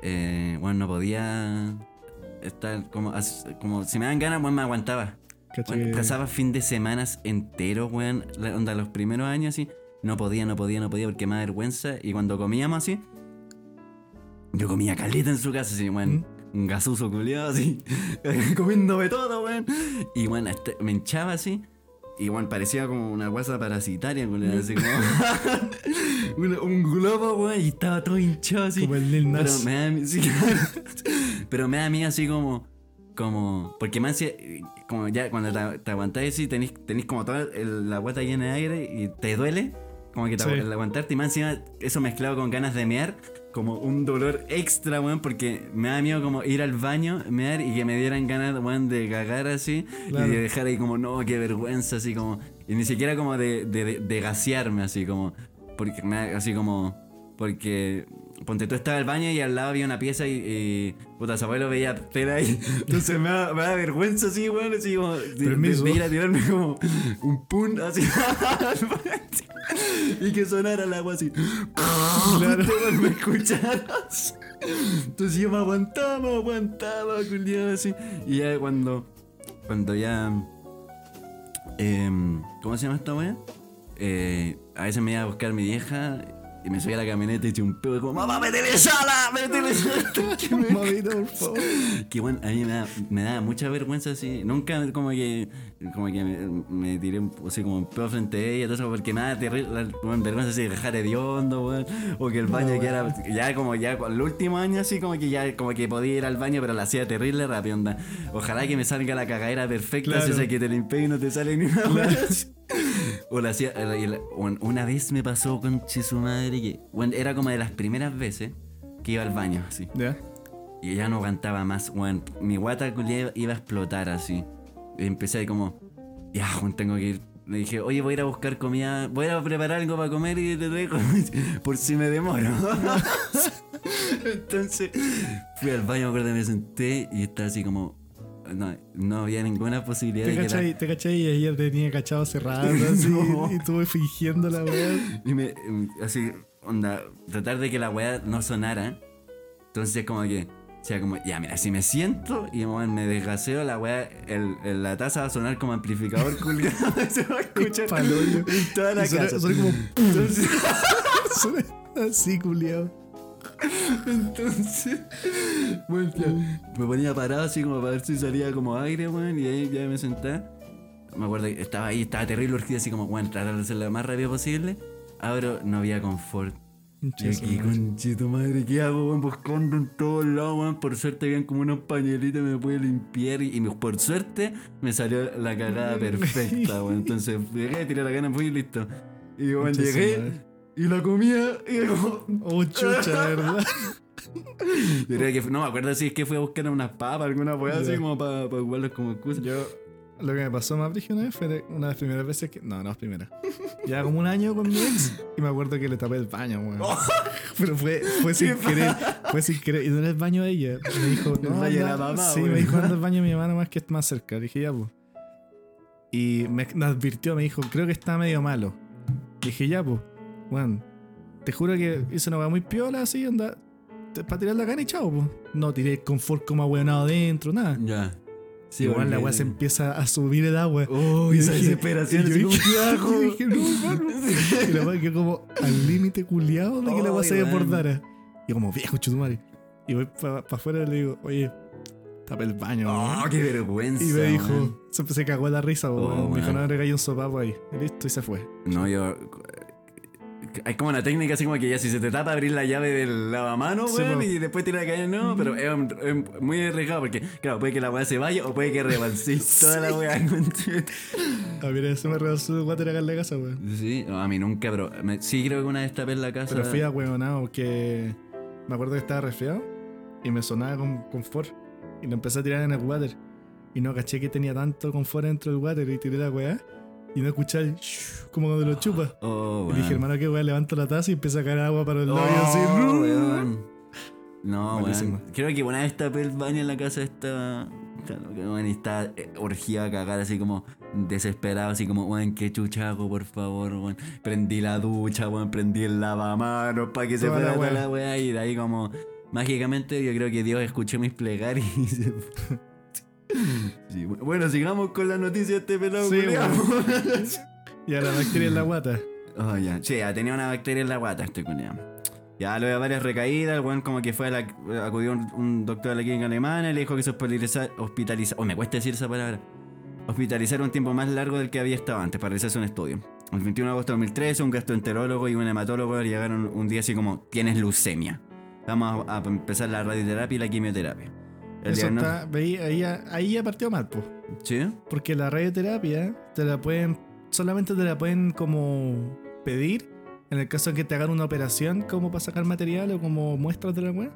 eh, bueno, no podía estar como, como si me dan ganas, bueno, me aguantaba. Bueno, pasaba fin de semanas enteros, weón. Onda, los primeros años así. No podía, no podía, no podía porque me da vergüenza. Y cuando comíamos así, yo comía caleta en su casa, así, weón. Un gasuso culiado así. comiéndome todo, weón. Y bueno, este- me hinchaba así. Y bueno, parecía como una guasa parasitaria, weón, así como. un, un globo, weón, y estaba todo hinchado así. Como el Lil Pero Nas. me da, sí, claro. pero me da a mí así como. Como. Porque más como ya cuando te, te aguantáis así, tenés, tenés como toda el- la guata llena de aire y te duele. Como que te, Sí. aguantarte y más encima eso mezclado con ganas de mear. Como un dolor extra, weón, porque me da miedo como ir al baño, mear y que me dieran ganas, weón, de cagar así. Claro. Y de dejar ahí como, no, qué vergüenza, así como. Y ni siquiera como de, de, de- de gasearme, así como. Porque me da así como. Porque. Ponte tú estaba el baño y al lado había una pieza y. y puta, su abuelo veía tela ahí. Entonces me da, me da vergüenza así, weón, así como. De- Permiso. de ir a tirarme como un pun así. y que sonara el agua así. Claro. Me escucharas. Entonces yo me aguantaba, me aguantaba, culiado así. Y ya cuando. Cuando ya. em, ¿Cómo se llama esta wea? Eh, a veces me iba a buscar mi vieja y me subía a la camioneta y eché un pedo y como, mamá, métele sala, métele sala. Que Mamita, por favor. que bueno, a mí me da, me da mucha vergüenza así. Nunca como que como que me, me tiré un- así como un pedo frente a ella, todo eso, porque me da terrible, bueno, vergüenza así de dejar hediondo, weón. O que el baño No, quedara, ya como ya el último año así como que ya como que podía ir al baño, pero la hacía terrible rápido, onda. Ojalá que me salga la cagadera perfecta, Claro. así, o sea, que te limpié y no te sale ni una. O la hacía, la- la- bueno, una vez me pasó con su madre que, bueno, era como de las primeras veces que iba al baño, así. Ya. Y ya no aguantaba más. Mi guata iba a explotar así. Y empecé ahí como, ya, weón, tengo que ir. Le dije, oye, voy a ir a buscar comida, voy a ir a preparar algo para comer y te traigo por si me demoro. Entonces, fui al baño, me acuerdo, me senté y estaba así como, no, no había ninguna posibilidad ¿Te de que la- cachai? ¿Te cachai? Y ella tenía cachado cerrado así. No. Y estuve fingiendo la weá. Y me, así, onda, tratar de que la weá no sonara. Entonces, como que, o sea, como, ya, mira, si me siento y me desgaseo, la weá, el, el- la taza va a sonar como amplificador culgado. se va a escuchar en toda la Y casa. suena como- Entonces, Suena Así, culiao. Entonces, bueno, ya, me ponía parado así como para ver si salía como aire, weón, y ahí ya me senté. Me acuerdo que estaba ahí, estaba terrible urgido, así como, bueno, tratar de hacerlo lo más rápido posible. Abro, no había confort. Y Concha aquí, conchito madre, ¿qué hago, weón? Buscando en todos lados, weón. Por suerte habían como unos pañuelitos, me pude limpiar. Y, y me- por suerte me salió la cagada perfecta, weón. Entonces llegué, tiré la gana, fui y listo. Y weón, su llegué. Y la comía y era como. Oh, chucha, ¿verdad? Yo creo que fue- no me acuerdo si es que fui a buscar unas papas, alguna weá así como para pa jugarlos como excusa. Yo, lo que me pasó más brígido una vez fue una de las primeras veces que. No, no las primeras. Ya como un año con mi ex y me acuerdo que le tapé el baño, weón. Pero fue, fue sin querer, fue sin querer. Y no era el baño de ella. Me dijo, El no, baño de la mamá, Sí, me dijo, anda al baño de mi mamá nomás que es más cerca. Dije, ya, pues. Y me, me advirtió, me dijo, creo que está medio malo. Dije, ya, pues. Bueno, te juro que hice una weá muy piola así, anda. Para tirar la gana y chao, pues. No tiré el confort como ahueonado dentro, nada. Ya. Sí, igual la weá se empieza a subir el agua. Oh, Y esa dije- desesperación, y yo dije, no, hermano. Y la weá quedó como al límite culiado de que la weá se desbordara. Y como, viejo chutumare. Y voy para afuera y le digo, oye, tapa el baño. Oh, weón". qué vergüenza. y me dijo, se, se cagó la risa, Oh. Me dijo, no, le cayó un sopapo ahí. Y listo, y se fue. No, yo. Hay como una técnica así como que ya si se te tapa abrir la llave del lavamanos, Sí, weón, y después tirar la calle, no, pero es, muy arriesgado porque, claro, puede que la weá se vaya o puede que rebalsís toda la weá. A ver, se me rebasó el water acá en la casa, weón. sí, no, a mí nunca, pero me- sí creo que una vez tapé en la casa. Pero fui a huevonado porque me acuerdo que estaba resfriado y me sonaba con confort. Y lo empecé a tirar en el water. Y no caché que tenía tanto confort dentro del water y tiré la weá. Y no shhh, como cuando lo chupa. Oh, Y dije, weón. hermano, que weá, levanto la taza y empieza a caer agua para el Oh, labio así. weón. No, weón. Creo que una vez tapé el baño en la casa weón, estaba eh, orgía a cagar así como desesperado, así como, weón, qué chucha hago, por favor, weón. Prendí la ducha, weón, prendí el lavamanos para que se fuera toda la weá. Y de ahí como, mágicamente, yo creo que Dios escuchó mis plegarias y se. Sí, bueno, sigamos con la noticia de este pelado. Sí. Y a la bacteria en la guata. Oh, ya. Sí, ya tenía una bacteria en la guata este culiao. Ya luego de varias recaídas, el weón como que fue a la, acudió un, un doctor a la clínica alemana y le dijo que se hospitaliza, hospitaliza, oh, me cuesta decir esa palabra, hospitalizar un tiempo más largo del que había estado antes para realizarse un estudio. El 21 de agosto de 2013, un gastroenterólogo y un hematólogo llegaron un día así como, tienes leucemia. Vamos a, a empezar la radioterapia y la quimioterapia. El Eso está, veí- ahí, ahí ya partió mal, pues. ¿Sí? Porque la radioterapia te la pueden. Solamente te la pueden como pedir en el caso de que te hagan una operación como para sacar material o como muestras de la web.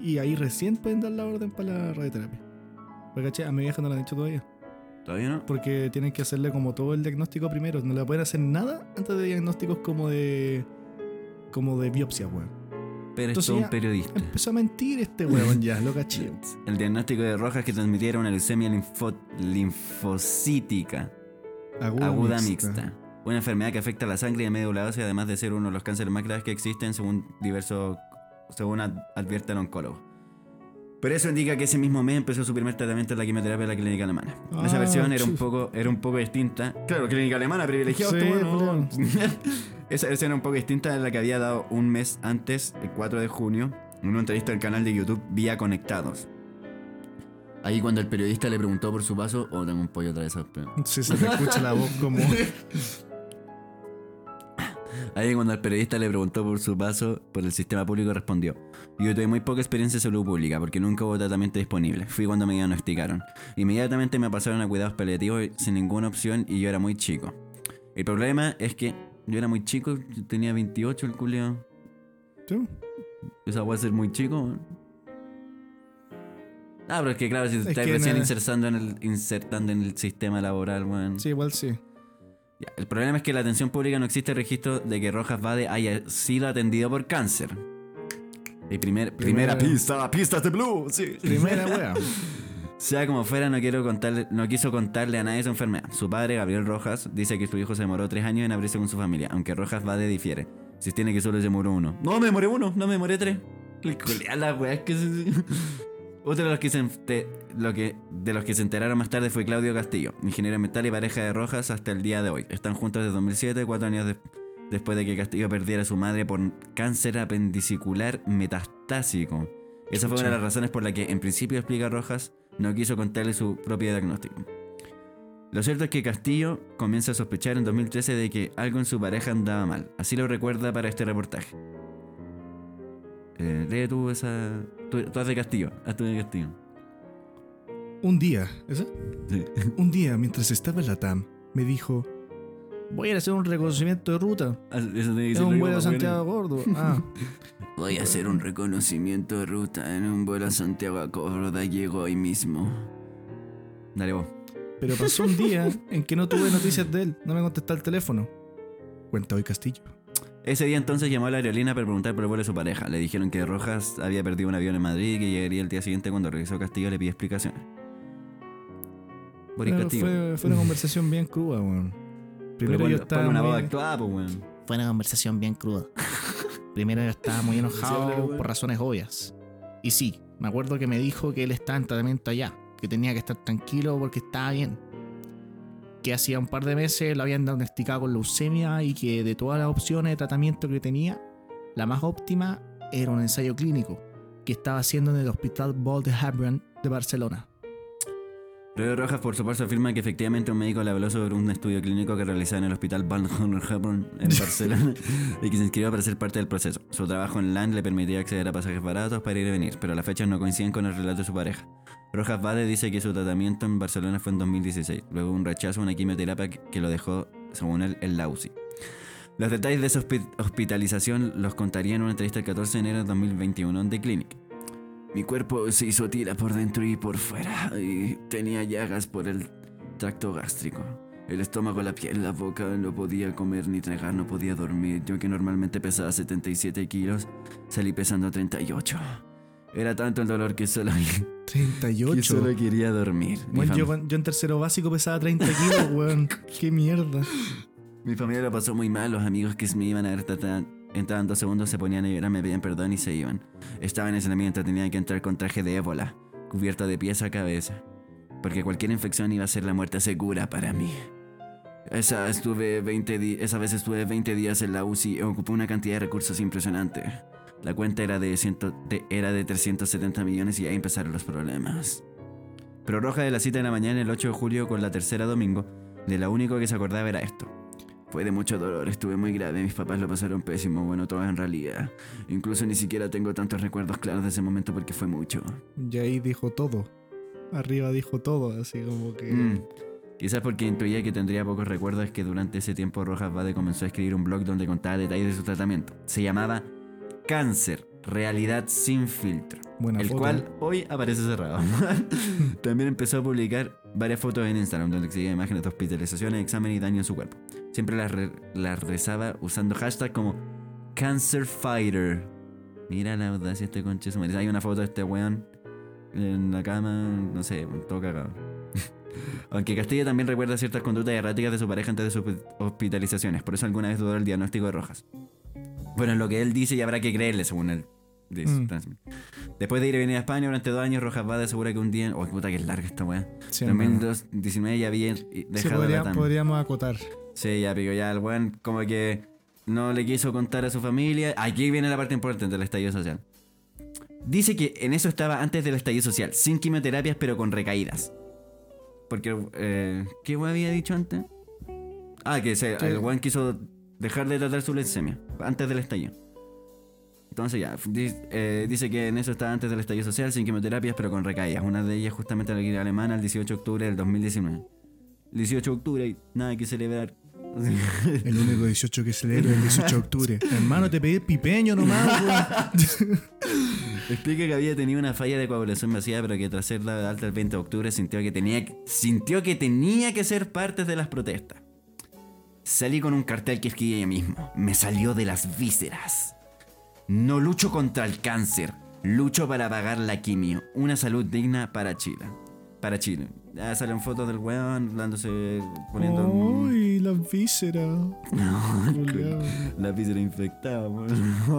Y ahí recién pueden dar la orden para la radioterapia. Porque caché, a mi vieja no la han hecho todavía. ¿Todavía no? Porque tienen que hacerle como todo el diagnóstico primero. No le pueden hacer nada antes de diagnósticos como de. como de biopsia, weón. Pero es Entonces todo un periodista. Empezó a mentir este weón ya, lo caché. El diagnóstico de Rojas que transmitiera una leucemia linfo- linfocítica aguda mixta. Una enfermedad que afecta a la sangre y la médula ósea, además de ser uno de los cánceres más graves que existen, según diversos, según ad- advierte el oncólogo. Pero eso indica que ese mismo mes empezó su primer tratamiento en la quimioterapia de la clínica alemana. Esa Ah, versión era un poco, era un poco distinta. Claro, clínica alemana, privilegiado. Sí, bueno. Esa versión era un poco distinta de la que había dado un mes antes, el 4 de junio, en una entrevista al canal de YouTube Vía Conectados. Ahí cuando el periodista le preguntó por su paso, oh, tengo un pollo otra vez. pero- Sí, se te escucha la voz como. Ahí cuando el periodista le preguntó por su paso por el sistema público respondió, yo tuve muy poca experiencia en salud pública porque nunca hubo tratamiento disponible, fui cuando me diagnosticaron. Inmediatamente me pasaron a cuidados paliativos sin ninguna opción y yo era muy chico. El problema es que yo era muy chico, yo tenía 28 el culio. ¿Tú? Esa puede ser muy chico. weón. Ah, pero es que claro, si te Es estás recién insertando en, el, insertando en el sistema laboral, weón. Sí, igual sí. Ya, El problema es que en la atención pública no existe registro de que Rojas Vade haya sido atendido por cáncer. Y primer, primera, Primera- pista, pistas de Blue, sí. Primera wea. Sea como fuera, no quiero contarle, no quiso contarle a nadie su enfermedad. Su padre, Gabriel Rojas, dice que su hijo se demoró tres años en abrirse con su familia, aunque Rojas Vade difiere. Sostiene que solo se demoró uno. No, me demoré uno, no me demoré tres. Le que se... Otro de los, que se ente- lo que, de los que se enteraron más tarde fue Claudio Castillo, ingeniero mental y pareja de Rojas hasta el día de hoy. Están juntos desde 2007, cuatro años de- después de que Castillo perdiera a su madre por cáncer apendicicular metastásico. Esa fue una de las razones por la que, en principio, explica Rojas, no quiso contarle su propio diagnóstico. Lo cierto es que Castillo comienza a sospechar en 2013 de que algo en su pareja andaba mal. Así lo recuerda para este reportaje. Eh, lee tú esa. Tú, tú haz de Castillo. Haz tú de Castillo. Un día, ¿eso? Sí. Un día, mientras estaba en la TAM, me dijo: Voy a a hacer un reconocimiento de ruta. Haz- Eso tiene que Es un lo vuelo a Santiago Gordo. Ah, Voy a hacer un reconocimiento de ruta en un vuelo a Santiago a Córdoba. Llego hoy mismo. Dale vos. pero pasó un día en que no tuve noticias de él. No me contestó el teléfono. Cuenta hoy Castillo. Ese día entonces llamó a la aerolínea para preguntar por el vuelo de su pareja. Le dijeron que Rojas había perdido un avión en Madrid y que llegaría el día siguiente cuando regresó a Castillo le pidió explicaciones. Boris Pero Castillo. fue, fue una conversación bien cruda, weón. Primero yo estaba. una muy- actuada, pues, weón. Fue una conversación bien cruda. Primero yo estaba muy enojado por razones obvias. Y sí, me acuerdo que me dijo que él estaba en tratamiento allá, que tenía que estar tranquilo porque estaba bien. Que hacía un par de meses lo habían diagnosticado con leucemia y que de todas las opciones de tratamiento que tenía, la más óptima era un ensayo clínico que estaba haciendo en el Hospital Vall de Hebron de Barcelona. Rodrigo Rojas, por su parte, afirma que efectivamente un médico le habló sobre un estudio clínico que realizaba en el hospital Van Hebron en Barcelona y que se inscribió para ser parte del proceso. Su trabajo en LAN le permitía acceder a pasajes baratos para ir y venir, pero las fechas no coinciden con el relato de su pareja. Rojas Vade dice que su tratamiento en Barcelona fue en 2016, luego un rechazo a una quimioterapia que- lo dejó, según él, en la UCI. Los detalles de hospi- hospitalización los contaría en una entrevista el 14 de enero de 2021 en The Clinic. Mi cuerpo se hizo tira por dentro y por fuera y tenía llagas por el tracto gástrico. El estómago, la piel, la boca, no podía comer ni tragar, no podía dormir. Yo que normalmente pesaba 77 kilos, salí pesando 38. Era tanto el dolor que solo, que 38. solo quería dormir. Mi, Bueno, yo, yo en tercero básico pesaba 30 kilos, weón. Qué mierda. mi familia lo pasó muy mal, los amigos que me iban a ver tratar- entraban dos segundos, se ponían a llorar, me pedían perdón y se iban. Estaba en aislamiento, tenía que entrar con traje de ébola, cubierto de pies a cabeza. Porque cualquier infección iba a ser la muerte segura para mí. Esa, estuve 20 di- esa vez estuve 20 días en la UCI y ocupé una cantidad de recursos impresionante. La cuenta era de, ciento- era de 370 millones y ahí empezaron los problemas. Pero Roja de la cita de la mañana el 8 de julio con la tercera domingo, de lo único que se acordaba era esto. Fue de mucho dolor, estuve muy grave, mis papás lo pasaron pésimo, bueno, todo en realidad. Incluso ni siquiera tengo tantos recuerdos claros de ese momento porque fue mucho. Y ahí dijo todo. Arriba dijo todo, así como que. Mm. Quizás porque intuía que tendría pocos recuerdos es que durante ese tiempo Rojas Bade comenzó a escribir un blog donde contaba detalles de su tratamiento. Se llamaba Cáncer, Realidad sin filtro. Buena el foto. cual hoy aparece cerrado. También empezó a publicar varias fotos en Instagram donde exhibía imágenes de hospitalizaciones, exámenes y daño en su cuerpo. Siempre las, re- las rezaba usando hashtag como Cancer Fighter. Mira la audacia de este conche. Hay una foto de este weón en la cama, no sé, todo cagado. Aunque Castillo también recuerda ciertas conductas erráticas de su pareja antes de sus hospitalizaciones, por eso alguna vez dudó del diagnóstico de Rojas. Bueno, lo que él dice y habrá que creerle, según él Mm. Después de ir y venir a España durante dos años, Rojas Bade asegura que un día. Oh, puta que es larga esta weá. Sí, En hermano. 2019 ya había Sí, dejado podría- la TAM. podríamos acotar. Sí, ya pico, ya el weón como que no le quiso contar a su familia. Aquí viene la parte importante del estallido social. Dice que en eso estaba antes del estallido social, sin quimioterapias pero con recaídas. Porque, eh, ¿qué weón había dicho antes? Ah, que se- Sí. el weón quiso dejar de tratar su leucemia antes del estallido. Entonces ya, eh, dice que en eso estaba antes del estallido social, sin quimioterapias pero con recaídas. Una de ellas justamente en la guía alemana el 18 de octubre del 2019. 18 de octubre y nada que celebrar. El único 18 que celebra el 18 de octubre. Hermano, te pedí el pipeño nomás. Explica que había tenido una falla de coagulación masiva, pero que tras ser dada alta el 20 de octubre sintió que tenía, sintió que, tenía que ser parte de las protestas. Salí con un cartel que escribí yo mismo. Me salió de las vísceras. No lucho contra el cáncer, lucho para pagar la quimio. Una salud digna para Chile. Para Chile. Ya salen fotos del weón dándose. poniendo. un- Uy, las vísceras. Culeado. La víscera infectada, weón.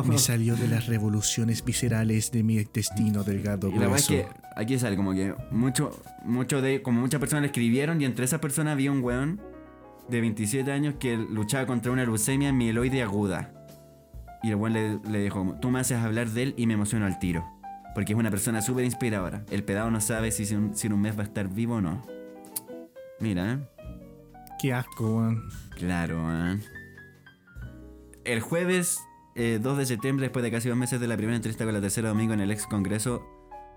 Me salió de las revoluciones viscerales de mi intestino delgado. Y la verdad es que aquí sale como que mucho, mucho de, como muchas personas le escribieron y entre esas personas había un weón de 27 años que luchaba contra una leucemia mieloide aguda. Y el weón le, le dijo, tú me haces hablar de él y me emociono al tiro. Porque es una persona súper inspiradora. El pedado no sabe si, si, en un mes va a estar vivo o no. Mira, ¿eh? Qué asco, weón. Claro, ¿eh? El jueves eh, 2 de septiembre, después de casi dos meses de la primera entrevista con la tercera domingo en el ex congreso,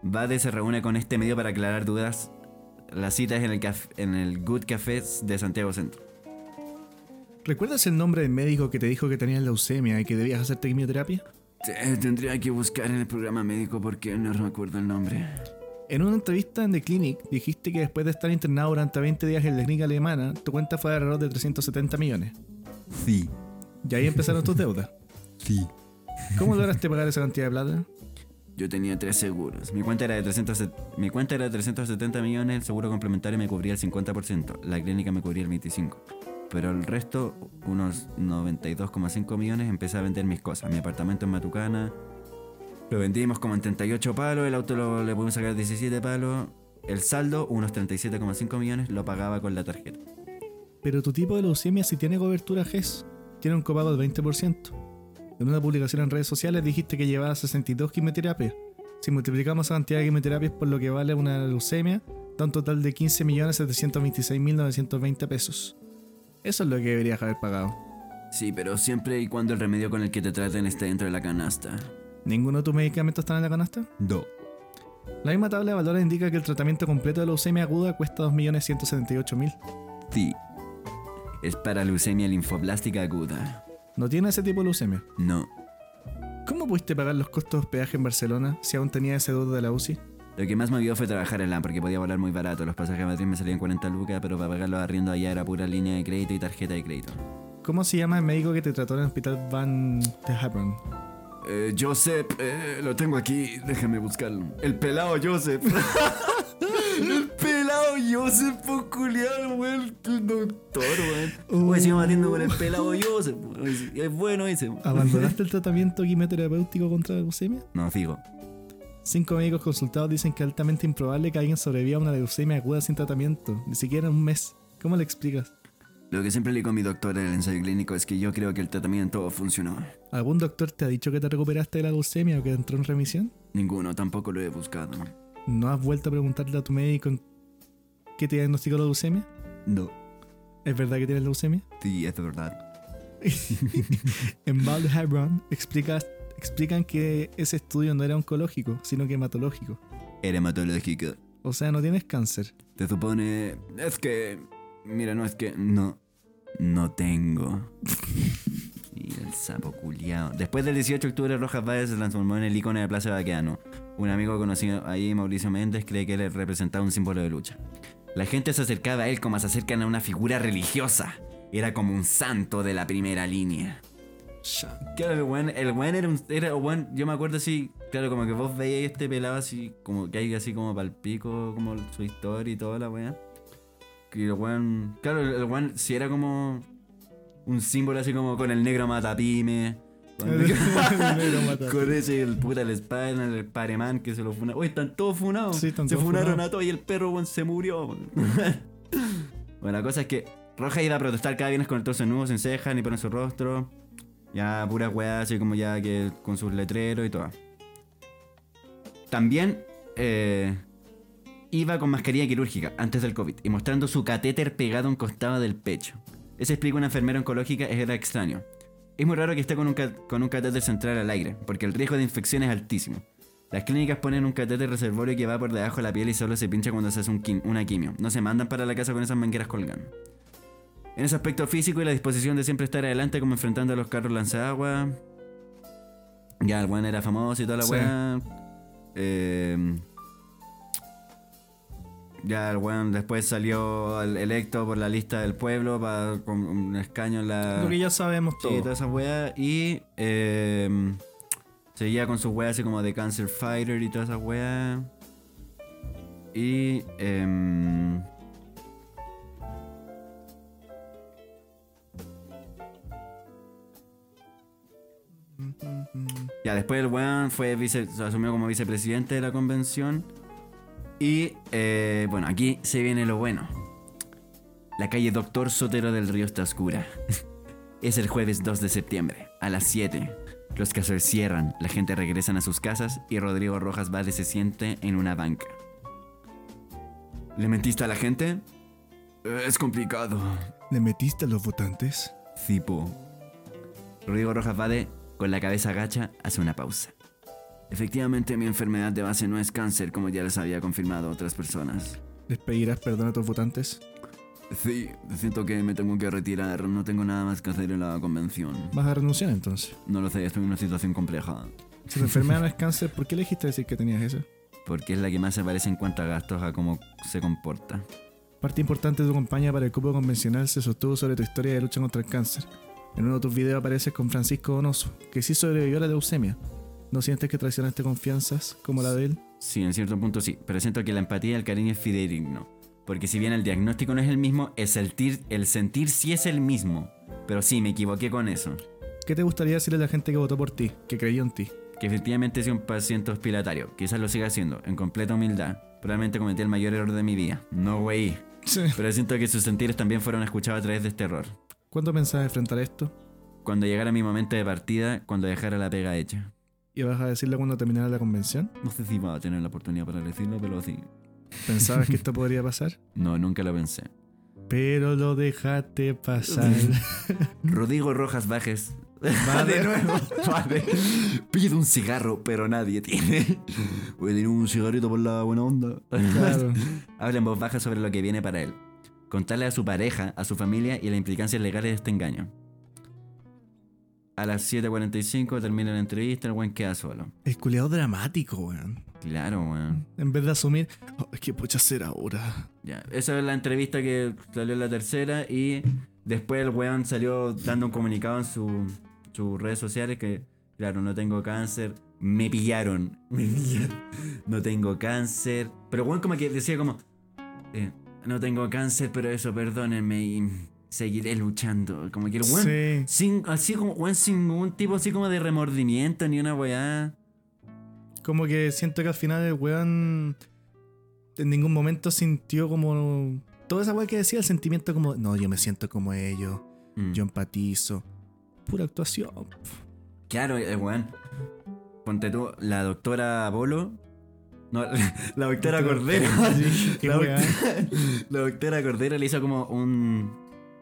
Bade se reúne con este medio para aclarar dudas. La cita es en el, caf- en el Good Café de Santiago Centro. ¿Recuerdas el nombre del médico que te dijo que tenías leucemia y que debías hacerte quimioterapia? Eh, Tendría que buscar en el programa médico porque no recuerdo el nombre. En una entrevista en The Clinic dijiste que después de estar internado durante 20 días en la clínica alemana, tu cuenta fue de alrededor de 370 millones. Sí, Y ahí empezaron tus deudas. sí. ¿Cómo lograste pagar esa cantidad de plata? Yo tenía tres seguros. Mi cuenta era de 300, mi cuenta era de 370 millones, el seguro complementario me cubría el 50%, la clínica me cubría el 25%. Pero el resto, unos 92,5 millones, empecé a vender mis cosas. Mi apartamento en Matucana, lo vendimos como en 38 palos, el auto lo, le pudimos sacar 17 palos. El saldo, unos 37,5 millones, lo pagaba con la tarjeta. Pero tu tipo de leucemia sí tiene cobertura GES. Tiene un copago del 20%. En una publicación en redes sociales dijiste que llevaba 62 quimioterapias. Si multiplicamos esa cantidad de quimioterapias por lo que vale una leucemia, da un total de 15.726.920 pesos. Eso es lo que deberías haber pagado. Sí, pero siempre y cuando el remedio con el que te traten esté dentro de la canasta. ¿Ninguno de tus medicamentos está en la canasta? No. La misma tabla de valores indica que el tratamiento completo de leucemia aguda cuesta 2.178.000. Sí. Es para leucemia linfoblástica aguda. ¿No tiene ese tipo de leucemia? No. ¿Cómo pudiste pagar los costos de hospedaje en Barcelona si aún tenía ese deuda de la UCI? Lo que más me ayudó fue trabajar en LAN porque podía volar muy barato. Los pasajes a Madrid me salían 40 lucas, pero para pagar los arriendos allá era pura línea de crédito y tarjeta de crédito. ¿Cómo se llama el médico que te trató en el hospital Van de Happen? Eh, Joseph, eh, lo tengo aquí, déjame buscarlo. El pelado Joseph. el pelado Joseph, por culiado, weón. El doctor, weón. Hoy sigamos atiendo con el pelado Joseph. Es bueno ese. ¿Abandonaste el tratamiento quimioterapéutico contra la leucemia? No, fijo. Cinco médicos consultados dicen que es altamente improbable que alguien sobreviva a una leucemia aguda sin tratamiento, ni siquiera en un mes. ¿Cómo le explicas? Lo que siempre le digo a mi doctor en el ensayo clínico es que yo creo que el tratamiento funcionó. ¿Algún doctor te ha dicho que te recuperaste de la leucemia o que entró en remisión? Ninguno, tampoco lo he buscado. ¿No has vuelto a preguntarle a tu médico en que te diagnosticó la leucemia? No, ¿Es verdad que tienes leucemia? sí, es verdad. En Bald Hebron explica, explican que ese estudio no era oncológico, sino que hematológico. Hematológico. O sea, no tienes cáncer. Te supone. Es que. Mira, no es que. No. No tengo. Y el sapo culiao. Después del 18 de octubre, Rojas Valles se transformó en el icono de Plaza Baqueano. Un amigo conocido ahí, Mauricio Méndez, cree que él representaba un símbolo de lucha. La gente se acercaba a él como se acercan a una figura religiosa. Era como un santo de la primera línea. Claro, el weón, el weón era un. Era, weón, yo me acuerdo así, claro, como que vos veíais este pelado así, como que hay así como palpico, como su historia y toda la weá. Que el weón. Claro, el, el weón sí era como. Un símbolo así como con el negro matapime. Con, con ese, el puta, el Spider, el Pareman que se lo funa. Oye, están todos funados. Sí, están se todos funaron a todos y el perro, weón, se murió. bueno, la cosa es que Roja iba a protestar cada viernes con el torso nudo, sin cejas, ni pelo en su rostro. Ya pura weá, así como ya que con sus letreros y todo. También eh, iba con mascarilla quirúrgica antes del COVID y mostrando su catéter pegado a un costado del pecho. Eso explica una enfermera oncológica, era extraño. Es muy raro que esté con un, con un catéter central al aire, porque el riesgo de infección es altísimo. Las clínicas ponen un catéter reservorio que va por debajo de la piel y solo se pincha cuando se hace un quim- una quimio. No se mandan para la casa con esas mangueras colgando. En ese aspecto físico y la disposición de siempre estar adelante como enfrentando a los carros lanzagua. Ya, el weón era famoso y toda la Sí. weá. Eh, ya el weón después salió el- electo por la lista del pueblo para con un escaño en la... Lo que ya sabemos Sí, todo. todas esas weas. Y eh, seguía con sus weas así como de Cancer Fighter y todas esas weas. Y. em, ya, después el weón fue vice, se asumió como vicepresidente de la convención. Y eh, bueno, aquí se viene lo bueno. La calle Doctor Sotero del Río está oscura. Es el jueves 2 de septiembre, a las 7. Los casos cierran, la gente regresa a sus casas y Rodrigo Rojas Vale se siente en una banca. ¿Le mentiste a la gente? "Eh, Es complicado. ¿Le metiste a los votantes? Cipo. Rodrigo Rojas Vade, con la cabeza agacha, hace una pausa. Efectivamente, mi enfermedad de base no es cáncer, como ya les había confirmado otras personas. ¿Les pedirás perdón a tus votantes? Sí, siento que me tengo que retirar, no tengo nada más que hacer en la convención. ¿Vas a renunciar entonces? No lo sé, estoy en una situación compleja. Si tu enfermedad no es cáncer, ¿por qué elegiste decir que tenías eso? Porque es la que más se parece en cuanto a gastos a cómo se comporta. Parte importante de tu campaña para el cupo convencional se sostuvo sobre tu historia de lucha contra el cáncer. En uno de tus videos apareces con Francisco Donoso, que sí sobrevivió a la leucemia. ¿No sientes que traicionaste confianzas como la de él? Sí, en cierto punto sí, pero siento que la empatía y el cariño es fidedigno. Porque si bien el diagnóstico no es el mismo, el sentir, el sentir sí es el mismo. Pero sí, me equivoqué con eso. ¿Qué te gustaría decirle a la gente que votó por ti, que creyó en ti? Que efectivamente soy un paciente hospitalario. Quizás lo siga haciendo, en completa humildad. Probablemente cometí el mayor error de mi vida. No, güey. Sí. Pero siento que sus sentires también fueron escuchados a través de este error. ¿Cuándo pensabas enfrentar esto? Cuando llegara mi momento de partida, cuando dejara la pega hecha. ¿Y vas a decirle cuando terminara la convención? No sé si va a tener la oportunidad para decirlo, pero sí. ¿Pensabas que esto podría pasar? No, nunca lo pensé. Pero lo dejaste pasar. Rodrigo Rojas Bajes. Va de nuevo. Vale. Pide un cigarro, pero nadie tiene. Voy a tener un cigarrito por la buena onda. Claro. Habla en voz baja sobre lo que viene para él. Contarle a su pareja, a su familia y las implicancias legales de este engaño. A las 7.45 termina la entrevista, el buen queda solo. El culiado dramático, weón. Claro, weón. En vez de asumir, "Oh, que pucha hacer ahora. Ya, esa es la entrevista que salió en la tercera y después el weón salió dando un comunicado en su- sus redes sociales que, claro, no tengo cáncer, me pillaron, me pillaron, no tengo cáncer, pero weón como que decía como, eh, no tengo cáncer, pero eso, perdónenme y seguiré luchando, como que el weón, Sí. sin, así como, weón, sin ningún tipo así como de remordimiento ni una weá. Como que siento que al final el weón en ningún momento sintió como. Toda esa weá que decía, el sentimiento como, no, yo me siento como ellos, Mm. yo empatizo. Pura actuación. Claro, el weón. Ponte tú, la doctora Bolo No, la doctora Cordero. La, la doctora Cordero le hizo como un,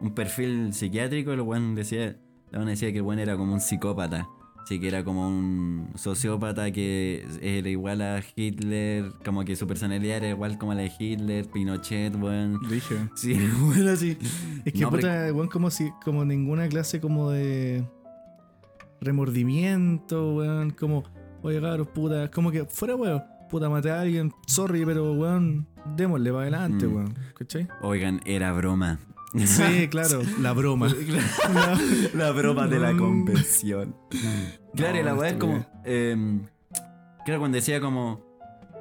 un perfil psiquiátrico. El weón decía, la weón decía que el weón era como un psicópata. Así que era como un sociópata que era igual a Hitler, como que su personalidad era igual como la de Hitler, Pinochet, weón. Dije. Sí, bueno, así. Es que No, puta, weón, como si, como ninguna clase como de remordimiento, weón, como, oye cabros, puta, como que fuera weón, puta, maté a alguien, sorry, pero weón, démosle para adelante, Mm. weón, ¿cachai? Oigan, era broma. Sí, claro, la broma. La- La broma de la convención. Claro, y la No, weá es como. Eh, claro, cuando decía como.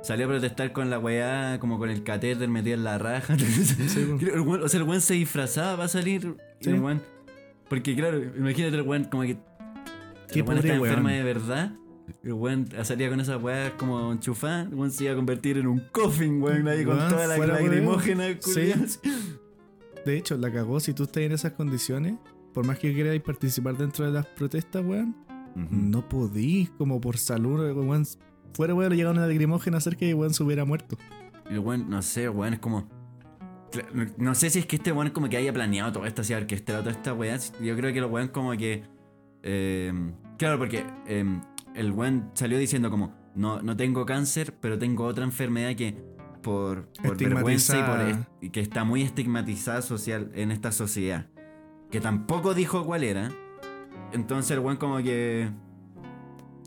Salió a protestar con la weá, como con el catéter metido en la raja. Sí, weón- o sea, el weón se disfrazaba para salir. Sí. el weón- porque, claro, imagínate el weón como que. Qué el weón está weón. de verdad. El weón salía con esa weá como enchufada. El weón se iba a convertir en un coffin, weón, ahí con toda la weón. culiao. De hecho, la cagó, si tú estás en esas condiciones, por más que queráis participar dentro de las protestas, weón, no podís, como por salud, weón. Fuera, weón, le llega una lagrimógena cerca y weón se hubiera muerto. Y el weón, no sé, weón es como. No sé si es que este weón como que haya planeado todo esto, así orquestado toda esta weá. Yo creo que el weón como que. eh, claro, porque eh, el weón salió diciendo como. No, no tengo cáncer, pero tengo otra enfermedad que por, por vergüenza y por est- y que está muy estigmatizada social en esta sociedad. Que tampoco dijo cuál era. Entonces el weón como que.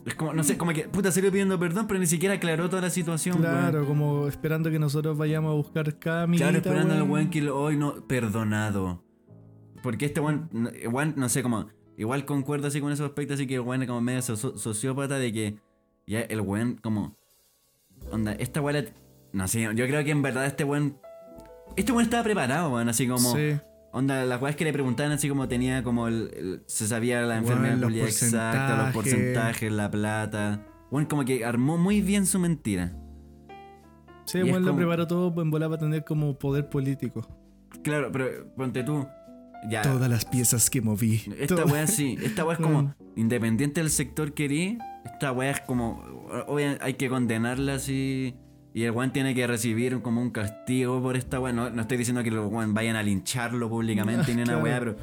Es como, no sé, como que puta salió pidiendo perdón, pero ni siquiera aclaró toda la situación, weón. Claro, como esperando que nosotros vayamos a buscar cada amiguita, Claro, esperando al weón que hoy no, perdonado. Porque este no- igual, no sé, como, igual concuerdo así con esos aspectos, así que el weón es como medio sociópata de que ya el weón como, onda, esta la- no sé, yo creo que en verdad este weón, este weón estaba preparado, weón, así como, Sí, onda, las weas que le preguntaban así como tenía como el, el- se sabía la enfermedad los exacta, los porcentajes. la plata. Weón, como que armó muy bien su mentira. sí, weón lo preparó todo en volar para tener como poder político. Claro, pero ponte tú, ya. Todas las piezas que moví. Esta weá sí, esta weá es como Mm. independiente del sector que esta weá es como, obviamente hay que condenarla así y el weón tiene que recibir como un castigo por esta weá. No, no estoy diciendo que los weón vayan a lincharlo públicamente ni una weá, pero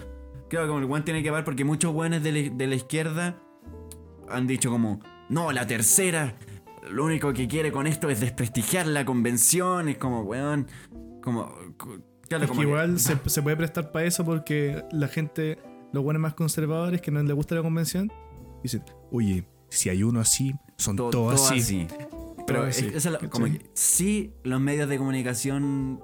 creo que como el weón tiene que pagar porque muchos weones de la, de la izquierda han dicho como, no, la tercera, lo único que quiere con esto es desprestigiar la convención, es como, weón, como... Claro, Es que igual se, se puede prestar para eso porque la gente, los buenos más conservadores que no les gusta la convención, dicen, oye, si hay uno así, son To- todos todo así. así. Pero Todo es- así, esa es la- ¿cachai? como que sí, los medios de comunicación,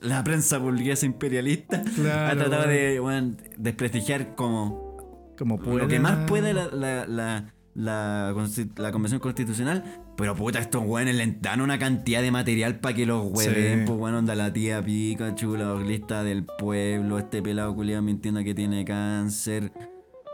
la prensa burguesa imperialista, Claro, ha tratado de weón, desprestigiar como Como lo que más puede la, la, la, la la convención constitucional. Pero puta, estos weones le dan una cantidad de material para que los hueven. Sí. Pues bueno, onda la tía Pikachu, la lista del pueblo, este pelado culiado mintiendo que tiene cáncer.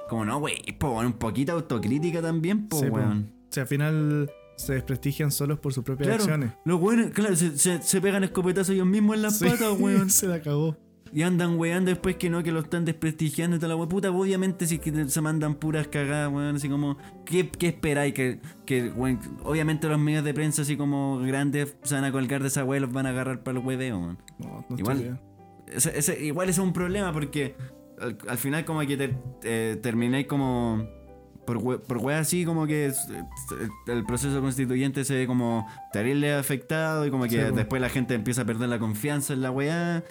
Como no, wey, pues bueno, un poquito autocrítica también, pues Sí, po. weón. O sea, al final se desprestigian solos por sus propias Claro, acciones. los weones, claro, se, se- se pegan escopetazos ellos mismos en las Sí, patas, weón. se la cagó. Y andan weando después que no, que lo están desprestigiando y toda la wea. Puta, obviamente si que se mandan puras cagadas, weón. Así como, ¿qué, qué esperáis? Que, que weón, obviamente los medios de prensa así como grandes se van a colgar de esa wea y los van a agarrar para el hueveo, weón. No, no Igual-. Ese- ese- igual ese es un problema porque al, al final como que te, eh, como por, we- por weas así como que el, proceso constituyente se ve como terrible afectado y como que Sí, después la gente empieza a perder la confianza en la weá.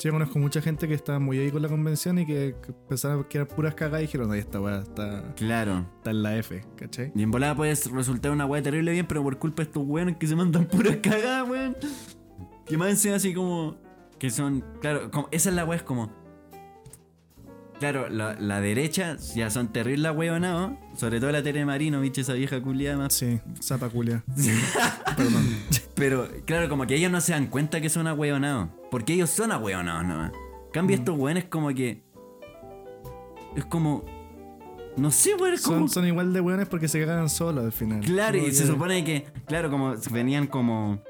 Sí, yo conozco mucha gente que estaba muy ahí con la convención y que, pensaron que eran puras cagadas y dijeron, ay, esta weá está, Claro. está en la F, ¿cachai? Y en volada puede resultar una weá terrible bien, pero por culpa de estos weones que se mandan puras cagadas, weón. Que más así como. Que son. Claro, como, esa es la weá, es como. Claro, la, la derecha ya son terribles weonados. Sobre todo la Tere Marino, bicho, esa vieja culiada más. Sí, zapa culia. Perdón. Pero, claro, como que ellos no se dan cuenta que son ahueonados. Porque ellos son ahueonados nomás. Cambio estos weones como que. Es como. No sé, weón, como. Son, son igual de weones porque se cagan solos al final. Claro, y se supone que, claro, como venían como.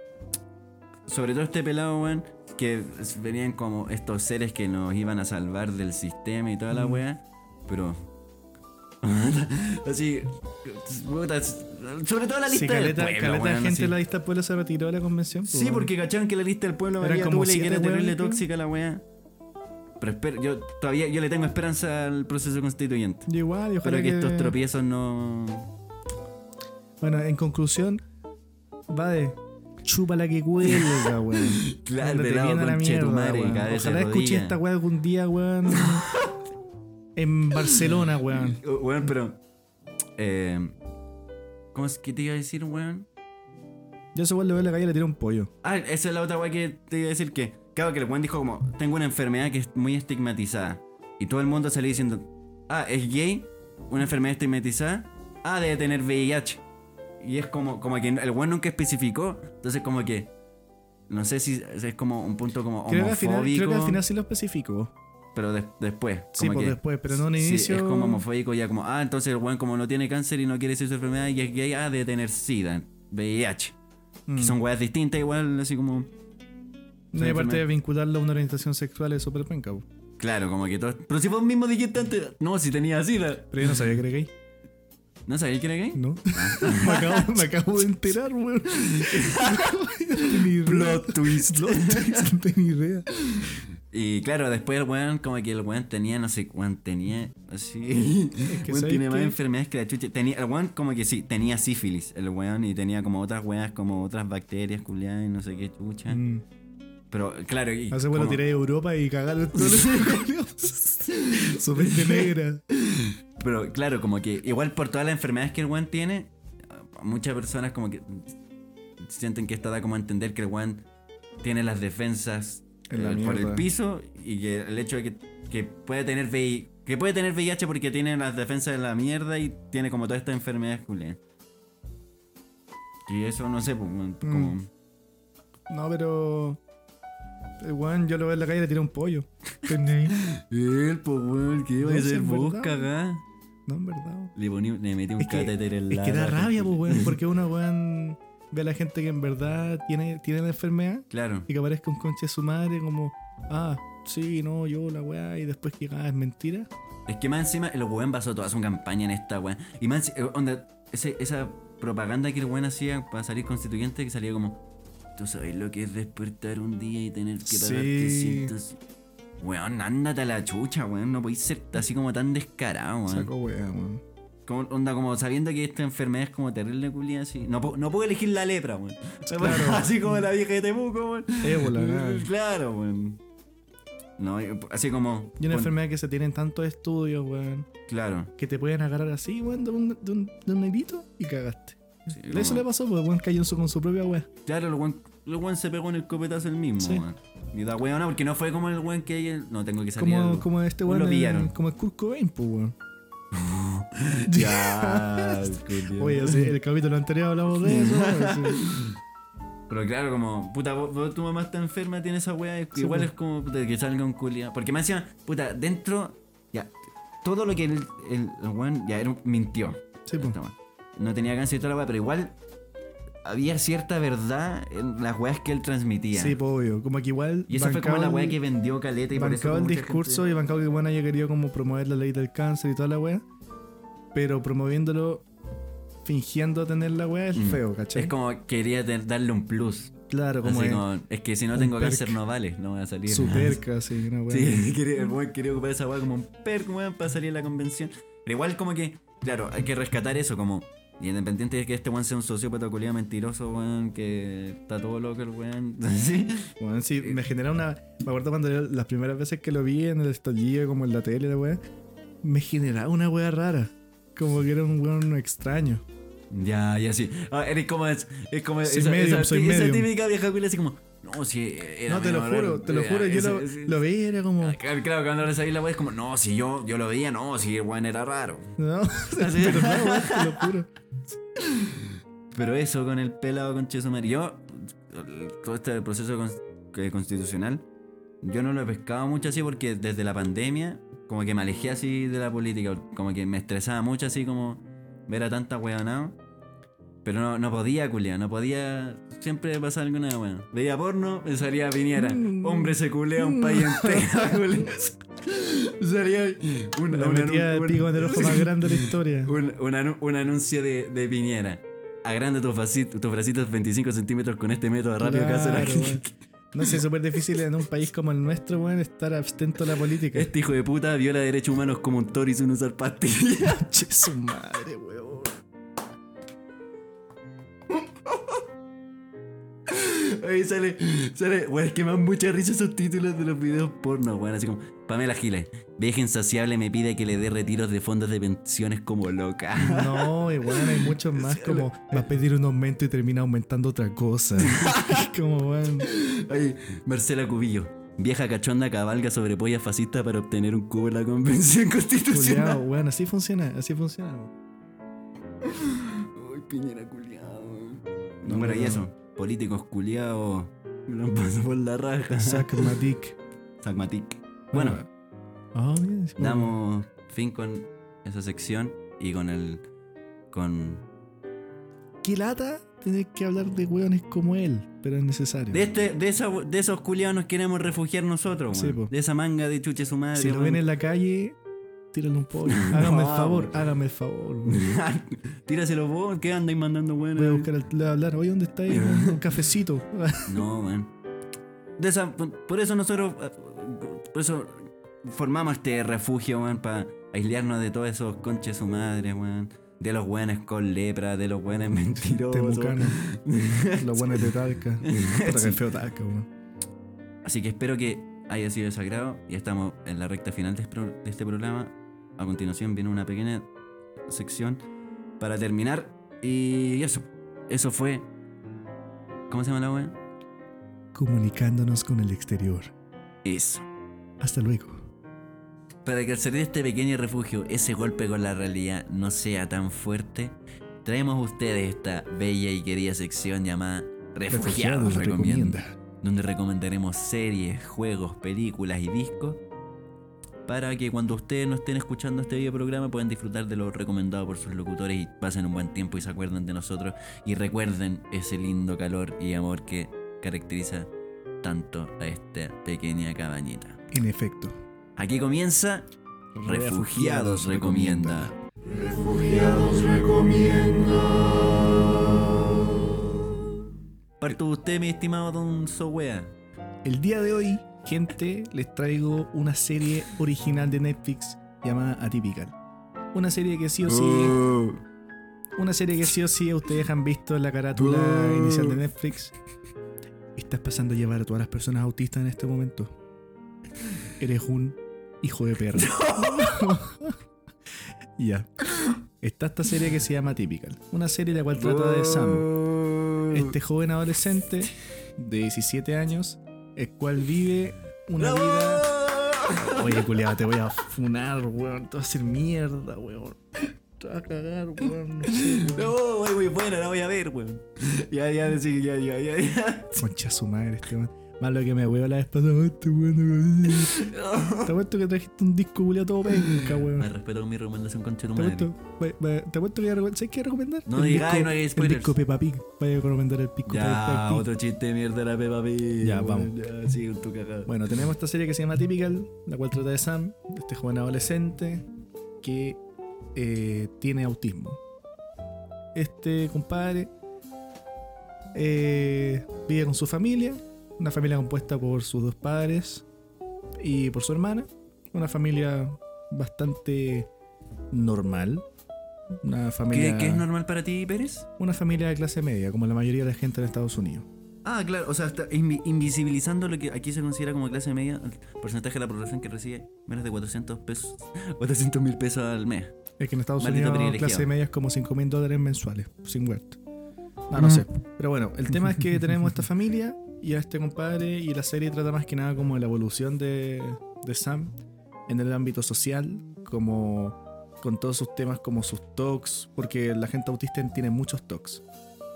Sobre todo este pelado, weón, que venían como estos seres que nos iban a salvar del sistema y toda la Mm. weá. Pero. Así, sobre todo la lista Sí, del pueblo, caleta gente así. de la lista del pueblo se retiró de la convención. pues, Sí, porque cachaban que la lista del pueblo valía como y que era terrible tóxica la weá. Pero espero, yo todavía yo le tengo esperanza al proceso constituyente. Y igual, y ojalá Espero que, estos tropiezos no. Bueno, en conclusión, va de chupa la que cuelga, weón. Claro, pelado, a la mierda, madre, weón. Ojalá de escuché rodilla. esta weá algún día, weón. en Barcelona, weón. Oh, Weón, pero. Eh, ¿Cómo es que te iba a decir, weón? Yo ese weón le veo en la calle y le tiro un pollo. Ah, esa es la otra weá que te iba a decir que. Claro que el weón dijo como, tengo una enfermedad que es muy estigmatizada. Y todo el mundo salía diciendo, ah, es gay, una enfermedad estigmatizada, ah, debe tener VIH. Y es como, como que el weón nunca especificó. Entonces como que. No sé si es como un punto como Creo que, al final, homofóbico. creo que al final sí lo especificó. Pero de- después. Sí, pues que- después, pero no en Sí, inicio. es como homofóbico ya como, ah, entonces el weón como no tiene cáncer y no quiere decir su enfermedad y es gay, ah, debe tener SIDA, VIH. Mm. Que son weas distintas igual, así como... No, y aparte de vincularlo a una orientación sexual es súper penca. Claro, como que todo... Pero si vos mismo dijiste antes, no, si tenía SIDA. Pero yo no sabía que era gay. ¿No sabías que era gay? No. me, acabo, me acabo de enterar, weón. Plot twist. Plot twist, no tenía idea. Y claro, después el weón, como que el weón tenía, no sé, weón tenía así. Es que weón ¿sabes tiene más enfermedades que la chucha. Tenía, el weón como que sí, tenía sífilis, el weón, y tenía como otras weas, como otras bacterias, culiadas, y no sé qué chucha. Mm. Pero claro, y Hace bueno tiré a Europa y cagaron todo Su mente negra. Pero claro, como que igual por todas las enfermedades que el weón tiene, muchas personas como que sienten que esto da como a entender que el weón tiene las defensas eh, por el piso y que el hecho de que, que puede tener VIH, que puede tener VIH porque tiene las defensas de la mierda y tiene como todas estas enfermedades culiadas. Y eso no sé, pues, weón, como... Mm. No, pero. El weón, yo lo veo en la calle y le tiré un pollo. Él, pues weón, ¿qué iba a es vos, verdad. cagá? No, en verdad. Le, poní, le metí un Es que, catéter en es la que da rabia, pues, weón. Porque uno, weón, ve a la gente que en verdad tiene, tiene la enfermedad Claro. y que aparezca un conche de su madre como, ah, sí, no, yo la weá, y después que ah, es mentira. Es que más encima el weón basó toda su campaña en esta weón. Y más, eh, onda, ese- esa propaganda que el weón hacía para salir constituyente, que salía como, tú sabes lo que es despertar un día y tener que pagar Sí. 300. Weón, ándate a la chucha, weón. No podéis ser así como tan descarado, weón. Saco weá, weón. Como, onda, como sabiendo que esta enfermedad es como terrible, culia, así. No, no puedo elegir la lepra, weón. Claro. así como la vieja de Temuco, weón. Ébola, nada. Claro, weón. No, así como. Y una weón, enfermedad que se tiene en tantos estudios, weón, Claro. que te pueden agarrar así, weón, de un, de un, de un y cagaste. Sí, Eso como- le pasó, pues, weón cayó con su propia weá. Claro, el weón, el weón se pegó en el copetazo el mismo, Sí. weón. Y da weón, porque no fue como el weón que ella- No, tengo que salir. Como, al- como este Lo weón, pillaron. como el Kurt Cobain, pues, weón. Ya. Oye, sí, el capítulo anterior hablamos de eso. sí. Pero claro, como, puta, vos, tu mamá está enferma, tiene esa weá. Igual es como puta, que salga un culia. Porque me encima, puta, dentro. Ya, todo lo que el, el, el weón ya era, un- mintió. Sí, weá. No tenía cáncer y toda la weá, pero igual había cierta verdad en las weas que él transmitía. Sí, pues, obvio. Como que igual. y eso fue como la el- que vendió Caleta y Bancaba el discurso gente- y bancaba que bueno haya querido como promover la ley del cáncer y toda la weá. Pero promoviéndolo, fingiendo tener la weá, es Mm. feo, ¿cachai? Es como quería darle un plus. claro, como es como, es que si no tengo perk. cáncer no vale, no voy a salir. su perca, así, una weá. Sí, quería, quería ocupar esa weá como un perk, weón, para salir a la convención. Pero igual como que, claro, hay que rescatar eso, como, y independiente de que este weón sea un sociópata culiado mentiroso, weón, que está todo loco el weón. Sí. Bueno, sí, me genera una. Me acuerdo cuando yo- las primeras veces que lo vi en el estallido, como en la tele, la weá, me generaba una weá rara. Como que era un weón extraño. Ya, ya sí. Ah, eres como, es, es como Soy esa, medium, esa- soy esa típica vieja culia así como, no, si era no, te lo juro, te lo era- juro. Yo lo, esa- lo veía y era como. Claro, claro, cuando le salí la weá es como, no, si yo, yo lo veía, no, si el weón era raro. No, Así. pero no, te lo juro. Pero eso con el pelado con Chesumar. Yo, todo este proceso constitucional, yo no lo he pescado mucho así porque desde la pandemia, como que me alejé así de la política, como que me estresaba mucho así como ver a tanta weonado. Pero no, no podía, culia, no podía siempre pasar alguna weón. Veía porno, me salía Piñera. Mm. Hombre se culea un país entero, culia. Sería un, La un metida anu- de pico en el ojo más grande de la historia. un- un anu- un anuncio de, de Piñera. Agranda tus bracitos, tus bracitos 25 centímetros con este método rápido que hace la Claro. No sé, es súper difícil en un país como el nuestro, weón, estar abstento a la política. Este hijo de puta viola derechos humanos como un toro y sin usar pastillas. Che, su madre, weón. Ahí sale, sale, weón, es que me dan mucha risa esos títulos de los videos porno, weón, así como, Pamela Giles, vieja insaciable me pide que le dé retiros de fondos de pensiones como loca. No, y weón, hay muchos más como va a pedir un aumento y termina aumentando otra cosa. como, weón. Ay, Marcela Cubillo, vieja cachonda cabalga sobre pollas fascistas para obtener un cubo en la convención Culeado, constitucional. weón, así funciona, así funciona. Ay, Piñera culiado. No, bueno, y no. eso, políticos culiados, me lo paso por la raja. Sac Matic. Sagmatic. Bueno, Ah, damos fin con esa sección y con el. con. Qué lata tener que hablar de weones como él, pero es necesario. De, este, de, esa- de esos culiados nos queremos refugiar nosotros, Sí. De esa manga de chuche su madre. si lo ven en la calle, tírale un pollo. Hágame el favor, hágame el favor. Tíraselo vos, ¿qué andáis mandando, weón? Voy a buscar le voy a hablar. Oye, ¿dónde está ahí? Un, cafecito. No, weón. Por eso nosotros. eh, Por eso formamos este refugio, weón, para aislarnos de todos esos conches su madre, weón. De los weones con lepra, de los weones mentirosos. Los buenos de Talca. Puta que feo Talca, weón. Así que espero que haya sido de su agrado. Y estamos en la recta final de este programa. A continuación viene una pequeña sección para terminar. Y eso. Eso fue. ¿Cómo se llama la wea? Comunicándonos con el exterior. Eso. Hasta luego. Para que al salir de este pequeño refugio, ese golpe con la realidad no sea tan fuerte, traemos a ustedes esta bella y querida sección llamada Refugiados, Recomienda, donde recomendaremos series, juegos, películas y discos para que cuando ustedes no estén escuchando este video programa puedan disfrutar de lo recomendado por sus locutores y pasen un buen tiempo y se acuerden de nosotros y recuerden ese lindo calor y amor que caracteriza tanto a esta pequeña cabañita. En efecto. Aquí comienza Refugiados Recomienda. Parto de usted, mi estimado Don Sowea. El día de hoy, gente, les traigo una serie original de Netflix llamada Atypical. Una serie que sí o sí. Una serie que sí o sí ustedes han visto en la carátula Uh. inicial de Netflix. Estás pasando a llevar a todas las personas autistas en este momento. Eres un hijo de perra. ya. Está esta serie que se llama Typical. Una serie la cual trata de Sam. Este joven adolescente de 17 años, el cual vive una vida. Oye, culiado, te voy a funar, weón. Te voy a hacer mierda, weón. Te voy a cagar, weón. No sé, weón. No, buena, la voy a ver, weón. Ya, ya, sí, ya, ya, ya, ya. Concha su madre, este weón. Más lo que me weó la vez pasada, este weón. Te apuesto que trajiste un disco culiado todo penca, Me weón. respeto con mi recomendación con tu Te apuesto, que voy. ¿Sabes qué recomendar? No El digas, disco- no El spoilers. disco Peppa Pig. Voy a recomendar el disco Peppa Pig. otro chiste de mierda de la Peppa Pig. Ya, weón. vamos. Ya, sí, con tu cagada. Bueno, tenemos esta serie que se llama Typical, la cual trata de Sam, de este joven adolescente que eh, tiene autismo. Este compadre eh, vive con su familia, una familia compuesta por sus dos padres y por su hermana, una familia bastante normal. Una ¿Qué, familia, qué es normal para ti, Pérez? una familia de clase media, como la mayoría de la gente en Estados Unidos. Ah, claro, o sea, está invisibilizando lo que aquí se considera como clase media, el porcentaje de la población que recibe menos de 400 pesos, 400 mil pesos al mes. Es que en Estados Maldito Unidos clase media es como 5 mil dólares mensuales, sin huerto. No, no sé. Pero bueno, el tema es que tenemos esta familia y a este compadre y la serie trata más que nada como de la evolución de, de Sam en el ámbito social, como con todos sus temas como sus talks, porque la gente autista tiene muchos talks.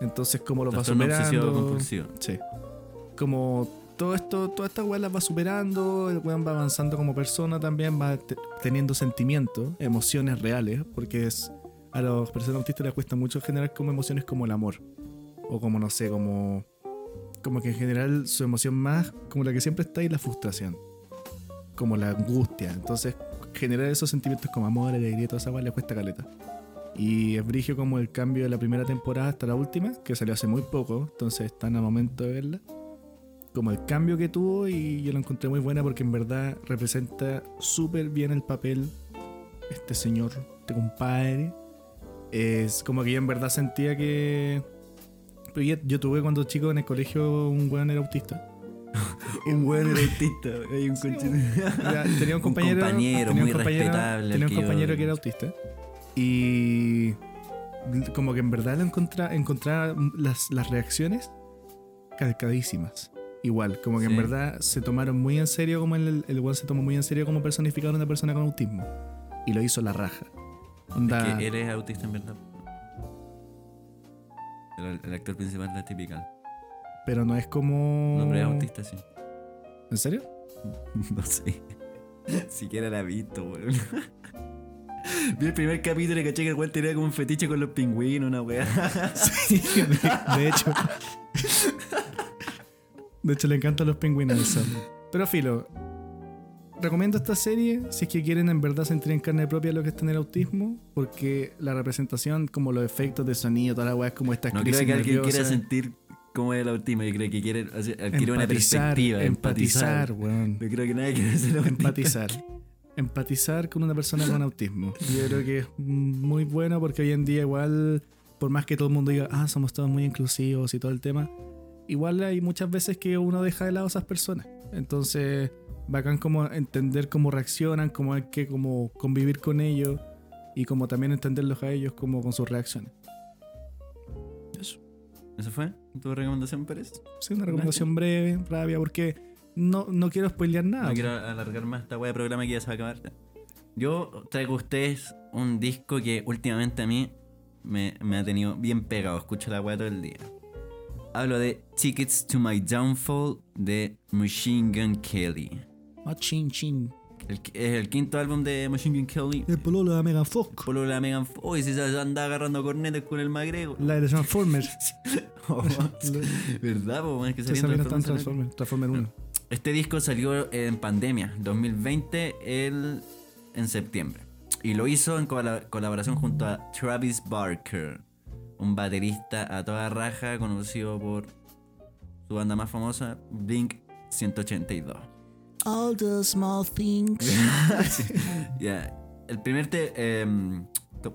Entonces, como lo va superando. Sí. Como todo esto, toda esta weá las va superando, el weón va avanzando como persona también, va te- teniendo sentimientos, emociones reales, porque es, a las personas autistas les cuesta mucho generar como emociones como el amor. O como, no sé, como. Como que en general su emoción más, como la que siempre está es la frustración. como la angustia. Entonces, generar esos sentimientos como amor, alegría toda esa le cuesta caleta. Y es brigio como el cambio de la primera temporada hasta la última, que salió hace muy poco, entonces está en el momento de verla. Como el cambio que tuvo y yo lo encontré muy buena porque en verdad representa súper bien el papel este señor, este compadre. Es como que yo en verdad sentía que... Yo, yo tuve cuando chico en el colegio un weón era autista. Un buen autista. Hay un. Ya, tenía un compañero, compañero tenía un muy compañero- respetable, tenía un que yo- compañero que era autista. Y como que en verdad lo encontra, encontraba las, las reacciones calcadísimas. Igual, como que Sí. en verdad se tomaron muy en serio, como el, el weón se tomó muy en serio como personificar a una persona con autismo. Y lo hizo la raja. Onda, Que eres autista en verdad. El, el actor principal es la típica. pero no es como. No, pero es autista, sí. ¿En serio? No sé. Siquiera la he visto, weón. Vi el primer capítulo y caché que el weón tenía como un fetiche con los pingüinos, una weá. Sí, de, de hecho. De hecho, le encantan los pingüinos al. Pero filo, recomiendo esta serie si es que quieren en verdad sentir en carne propia lo que es tener autismo, porque la representación, como los efectos de sonido, toda la weá es como esta No creo que alguien quiera sentir cómo es el autismo. Yo creo que quiere adquirir una perspectiva. empatizar, Empatizar. weón. Yo creo que nadie quiere ser autista. empatizar. Empatizar con una persona con autismo. Yo creo que es muy bueno porque hoy en día igual, por más que todo el mundo diga, ah, somos todos muy inclusivos y todo el tema, igual hay muchas veces que uno deja de lado a esas personas. Entonces, bacán como entender cómo reaccionan, cómo hay que como convivir con ellos y como también entenderlos a ellos como con sus reacciones. ¿Eso fue tu recomendación, Pérez? Sí, una recomendación breve, rabia, porque no, no quiero spoilear nada. No quiero alargar más esta weá de programa que ya se va a acabar. Yo traigo a ustedes un disco que últimamente a mí me, me ha tenido bien pegado. Escucho la weá todo el día. Hablo de Tickets to My Downfall de Machine Gun Kelly. Ah, chin. El- es el quinto álbum de Machine Gun Kelly. El pololo de Megan Fox. Por lo de la Megan F- Uy, si se anda agarrando cornetas con el magrego. La de Transformers. ¿Verdad? po? Es que salieron tan Transformers. Transformers. Transformer 1. Este disco salió en pandemia, 2020, el, en septiembre. Y lo hizo en cola- colaboración junto a Travis Barker, un baterista a toda raja conocido por su banda más famosa, Blink 182. All the small things. Ya, el primer te, em,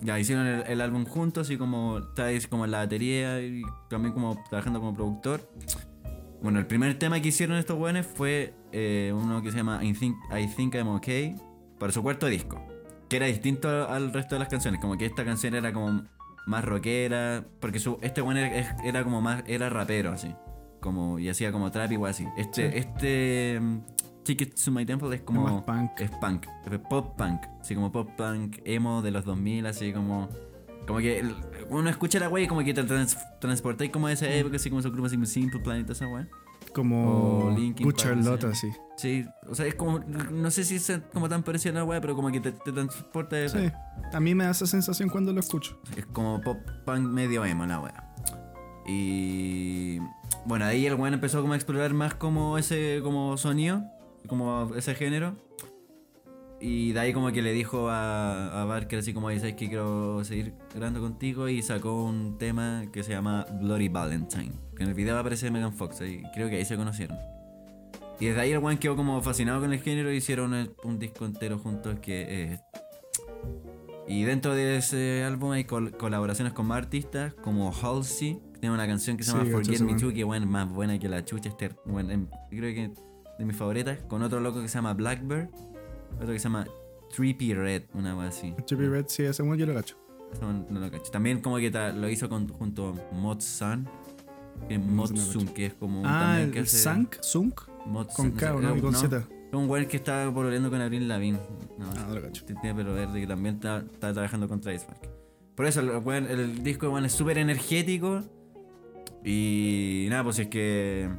ya hicieron el, el álbum juntos y como Travis como en la batería y también como trabajando como productor. Bueno, el primer tema que hicieron estos buenos fue eh, uno que se llama I Think, I Think I'm Okay para su cuarto disco. Que era distinto al resto de las canciones. Como que esta canción era como más rockera. Porque su, este bueno era, era como más. Era rapero así. Como, y hacía como trap igual así. Este, Sí. este mm, Ticket to My Temple es como. Es más punk. Es punk. Es pop punk. Así como pop punk emo de los 2000, así como. Como que uno escucha la wey y como que te trans, transportáis como a esa época, así como esos grupos así como Simple Plan y toda esa wey. Como Good Charlotte, sí. así. Sí, o sea, es como. No sé si es como tan parecido a la wey, pero como que te, te transporta. a esa- Sí. A mí me da esa sensación cuando lo escucho. Es como pop punk medio emo la wea. Y bueno, ahí el weón empezó como a explorar más como ese como sonido, como ese género. Y de ahí como que le dijo a, a Barker así como, ¿sabes que quiero seguir grabando contigo? Y sacó un tema que se llama Bloody Valentine. Que en el video aparece Megan Fox y creo que ahí se conocieron. Y desde ahí el weón quedó como fascinado con el género y hicieron un disco entero juntos que es y dentro de ese álbum hay col- colaboraciones con más artistas, como Halsey, que tiene una canción que se Sí, llama cacho Forget Me. Too, que bueno, más buena que la chucha. Este, bueno, em, creo que de mis favoritas, con otro loco que se llama Blackbird, otro que se llama Trippy Red, una cosa así. Chippy Red, sí, ese uno yo lo cacho. No- lo cacho. También como que lo hizo con, junto a Mod Sun, que no Mod Sun, cacho. que es como un Ah, también que el hace- Sunk, Sunk, Mod con Sun, K, no. Y con Z. Es un weón que está pololeando con Abril Lavigne. No, Ah, no lo cacho. tiene pelo verde que también está, trabajando con Travis. Por eso el, el disco es súper energético. Y nada, pues es que.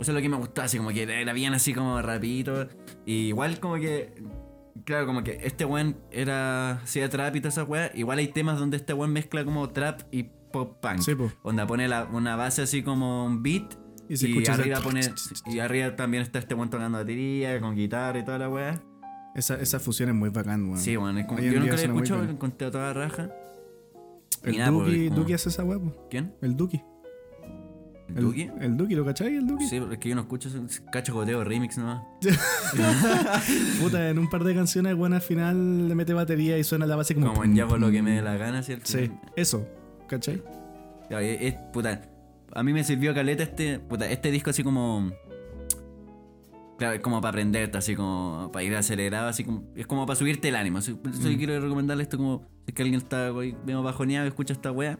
Eso es lo que me gustó, así como que era bien así como rapidito. Y igual como que. Claro, como que este weón era. hacía trap y toda esa weá. Igual hay temas donde este weón mezcla como trap y pop punk. Sí, po. Onda pone la- una base así como un beat Y se Y arriba pone, y arriba también está este weón tocando batería, con guitarra y toda la weá. Esa, esa fusión es muy bacán, weón. Sí, weón, es como, Hoy yo nunca bien. lo encontré a toda raja. El pues, Duki, como- Duki hace esa weá. ¿Quién? El Duki. ¿El Duki? El Duki, ¿lo cachai? El Duki. Sí, es que yo no escucho cacho goteo remix nomás. Puta, en un par de canciones, bueno, al final le mete batería y suena la base como. Como en ya por lo que me dé la gana, ¿cierto? Sí, eso, ¿cachai? Ya, es- es- puta, a mí me sirvió caleta este, puta, este disco así como... Claro, es como para aprenderte, así como para ir acelerado, así como... Es como para subirte el ánimo. así- Por eso Mm. yo quiero recomendarle esto como... Si es que alguien está güey, medio bajoneado y escucha esta wea,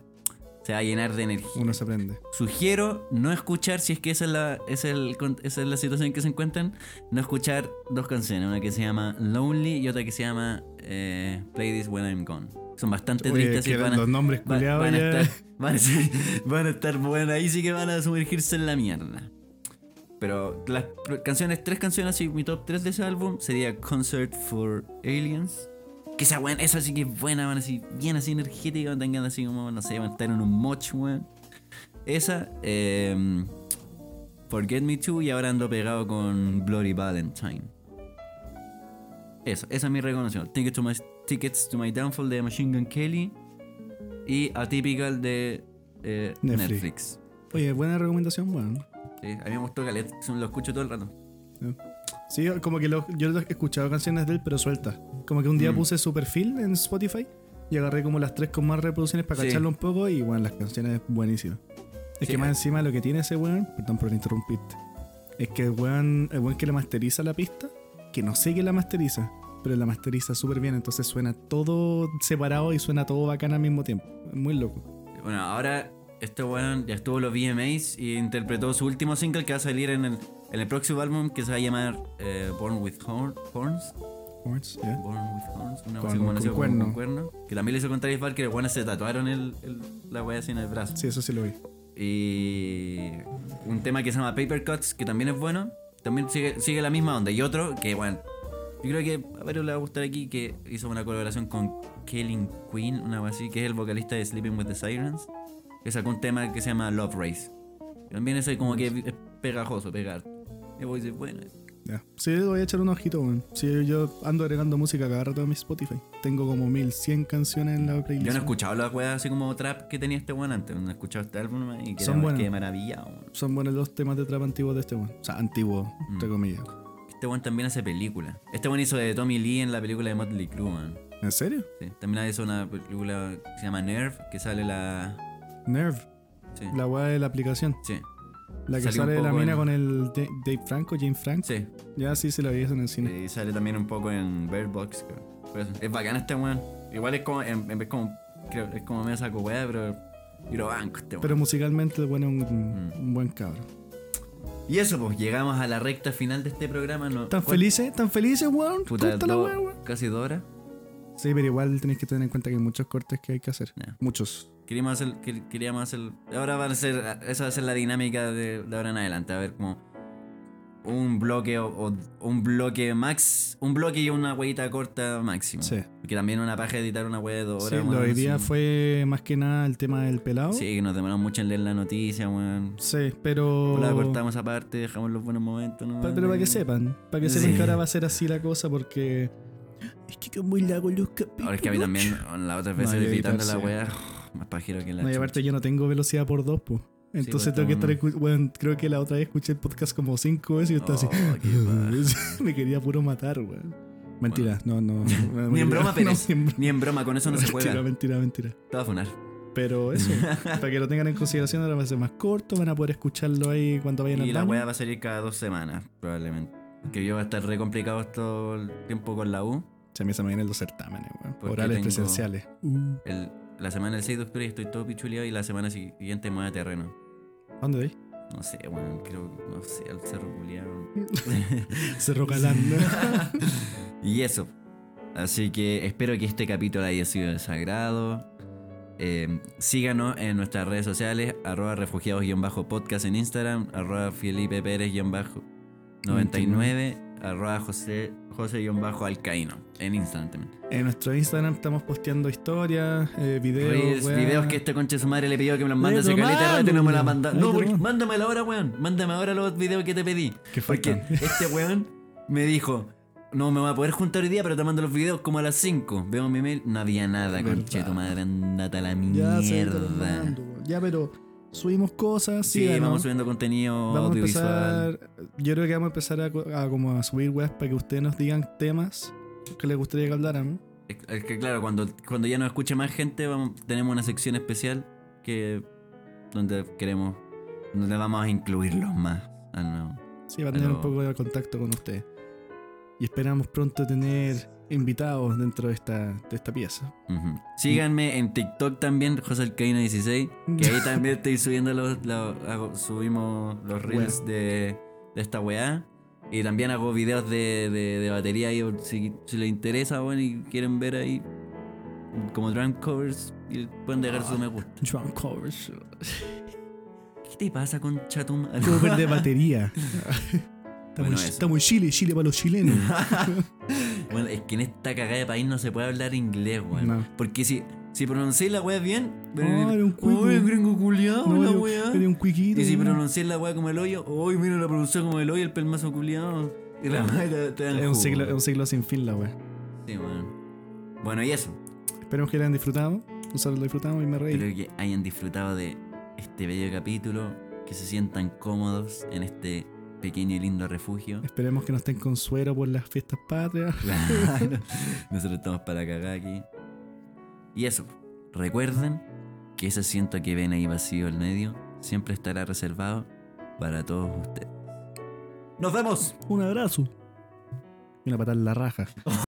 se va a llenar de energía. Uno se aprende. Sugiero no escuchar, si es que esa es la, esa es el esa es la situación en que se encuentran, no escuchar dos canciones, una que se llama Lonely y otra que se llama eh, Play This When I'm Gone. Son bastante Oye, tristes y van a, los nombres va- van a estar, van, a, sí, van a estar buenas, ahí sí que van a sumergirse en la mierda. Pero las canciones, tres canciones, así, mi top 3 de ese álbum sería Concert for Aliens. Que esa weón, esa sí que es buena, van así, bien así energética, tengan así como, no sé, van a estar en un moch, weón. Esa, eh, Forget Me Too y ahora ando pegado con Bloody Valentine. Eso, esa es mi recomendación. Tickets to my, Tickets to my Downfall de Machine Gun Kelly y Atypical de eh, Netflix. Netflix. Oye, buena recomendación, weón. Sí, a mí me gustó Galet, lo escucho todo el rato. Sí, como que lo- yo he escuchado canciones de él, pero sueltas. Como que un día Mm. puse su perfil en Spotify y agarré como las tres con más reproducciones para Sí. cacharlo un poco y bueno, las canciones buenísimas. Es Sí, que más eh. encima lo que tiene ese weón, perdón por interrumpirte, es que el weón, el weón que le masteriza la pista, que no sé que la masteriza, pero la masteriza súper bien, entonces suena todo separado y suena todo bacán al mismo tiempo. Es muy loco. Bueno, ahora este weón ya estuvo en los VMAs y interpretó su último single que va a salir en el, en el próximo álbum que se va a llamar eh, Born with Horn- Horns. Horns, ¿ya? Born with Horns, una Con- con nació cuerno. con cuerno. Que también le hizo con Travis Barker, weones se tatuaron el, el- la wea así en el brazo. Sí, eso sí lo vi. Y un tema que se llama Paper Cuts, que también es bueno. También sigue, sigue la misma onda. Y otro que, bueno, yo creo que a varios les va a gustar aquí, que hizo una colaboración con Killing Queen, una cosa así, que es el vocalista de Sleeping with the Sirens, que sacó un tema que se llama Love Race. También ese como que es pegajoso, pegar. Y vos dices, bueno, Ya. Sí, voy a echar un ojito, weón. Sí, yo ando agregando música cada rato a mi Spotify. Tengo como 1100 canciones en la playlist. yo no he escuchado las weas así como trap que tenía este weón antes, no he escuchado este álbum y quedé, Son buenos. quedé maravillado. weón. Son buenos los temas de trap antiguos de este weón. O sea, antiguos, entre Mm. comillas. Este weón también hace películas. Este weón hizo de Tommy Lee en la película de Motley Crue, man. ¿En serio? Sí, también hizo una película que se llama Nerve, que sale la. Nerve, Sí. la weá de la aplicación. Sí. La que sale de la mina en- con el Da- Dave Franco, James Franco. Sí. Ya sí se la vi eso en el cine. Y sale también un poco en Bird Box. eso, Es bacán este weón. Igual es como. En, en vez como. Creo, es como medio saco weá, pero. Lo banco este weón. Pero musicalmente el bueno es un, Mm. un buen cabro. Y eso, pues llegamos a la recta final de este programa. ¿no? ¿Tan ¿Cuál- felices? ¿Tan felices, weón? Puta, la do- weá, weón. casi dos horas. Sí, pero igual tenéis que tener en cuenta que hay muchos cortes que hay que hacer. Muchos. Queríamos hacer, quer- queríamos hacer. Ahora va a ser. Esa va a ser la dinámica de, de ahora en adelante. A ver, como. Un bloque o, o un bloque max. Un bloque y una hueita corta máximo. Sí. Porque también una paja editar una hueá de dos Sí, horas. lo de weón, hoy día fue más que nada el tema del pelado. Sí, que nos demoramos mucho en leer la noticia, weón. Sí, pero. La cortamos aparte, dejamos los buenos momentos, ¿no? Pa- pero para que sepan, para que Sí. sepan que ahora va a ser así la cosa porque. Es que como muy largo los capítulos. Ahora es que a mí también, la otra vez No, y editando editar, la sí. weá, más pajero que la. No, y aparte yo no tengo velocidad por dos, pues. Entonces tengo que estar bueno, creo que la otra vez escuché el podcast como cinco veces y yo estaba así. Oh, me quería puro matar, weón. Mentira, no, no. no, Ni en broma, no, Pérez. ni en broma. Ni en broma, con eso no se Mentira, juega. mentira, mentira. Te va a funar. Pero eso, para que lo tengan en consideración, ahora va a ser más corto, van a poder escucharlo ahí cuando vayan Y al la weá va a salir cada dos semanas, probablemente. Que yo va a estar re complicado todo el tiempo con la U. Se me se me vienen los certámenes, weón. Orales presenciales. Uh, El- la semana del 6 de octubre estoy todo pichuleado y la semana siguiente me voy a terreno. ¿a ¿Dónde vais? No sé, weón, creo, no sé, al cerro culiado. Cerro Calán. Y eso. Así que espero que este capítulo haya sido de sagrado. Eh, síganos en nuestras redes sociales, arroba refugiados-podcast en Instagram, arroba Felipe Pérez-99 arroba José, José-Alcaíno en Instagram también. En nuestro Instagram estamos posteando historias, eh, videos, Reels, videos que este conche su madre le pidió que me los mande hace caleta rato y no me la manda. No, porque- mándamelo ahora, weón. Mándame ahora los videos que te pedí. Que Porque este weón me dijo, no me voy a poder juntar hoy día, pero te mando los videos como a las 5. Veo mi mail, no había nada, conche tu madre, andate a la Ya, sí, mierda. mando. Ya, pero subimos cosas, Sí, síganos. vamos subiendo contenido Vamos a audiovisual. empezar, yo creo que vamos a empezar a, co- a como a subir webs para que ustedes nos digan temas que les gustaría que habláramos. Es es que claro, cuando, cuando ya nos escuche más gente, vamos, tenemos una sección especial que donde queremos, donde vamos a incluirlos más. Ah, no. Sí, va a tener un poco de contacto con ustedes. Y esperamos pronto tener invitados dentro de esta, de esta pieza. Ujú. Síganme en TikTok también, José Alcaíno 16, que ahí también estoy subiendo los, los- hago- subimos los reels de, de esta weá. Y también hago videos de, de, de batería ahí, si, si les interesa, bueno, y quieren ver ahí como drum covers, y pueden dejar su me gusta. Drum covers. ¿Qué te pasa con Chatum? Cover de batería. Estamos, Bueno, en- eso. estamos en Chile, Chile para los chilenos. bueno, es que en esta cagada de país no se puede hablar inglés, weón. No. Porque si, si pronunciáis la weá bien, Oh, era un cuico. ¡Uy, gringo culiao, No, la weá! era un cuiquito. Y si pronunciáis la weá como el hoyo, ¡Uy, mira la pronunciación como el hoyo, el pelmazo culiao! Y la weá te, te dan es un, ciclo, es un ciclo sin fin la wea. Sí, weón. Bueno, y eso. Esperemos que lo hayan disfrutado. Nosotros lo disfrutamos y me reí. Espero que hayan disfrutado de este bello capítulo, que se sientan cómodos en este pequeño y lindo refugio. Esperemos que no estén con suero por las fiestas patrias. Claro. Nosotros estamos para cagar aquí. Y eso, recuerden que ese asiento que ven ahí vacío al medio siempre estará reservado para todos ustedes. ¡Nos vemos! Un abrazo. Y una patada en la raja.